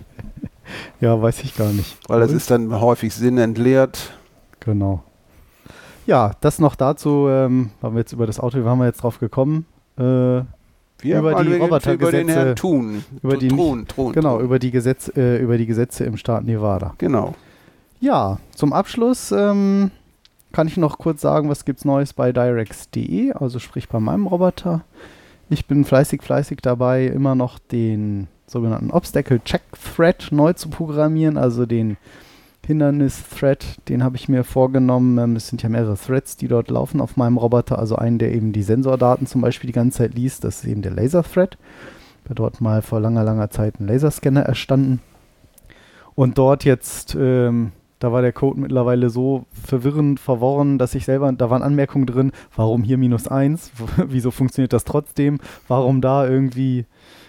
Ja, weiß ich gar nicht. Weil es ist dann häufig sinnentleert. Genau. Ja, das noch dazu, ähm, haben wir jetzt über das Auto, wie waren wir jetzt drauf gekommen? Äh, wir über die Robotergesetze, über den Herrn Thun, über die Thun, Thun, genau über die Gesetze, äh, über die Gesetze im Staat Nevada. Genau. Ja, zum Abschluss ähm, kann ich noch kurz sagen, was gibt's Neues bei Direx.de, also sprich bei meinem Roboter. Ich bin fleißig, fleißig dabei, immer noch den sogenannten Obstacle Check Thread neu zu programmieren, also den Hindernis-Thread, den habe ich mir vorgenommen. Ähm, es sind ja mehrere Threads, die dort laufen auf meinem Roboter. Also einen, der eben die Sensordaten zum Beispiel die ganze Zeit liest. Das ist eben der Laser-Thread. Da dort mal vor langer, langer Zeit ein Laserscanner erstanden. Und dort jetzt, ähm, da war der Code mittlerweile so verwirrend, verworren, dass ich selber, da waren Anmerkungen drin, warum hier minus eins, wieso funktioniert das trotzdem, warum da irgendwie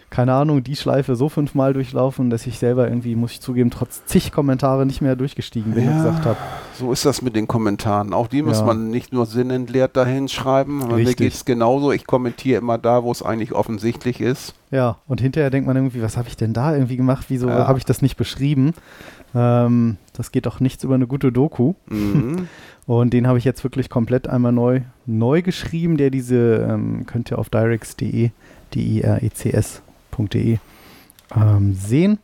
keine Ahnung, die Schleife so fünfmal durchlaufen, dass ich selber irgendwie, muss ich zugeben, trotz zig Kommentare nicht mehr durchgestiegen bin ja, und gesagt habe. So ist das mit den Kommentaren. Auch die muss ja. man nicht nur sinnentleert dahin schreiben. Aber mir geht es genauso. Ich kommentiere immer da, wo es eigentlich offensichtlich ist. Ja, und hinterher denkt man irgendwie, was habe ich denn da irgendwie gemacht? Wieso ja. habe ich das nicht beschrieben? Ähm, das geht doch nichts über eine gute Doku. Mhm. Und den habe ich jetzt wirklich komplett einmal neu, neu geschrieben, der diese, ähm, könnt ihr auf directs.de, D-I-R-E-C-S www.laserlinie.de ähm, sehen.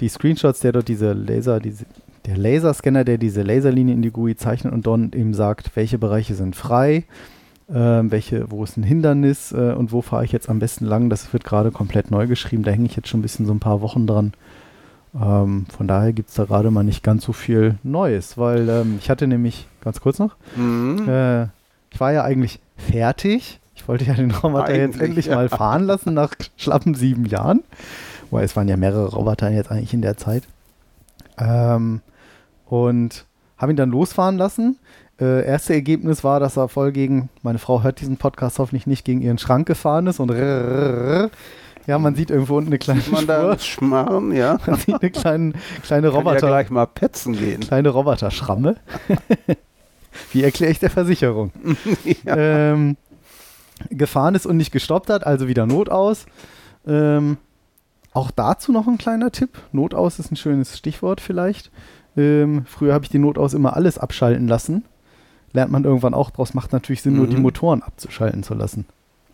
Die Screenshots, der dort diese Laser, diese, der Laserscanner, der diese Laserlinie in die GUI zeichnet und dann eben sagt, welche Bereiche sind frei, äh, welche, wo ist ein Hindernis äh, und wo fahre ich jetzt am besten lang. Das wird gerade komplett neu geschrieben. Da hänge ich jetzt schon ein bisschen so ein paar Wochen dran. Ähm, von daher gibt es da gerade mal nicht ganz so viel Neues, weil ähm, ich hatte nämlich, ganz kurz noch, mhm. äh, ich war ja eigentlich fertig ich wollte ja den Roboter eigentlich, jetzt endlich ja. mal fahren lassen nach schlappen sieben Jahren. Weil es waren ja mehrere Roboter jetzt eigentlich in der Zeit. Ähm, und habe ihn dann losfahren lassen. Äh, erste Ergebnis war, dass er voll gegen, meine Frau hört diesen Podcast hoffentlich nicht, gegen ihren Schrank gefahren ist und ja, man sieht irgendwo unten eine kleine sieht man Spur. da Schmarren, ja. Man sieht eine kleine, kleine Roboter. ja gleich mal petzen gehen. Kleine Roboter-Schramme. Wie erkläre ich der Versicherung? ja. ähm, gefahren ist und nicht gestoppt hat, also wieder Not aus. Ähm, auch dazu noch ein kleiner Tipp. Notaus ist ein schönes Stichwort vielleicht. Ähm, früher habe ich die Notaus immer alles abschalten lassen. Lernt man irgendwann auch draus, macht natürlich Sinn, mhm. nur die mhm. Motoren abzuschalten zu lassen.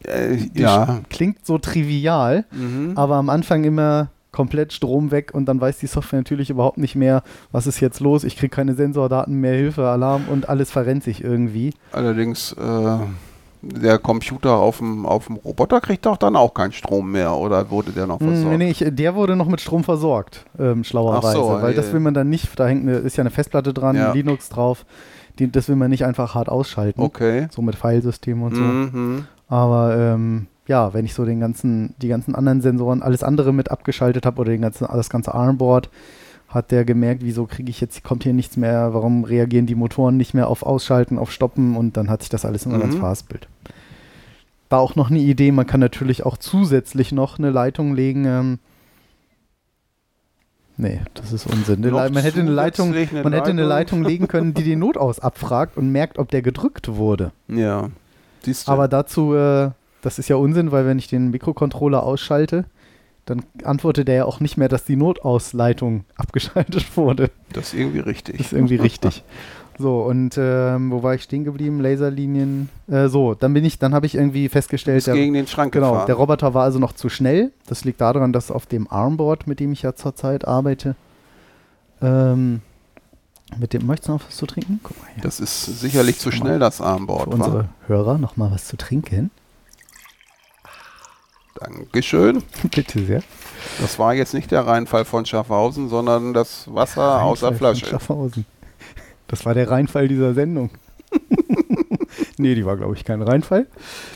Äh, ja. Klingt so trivial, mhm. aber am Anfang immer komplett Strom weg und dann weiß die Software natürlich überhaupt nicht mehr, was ist jetzt los. Ich kriege keine Sensordaten mehr, Hilfe, Alarm und alles verrennt sich irgendwie. Allerdings äh der Computer auf dem, auf dem Roboter kriegt doch dann auch keinen Strom mehr oder wurde der noch versorgt? Nee, nee, ich, der wurde noch mit Strom versorgt, ähm, schlauerweise. So, weil äh, das will man dann nicht, da hängt eine, ist ja eine Festplatte dran, ja. Linux drauf, die, das will man nicht einfach hart ausschalten. Okay. So mit Filesystem und so. Mhm. Aber ähm, ja, wenn ich so den ganzen, die ganzen anderen Sensoren, alles andere mit abgeschaltet habe oder den ganzen, das ganze Armboard, hat der gemerkt, wieso kriege ich jetzt, kommt hier nichts mehr, warum reagieren die Motoren nicht mehr auf Ausschalten, auf Stoppen und dann hat sich das alles immer mhm. ganz Fastbild. War auch noch eine Idee, man kann natürlich auch zusätzlich noch eine Leitung legen. Ähm, nee, das ist Unsinn. man hätte eine Leitung, man Leitung. hätte eine Leitung legen können, die den Notaus abfragt und merkt, ob der gedrückt wurde. Ja. Aber dazu, äh, das ist ja Unsinn, weil wenn ich den Mikrocontroller ausschalte, dann antwortet er ja auch nicht mehr, dass die Notausleitung abgeschaltet wurde. Das ist irgendwie richtig. Das ist irgendwie richtig. So, und ähm, wo war ich stehen geblieben? Laserlinien. Äh, so, dann bin ich, dann habe ich irgendwie festgestellt, der, gegen den Schrank genau, gefahren. der Roboter war also noch zu schnell. Das liegt daran, dass auf dem Armboard, mit dem ich ja zurzeit arbeite, ähm, mit dem, möchtest du noch was zu trinken? Guck mal hier. Das ist sicherlich zu schnell, das Armboard. Für unsere Hörer noch mal was zu trinken. Dankeschön. Bitte sehr. Das war jetzt nicht der Reinfall von Schaffhausen, sondern das Wasser aus der Flasche. Schaffhausen. Das war der Reinfall dieser Sendung. nee, die war, glaube ich, kein Reinfall.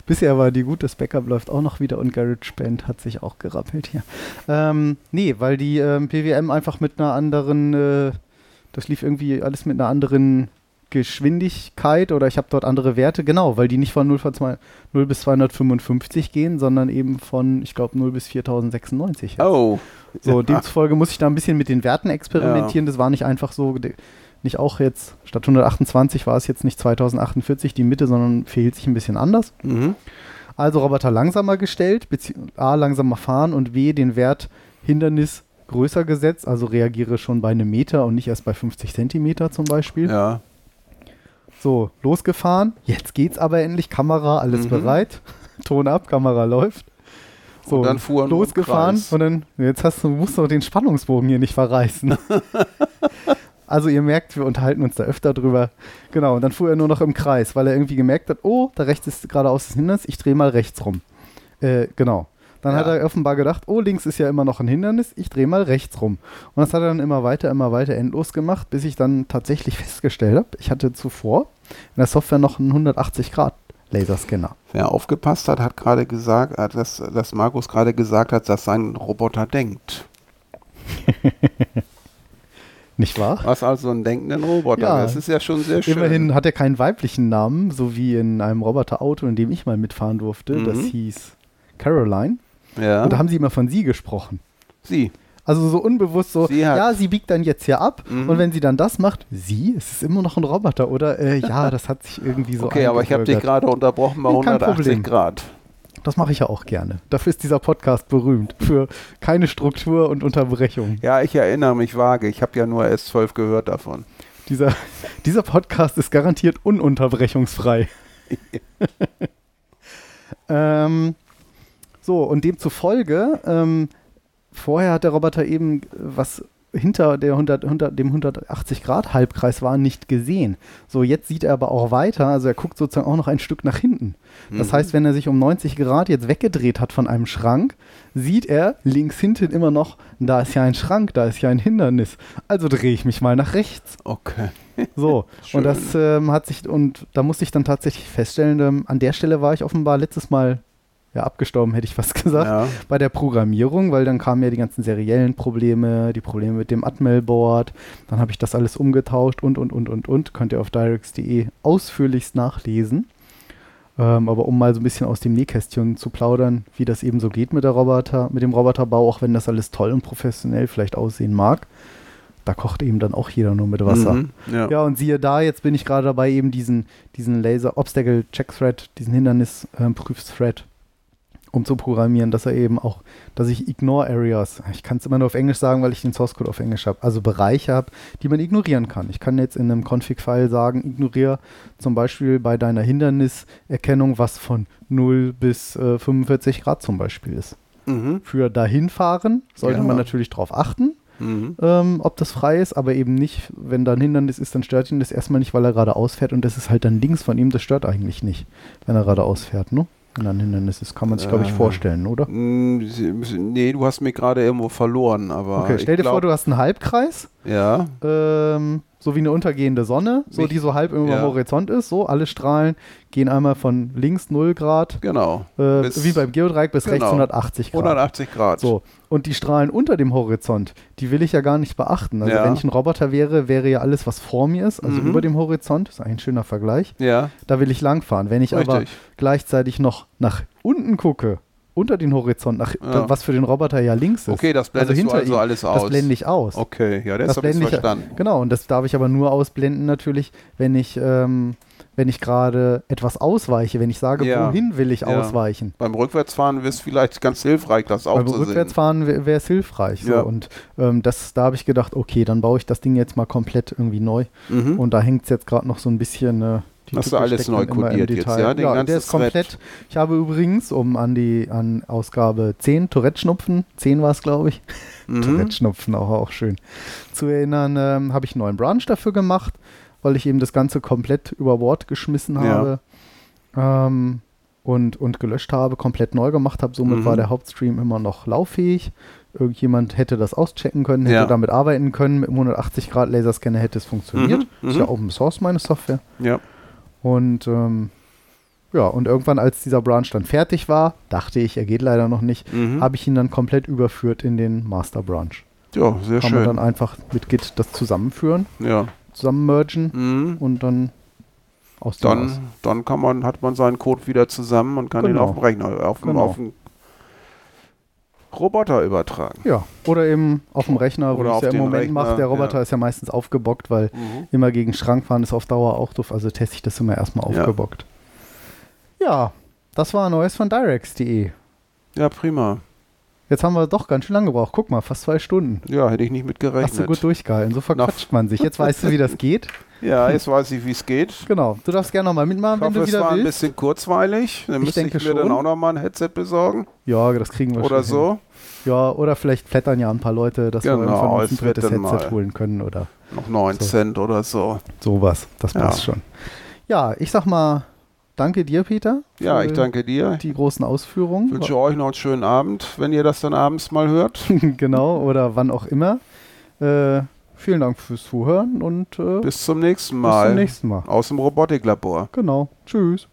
Bisher war die gut, das Backup läuft auch noch wieder und GarageBand hat sich auch gerappelt hier. Ähm, nee, weil die ähm, PWM einfach mit einer anderen, äh, das lief irgendwie alles mit einer anderen Geschwindigkeit oder ich habe dort andere Werte, genau, weil die nicht von 0, von 2, 0 bis 255 gehen, sondern eben von, ich glaube, 0 bis 4096. Jetzt. Oh. So, demzufolge muss ich da ein bisschen mit den Werten experimentieren. Ja. Das war nicht einfach so, nicht auch jetzt, statt 128 war es jetzt nicht 2048 die Mitte, sondern verhielt sich ein bisschen anders. Mhm. Also Roboter langsamer gestellt, A langsamer fahren und W den Wert Hindernis größer gesetzt, also reagiere schon bei einem Meter und nicht erst bei 50 Zentimeter zum Beispiel. Ja. So, losgefahren. Jetzt geht's aber endlich. Kamera, alles Mhm. bereit. Ton ab, Kamera läuft. So, Und dann fuhr er nur im losgefahren Kreis. und dann, jetzt hast du, musst du den Spannungsbogen hier nicht verreißen. also ihr merkt, wir unterhalten uns da öfter drüber. Genau, und dann fuhr er nur noch im Kreis, weil er irgendwie gemerkt hat, oh, da rechts ist geradeaus das Hindernis, ich drehe mal rechts rum. Äh, genau. Dann Ja. hat er offenbar gedacht, oh, links ist ja immer noch ein Hindernis, ich drehe mal rechts rum. Und das hat er dann immer weiter, immer weiter endlos gemacht, bis ich dann tatsächlich festgestellt habe, ich hatte zuvor in der Software noch einen 180 Grad Laserscanner. Wer aufgepasst hat, hat gerade gesagt, dass, dass Markus gerade gesagt hat, dass sein Roboter denkt. Nicht wahr? Was also einen denkenden Roboter? Ja. Das ist ja schon sehr schön. Immerhin hat er keinen weiblichen Namen, so wie in einem Roboterauto, in dem ich mal mitfahren durfte. Mhm. Das hieß Caroline. Ja. Und da haben sie immer von sie gesprochen. Sie. Also so unbewusst so, Sie ja, sie biegt dann jetzt hier ab Mhm. und wenn sie dann das macht, sie, es ist immer noch ein Roboter, oder? Äh, ja, das hat sich irgendwie so okay, aber ich habe dich gerade unterbrochen bei Nee, kein 180 Problem. Grad. Das mache ich ja auch gerne. Dafür ist dieser Podcast berühmt. Für keine Struktur und Unterbrechung. Ja, ich erinnere mich vage. Ich habe ja nur S12 gehört davon. Dieser, dieser Podcast ist garantiert ununterbrechungsfrei. ähm, so, und demzufolge, ähm, vorher hat der Roboter eben, äh, was hinter der 100, 100, dem 180 Grad Halbkreis war, nicht gesehen. So, jetzt sieht er aber auch weiter, also er guckt sozusagen auch noch ein Stück nach hinten. Das Mhm. heißt, wenn er sich um 90 Grad jetzt weggedreht hat von einem Schrank, sieht er links hinten immer noch, da ist ja ein Schrank, da ist ja ein Hindernis. Also drehe ich mich mal nach rechts. Okay. So, und das ähm, hat sich, und da musste ich dann tatsächlich feststellen, ähm, an der Stelle war ich offenbar letztes Mal ja abgestorben, hätte ich fast gesagt, Ja. bei der Programmierung, weil dann kamen ja die ganzen seriellen Probleme, die Probleme mit dem Atmel-Board, dann habe ich das alles umgetauscht und, und, und, und, und. Könnt ihr auf directs.de ausführlichst nachlesen. Ähm, aber um mal so ein bisschen aus dem Nähkästchen zu plaudern, wie das eben so geht mit der Roboter, mit dem Roboterbau, auch wenn das alles toll und professionell vielleicht aussehen mag, da kocht eben dann auch jeder nur mit Wasser. Mhm. Ja. Ja, und siehe da, jetzt bin ich gerade dabei, eben diesen, diesen Laser Obstacle Check Thread, diesen Hindernis ähm, Prüf-Thread umzuprogrammieren, dass er eben auch, dass ich Ignore Areas, ich kann es immer nur auf Englisch sagen, weil ich den Source Code auf Englisch habe, also Bereiche habe, die man ignorieren kann. Ich kann jetzt in einem Config-File sagen, ignoriere zum Beispiel bei deiner Hinderniserkennung, was von 0 bis äh, 45 Grad zum Beispiel ist. Mhm. Für dahinfahren sollte Ja. man natürlich darauf achten Mhm. ähm, ob das frei ist, aber eben nicht, wenn da ein Hindernis ist, dann stört ihn das erstmal nicht, weil er geradeaus fährt und das ist halt dann links von ihm, das stört eigentlich nicht, wenn er geradeaus fährt, ne? Wenn da ein Hindernis ist, kann man sich, glaube ich, Äh, vorstellen, oder? Mm, Nee, du hast mich gerade irgendwo verloren, aber. Okay, stell dir vor, glaub- du hast einen Halbkreis, Ja. ähm, so wie eine untergehende Sonne, so die so halb über ja. dem Horizont ist, so alle Strahlen gehen einmal von links 0 Grad, Genau. äh, Bis- wie beim Geodreieck, bis rechts genau. 180 Grad. 180 Grad. So, und die Strahlen unter dem Horizont, die will ich ja gar nicht beachten. Also Ja. wenn ich ein Roboter wäre, wäre ja alles, was vor mir ist, also Mhm. über dem Horizont, ist ein schöner Vergleich, Ja, da will ich langfahren. Wenn ich aber richtig. gleichzeitig noch nach unten gucke, unter den Horizont, nach, Ja. was für den Roboter ja links ist, Okay, das blendest hinter du also ihm, alles aus. das blende ich aus. Okay, ja, das, Das habe ich verstanden. Genau, und das darf ich aber nur ausblenden natürlich, wenn ich, ähm, wenn ich gerade etwas ausweiche, wenn ich sage, Ja. wohin will ich Ja. ausweichen. Beim Rückwärtsfahren ist vielleicht ganz hilfreich, das Beim aufzusehen. Rückwärtsfahren wäre es hilfreich. So. Ja. Und ähm, das, da habe ich gedacht, okay, dann baue ich das Ding jetzt mal komplett irgendwie neu. Mhm. Und da hängt es jetzt gerade noch so ein bisschen. Äh, die Hast du alles neu codiert jetzt, ja? Den ja, der ist komplett. Ich habe übrigens, um an die an Ausgabe 10 Tourette-Schnupfen, 10 war es, glaube ich, Mhm. Tourette-Schnupfen auch, auch schön, zu erinnern, ähm, habe ich einen neuen Branch dafür gemacht, weil ich eben das Ganze komplett über Bord geschmissen Ja. habe ähm, und, und gelöscht habe, komplett neu gemacht habe. Somit Mhm. war der Hauptstream immer noch lauffähig. Irgendjemand hätte das auschecken können, hätte Ja. damit arbeiten können. Mit einem 180 Grad Laserscanner hätte es funktioniert. Mhm, Ist mhm. ja Open Source meine Software. Ja. Und ähm, ja, und irgendwann, als dieser Branch dann fertig war, dachte ich, er geht leider noch nicht, Mhm. habe ich ihn dann komplett überführt in den Master Branch. ja, sehr Kann man dann schön. einfach mit Git das zusammenführen, Ja. zusammenmergen Mhm. und dann aus dem. Dann, dann kann man, hat man seinen Code wieder zusammen und kann ihn Genau. auf dem Rechner, auf Genau. auf dem Roboter übertragen. Ja, oder eben auf dem Rechner, wo ich es ja im Moment mache. Der Roboter ja. ist ja meistens aufgebockt, weil mhm. immer gegen Schrank fahren ist auf Dauer auch doof. Also teste ich das immer erstmal aufgebockt. Ja, ja das war Neues von Direx.de. Ja, prima. Jetzt haben wir doch ganz schön lange gebraucht. Guck mal, fast zwei Stunden. Ja, hätte ich nicht mit gerechnet. Hast du gut durchgehalten. So verquatscht man sich. Jetzt weißt du, wie das geht. Ja, jetzt weiß ich, wie es geht. Genau. Du darfst gerne nochmal mitmachen, ich wenn hoffe, du wieder es war willst. ein bisschen kurzweilig. Dann müsste ich mir schon. dann auch nochmal ein Headset besorgen. Ja, das kriegen wir oder schon. Oder so. Hin. Ja, oder vielleicht flattern ja ein paar Leute, dass genau, wir irgendwann uns ein drittes Headset holen können. Oder noch 9 so. Cent oder so. Sowas. Das passt ja. schon. Ja, ich sag mal Danke dir, Peter. Ja, ich danke dir. Die großen Ausführungen. Ich wünsche euch noch einen schönen Abend, wenn ihr das dann abends mal hört. genau, oder wann auch immer. Äh, vielen Dank fürs Zuhören und äh, bis zum nächsten Mal. Bis zum nächsten Mal. Aus dem Robotiklabor. Genau. Tschüss.